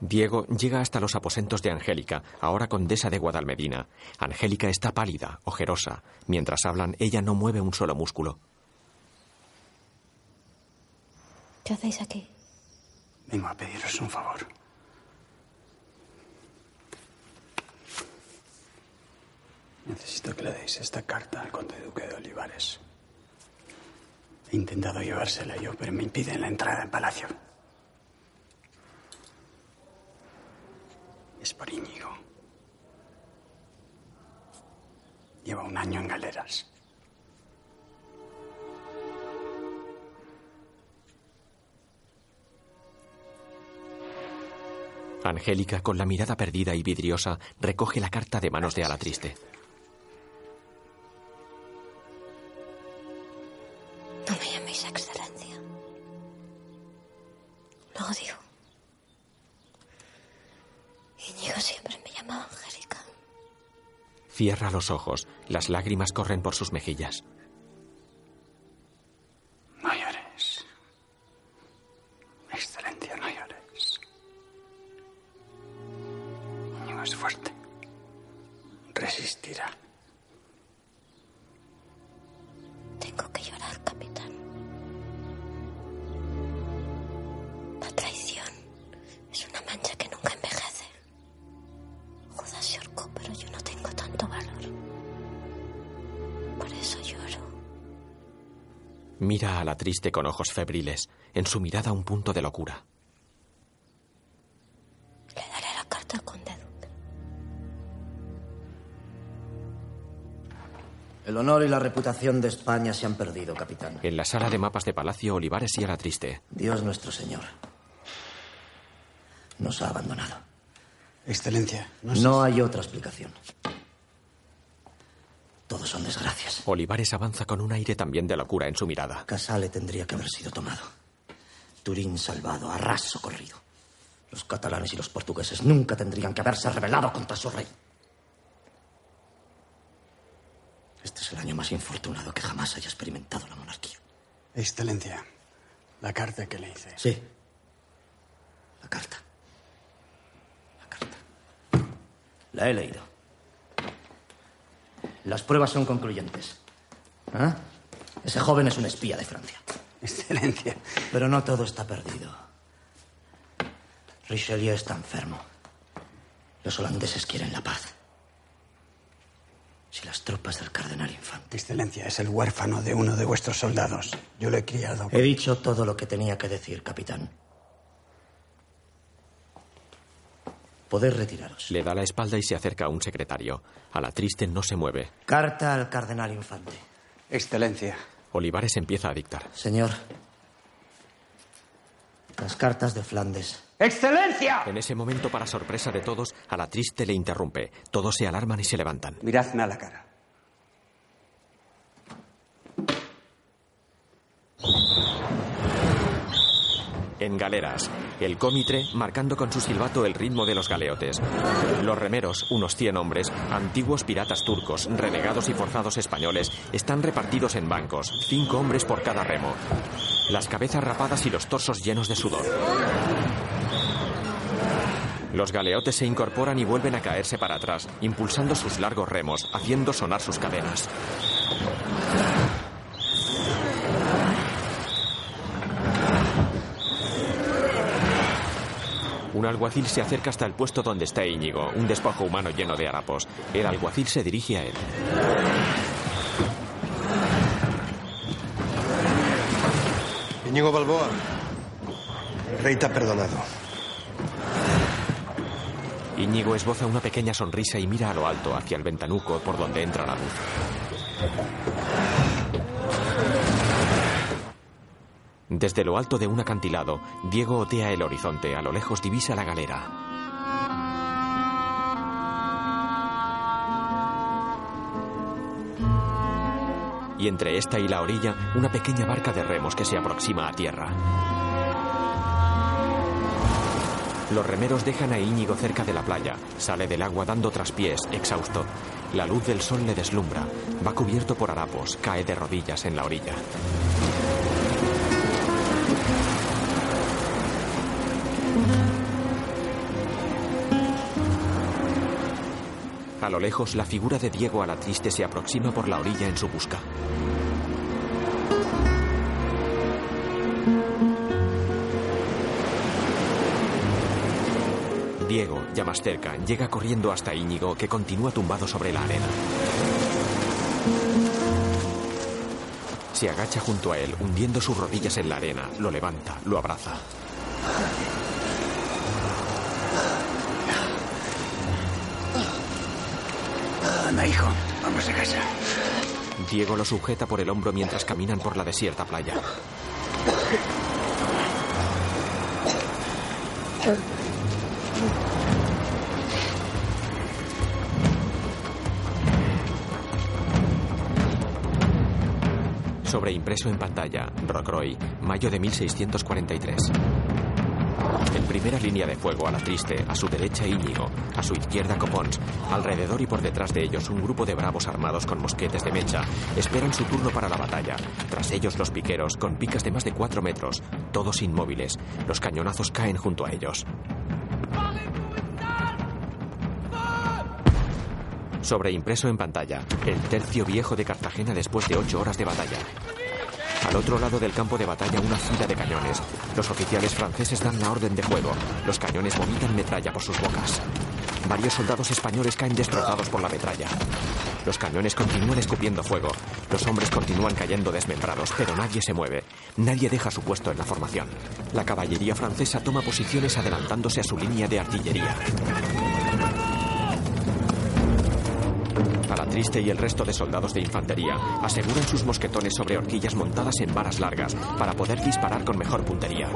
Diego llega hasta los aposentos de Angélica, ahora condesa de Guadalmedina. Angélica está pálida, ojerosa. Mientras hablan, ella no mueve un solo músculo. ¿Qué hacéis aquí? Vengo a pediros un favor. Necesito que le deis esta carta al conde duque de Olivares. He intentado llevársela yo, pero me impiden la entrada en palacio. Es por Íñigo. Lleva un año en galeras. Angélica, con la mirada perdida y vidriosa, recoge la carta de manos de Ala Triste. Cierra los ojos. Las lágrimas corren por sus mejillas. Con ojos febriles. En su mirada un punto de locura. Le daré la carta al conde Duque. El honor y la reputación de España se han perdido, capitán. En la sala de mapas de Palacio, Olivares y a la triste. Dios nuestro Señor nos ha abandonado. Excelencia, no, No hay otra explicación. Todos son desgracias. Olivares avanza con un aire también de locura en su mirada. Casale tendría que haber sido tomado. Turín salvado, Arras socorrido. Los catalanes y los portugueses nunca tendrían que haberse rebelado contra su rey. Este es el año más infortunado que jamás haya experimentado la monarquía. Excelencia, la carta que le hice. Sí. La carta. La carta. La he leído. Las pruebas son concluyentes. ¿Ah? Ese joven es un espía de Francia. Excelencia. Pero no todo está perdido. Richelieu está enfermo. Los holandeses quieren la paz. Si las tropas del cardenal infante. Excelencia, es el huérfano de uno de vuestros soldados. Yo lo he criado. He dicho todo lo que tenía que decir, capitán. Poder retiraros. Le da la espalda y se acerca a un secretario. A la triste no se mueve. Carta al cardenal infante. Excelencia. Olivares empieza a dictar. Señor. Las cartas de Flandes. ¡Excelencia! En ese momento, para sorpresa de todos, a la triste le interrumpe. Todos se alarman y se levantan. Miradme a la cara. En galeras, el cómitre marcando con su silbato el ritmo de los galeotes. Los remeros, unos 100 hombres, antiguos piratas turcos, renegados y forzados españoles, están repartidos en bancos, cinco hombres por cada remo. Las cabezas rapadas y los torsos llenos de sudor. Los galeotes se incorporan y vuelven a caerse para atrás, impulsando sus largos remos, haciendo sonar sus cadenas. Un alguacil se acerca hasta el puesto donde está Íñigo, un despojo humano lleno de harapos. El alguacil se dirige a él. Íñigo Balboa, el rey te ha perdonado. Íñigo esboza una pequeña sonrisa y mira a lo alto, hacia el ventanuco por donde entra la luz. Desde lo alto de un acantilado, Diego otea el horizonte. A lo lejos divisa la galera. Y entre esta y la orilla, una pequeña barca de remos que se aproxima a tierra. Los remeros dejan a Íñigo cerca de la playa. Sale del agua dando traspiés, exhausto. La luz del sol le deslumbra. Va cubierto por harapos. Cae de rodillas en la orilla. A lo lejos, la figura de Diego a la triste se aproxima por la orilla en su busca. Diego, ya más cerca, llega corriendo hasta Íñigo, que continúa tumbado sobre la arena. Se agacha junto a él, hundiendo sus rodillas en la arena, lo levanta, lo abraza. Hijo, vamos a casa. Diego lo sujeta por el hombro mientras caminan por la desierta playa. Sobreimpreso en pantalla, Rocroi, mayo de 1643. Primera línea de fuego a la triste, a su derecha Íñigo, a su izquierda Copons. Alrededor y por detrás de ellos un grupo de bravos armados con mosquetes de mecha esperan su turno para la batalla. Tras ellos los piqueros con picas de más de cuatro metros, todos inmóviles. Los cañonazos caen junto a ellos. Sobreimpreso en pantalla, el tercio viejo de Cartagena después de ocho horas de batalla. Al otro lado del campo de batalla una fila de cañones. Los oficiales franceses dan la orden de fuego. Los cañones vomitan metralla por sus bocas. Varios soldados españoles caen destrozados por la metralla. Los cañones continúan escupiendo fuego. Los hombres continúan cayendo desmembrados, pero nadie se mueve. Nadie deja su puesto en la formación. La caballería francesa toma posiciones adelantándose a su línea de artillería. Alatriste y el resto de soldados de infantería aseguran sus mosquetones sobre horquillas montadas en varas largas para poder disparar con mejor puntería.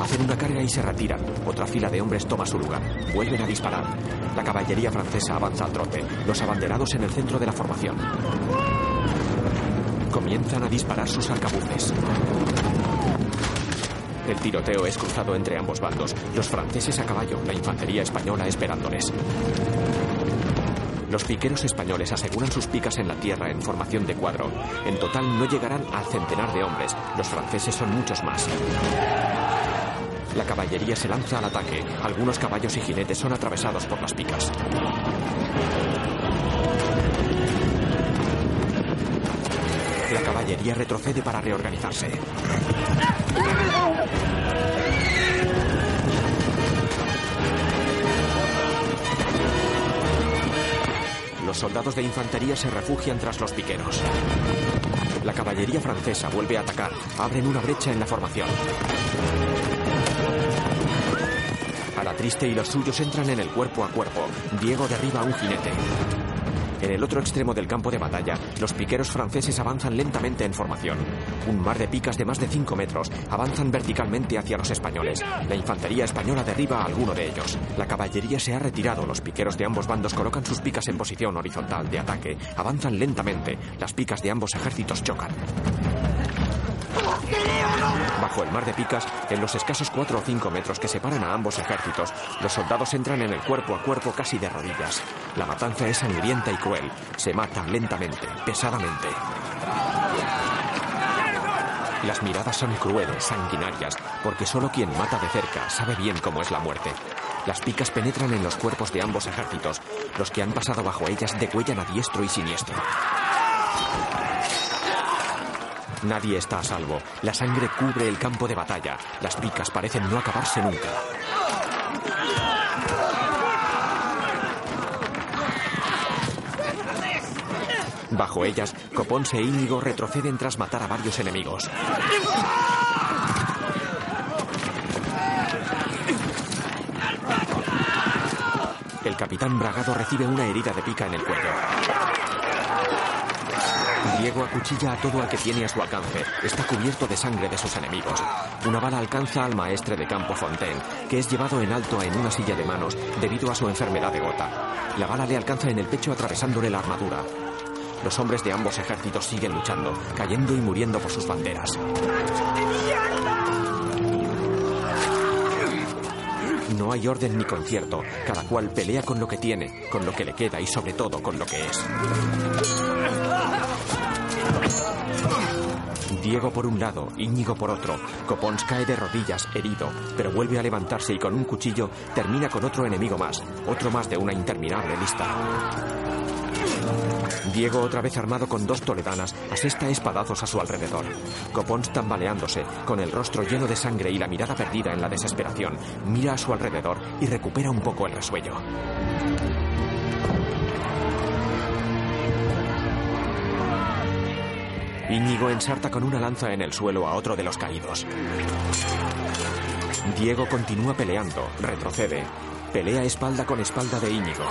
Hacen una carga y se retiran. Otra fila de hombres toma su lugar. Vuelven a disparar. La caballería francesa avanza al trote, los abanderados en el centro de la formación. Comienzan a disparar sus arcabuces. El tiroteo es cruzado entre ambos bandos, los franceses a caballo, la infantería española esperándoles. Los piqueros españoles aseguran sus picas en la tierra en formación de cuadro. En total no llegarán al centenar de hombres. Los franceses son muchos más. La caballería se lanza al ataque. Algunos caballos y jinetes son atravesados por las picas. La caballería retrocede para reorganizarse. Los soldados de infantería se refugian tras los piqueros. La caballería francesa vuelve a atacar. Abren una brecha en la formación. A la triste y los suyos entran en el cuerpo a cuerpo. Diego derriba a un jinete. En el otro extremo del campo de batalla, los piqueros franceses avanzan lentamente en formación. Un mar de picas de más de 5 metros avanzan verticalmente hacia los españoles. La infantería española derriba a alguno de ellos. La caballería se ha retirado. Los piqueros de ambos bandos colocan sus picas en posición horizontal de ataque. Avanzan lentamente. Las picas de ambos ejércitos chocan. Bajo el mar de picas, en los escasos 4 o 5 metros que separan a ambos ejércitos, los soldados entran en el cuerpo a cuerpo casi de rodillas. La matanza es sangrienta y cruel. Se mata lentamente, pesadamente. Las miradas son crueles, sanguinarias, porque solo quien mata de cerca sabe bien cómo es la muerte. Las picas penetran en los cuerpos de ambos ejércitos. Los que han pasado bajo ellas degüellan a diestro y siniestro. Nadie está a salvo. La sangre cubre el campo de batalla. Las picas parecen no acabarse nunca. Bajo ellas, Coponse e Íñigo retroceden tras matar a varios enemigos. El capitán Bragado recibe una herida de pica en el cuello. Diego acuchilla a todo al que tiene a su alcance. Está cubierto de sangre de sus enemigos. Una bala alcanza al maestre de campo Fontaine, que es llevado en alto en una silla de manos debido a su enfermedad de gota. La bala le alcanza en el pecho atravesándole la armadura. Los hombres de ambos ejércitos siguen luchando, cayendo y muriendo por sus banderas. No hay orden ni concierto. Cada cual pelea con lo que tiene, con lo que le queda y sobre todo con lo que es. Diego por un lado, Íñigo por otro. Copons cae de rodillas, herido, pero vuelve a levantarse y con un cuchillo termina con otro enemigo más, otro más de una interminable lista. Diego, otra vez armado con dos toledanas, asesta espadazos a su alrededor. Copons tambaleándose, con el rostro lleno de sangre y la mirada perdida en la desesperación, mira a su alrededor y recupera un poco el resuello. Íñigo ensarta con una lanza en el suelo a otro de los caídos. Diego continúa peleando, retrocede. Pelea espalda con espalda de Íñigo.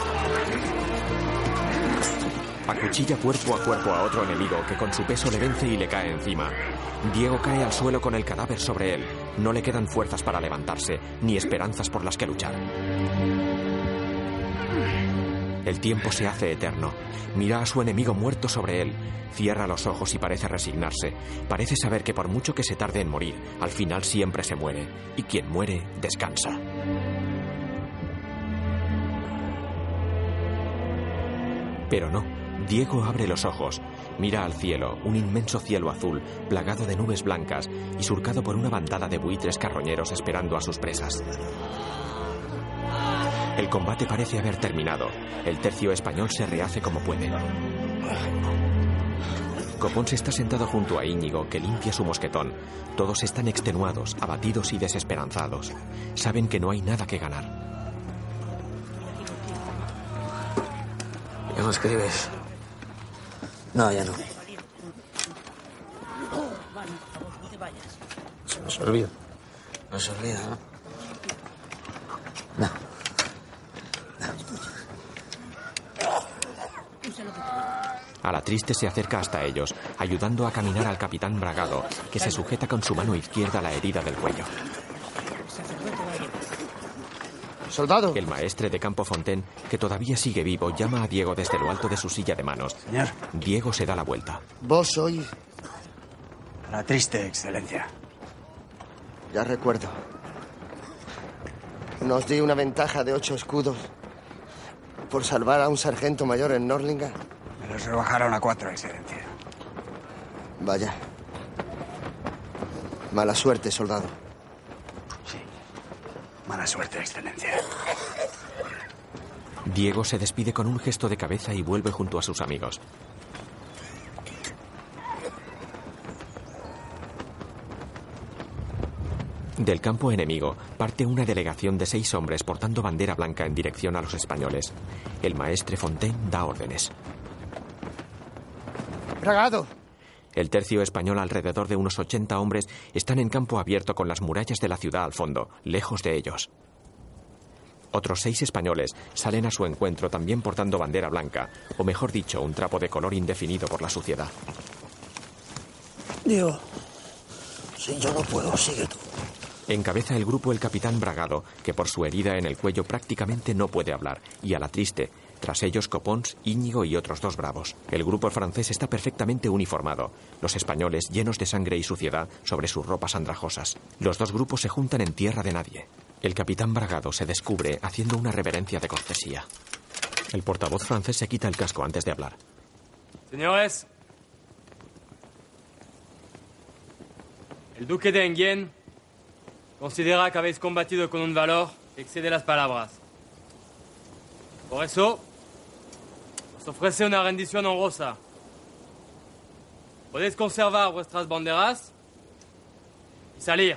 Acuchilla cuerpo a cuerpo a otro enemigo que con su peso le vence y le cae encima. Diego cae al suelo con el cadáver sobre él. No le quedan fuerzas para levantarse, ni esperanzas por las que luchar. El tiempo se hace eterno. Mira a su enemigo muerto sobre él. Cierra los ojos y parece resignarse. Parece saber que por mucho que se tarde en morir, al final siempre se muere. Y quien muere, descansa. Pero no. Diego abre los ojos, mira al cielo, un inmenso cielo azul, plagado de nubes blancas y surcado por una bandada de buitres carroñeros esperando a sus presas. El combate parece haber terminado. El tercio español se rehace como puede. Copón se está sentado junto a Íñigo, que limpia su mosquetón. Todos están extenuados, abatidos y desesperanzados. Saben que no hay nada que ganar. ¿Ya no escribes? No, ya no. Se nos olvida. No se olvida, ¿no? No. A la triste se acerca hasta ellos, ayudando a caminar al capitán Bragado, que se sujeta con su mano izquierda a la herida del cuello. Soldado. El maestre de Campo Fontaine, que todavía sigue vivo, llama a Diego desde lo alto de su silla de manos. Señor. Diego se da la vuelta. Vos sois... La triste excelencia. Ya recuerdo. Nos di una ventaja de ocho escudos por salvar a un sargento mayor en Norlinga. Me los rebajaron a cuatro, excelencia. Vaya. Mala suerte, soldado. Mala suerte, excelencia. Diego se despide con un gesto de cabeza y vuelve junto a sus amigos. Del campo enemigo parte una delegación de seis hombres portando bandera blanca en dirección a los españoles. El maestre Fontaine da órdenes. Bragado. El tercio español, alrededor de unos 80 hombres, están en campo abierto con las murallas de la ciudad al fondo, lejos de ellos. Otros seis españoles salen a su encuentro también portando bandera blanca, o mejor dicho, un trapo de color indefinido por la suciedad. Diego. Si yo no puedo, sigue tú. Encabeza el grupo el capitán Bragado, que por su herida en el cuello prácticamente no puede hablar, y a la triste, tras ellos Copons, Íñigo y otros dos bravos. El grupo francés está perfectamente uniformado, los españoles llenos de sangre y suciedad sobre sus ropas andrajosas. Los dos grupos se juntan en tierra de nadie. El capitán Bragado se descubre haciendo una reverencia de cortesía. El portavoz francés se quita el casco antes de hablar. Señores, el duque de Enghien considera que habéis combatido con un valor que excede las palabras. Por eso, os ofrece una rendición honrosa. Podéis conservar vuestras banderas y salir.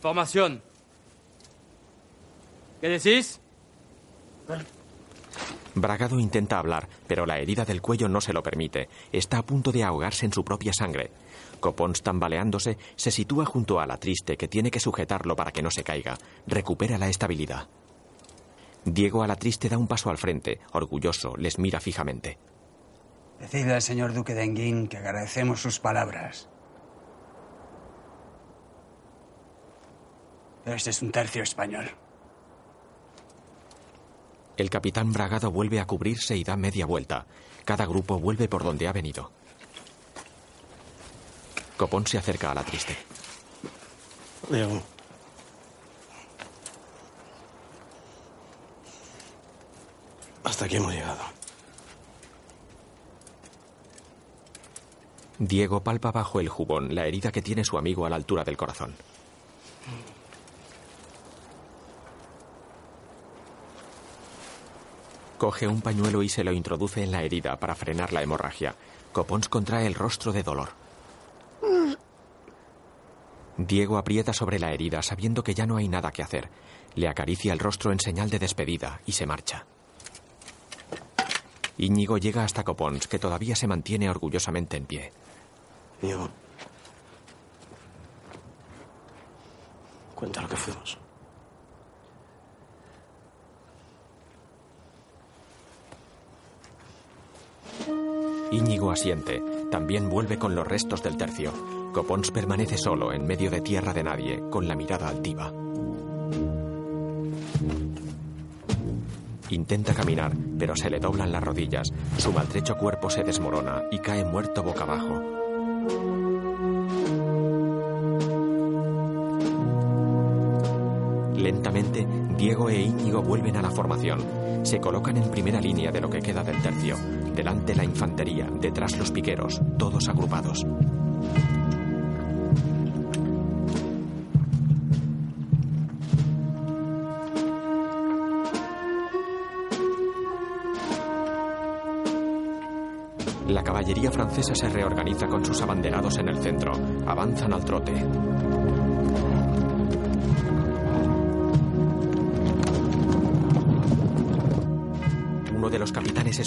Formación. ¿Qué decís? Bragado intenta hablar, pero la herida del cuello no se lo permite. Está a punto de ahogarse en su propia sangre. Copons, tambaleándose, se sitúa junto a la triste que tiene que sujetarlo para que no se caiga. Recupera la estabilidad. Diego a la triste da un paso al frente, orgulloso, les mira fijamente. Decidle al señor duque de Enghien que agradecemos sus palabras. Este es un tercio español. El capitán Bragado vuelve a cubrirse y da media vuelta. Cada grupo vuelve por donde ha venido. Copón se acerca a la triste. Diego. Hasta aquí hemos llegado. Diego palpa bajo el jubón la herida que tiene su amigo a la altura del corazón. Coge un pañuelo y se lo introduce en la herida para frenar la hemorragia. Copons contrae el rostro de dolor. Diego aprieta sobre la herida sabiendo que ya no hay nada que hacer. Le acaricia el rostro en señal de despedida y se marcha. Íñigo llega hasta Copons, que todavía se mantiene orgullosamente en pie. Diego. Cuenta lo que fuimos. Íñigo asiente. También vuelve con los restos del tercio. Copons permanece solo en medio de tierra de nadie, con la mirada altiva. Intenta caminar, pero se le doblan las rodillas. Su maltrecho cuerpo se desmorona y cae muerto boca abajo. Lentamente, Diego e Íñigo vuelven a la formación. Se colocan en primera línea de lo que queda del tercio. Delante la infantería, detrás los piqueros, todos agrupados. La caballería francesa se reorganiza con sus abanderados en el centro. Avanzan al trote.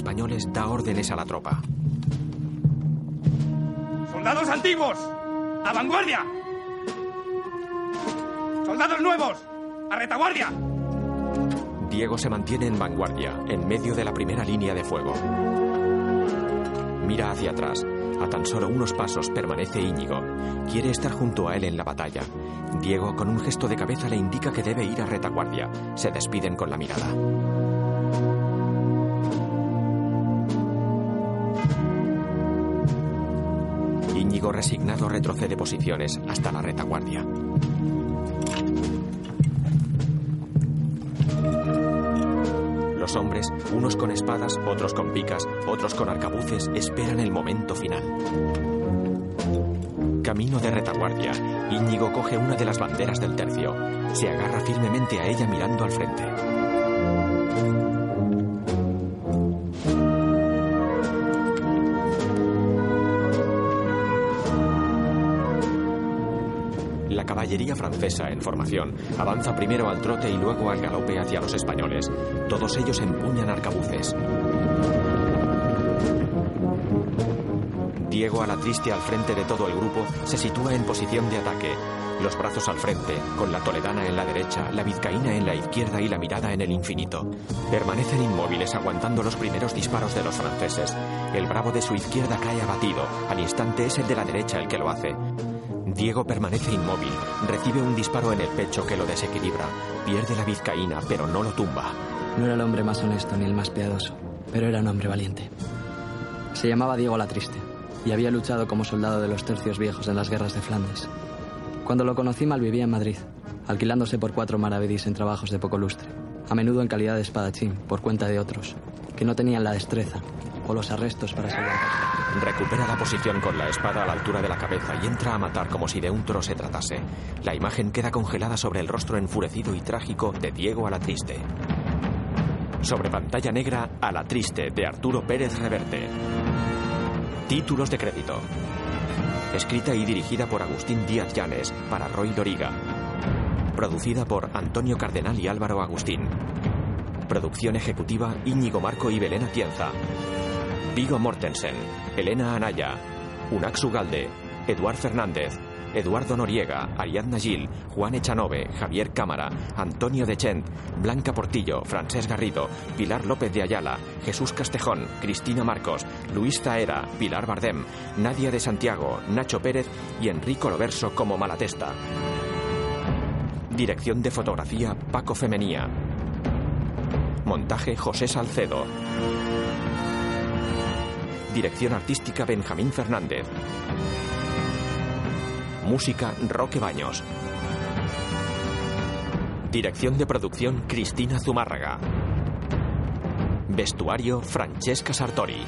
Españoles da órdenes a la tropa. ¡Soldados antiguos! ¡A vanguardia! ¡Soldados nuevos! ¡A retaguardia! Diego se mantiene en vanguardia, en medio de la primera línea de fuego. Mira hacia atrás. A tan solo unos pasos permanece Íñigo. Quiere estar junto a él en la batalla. Diego, con un gesto de cabeza, le indica que debe ir a retaguardia. Se despiden con la mirada. Resignado, retrocede posiciones hasta la retaguardia. Los hombres, unos con espadas, otros con picas, otros con arcabuces, esperan el momento final. Camino de retaguardia, Íñigo coge una de las banderas del tercio. Se agarra firmemente a ella mirando al frente. Caballería francesa, en formación, avanza primero al trote y luego al galope hacia los españoles. Todos ellos empuñan arcabuces. Diego, a la triste al frente de todo el grupo, se sitúa en posición de ataque. Los brazos al frente, con la toledana en la derecha, la vizcaína en la izquierda y la mirada en el infinito. Permanecen inmóviles aguantando los primeros disparos de los franceses. El bravo de su izquierda cae abatido. Al instante es el de la derecha el que lo hace. Diego permanece inmóvil, recibe un disparo en el pecho que lo desequilibra, pierde la vizcaína, pero no lo tumba. No era el hombre más honesto ni el más piadoso, pero era un hombre valiente. Se llamaba Diego la Triste y había luchado como soldado de los tercios viejos en las guerras de Flandes. Cuando lo conocí malvivía en Madrid, alquilándose por cuatro maravedís en trabajos de poco lustre, a menudo en calidad de espadachín, por cuenta de otros, que no tenían la destreza o los arrestos para salvar. Recupera la posición con la espada a la altura de la cabeza y entra a matar como si de un toro se tratase. La imagen queda congelada sobre el rostro enfurecido y trágico de Diego a la Triste. Sobre pantalla negra, a la Triste, de Arturo Pérez Reverte. Títulos de crédito. Escrita y dirigida por Agustín Díaz Llanes para Roy Doriga. Producida por Antonio Cardenal y Álvaro Agustín. Producción ejecutiva Íñigo Marco y Belén Atienza. Vigo Mortensen, Elena Anaya, Unax Ugalde, Eduard Fernández, Eduardo Noriega, Ariadna Gil, Juan Echanove, Javier Cámara, Antonio Dechent, Blanca Portillo, Francés Garrido, Pilar López de Ayala, Jesús Castejón, Cristina Marcos, Luis Zaera, Pilar Bardem, Nadia de Santiago, Nacho Pérez y Enrico Loverso como Malatesta. Dirección de fotografía Paco Femenía. Montaje José Salcedo. Dirección artística Benjamín Fernández. Música Roque Baños. Dirección de producción Cristina Zumárraga. Vestuario Francesca Sartori.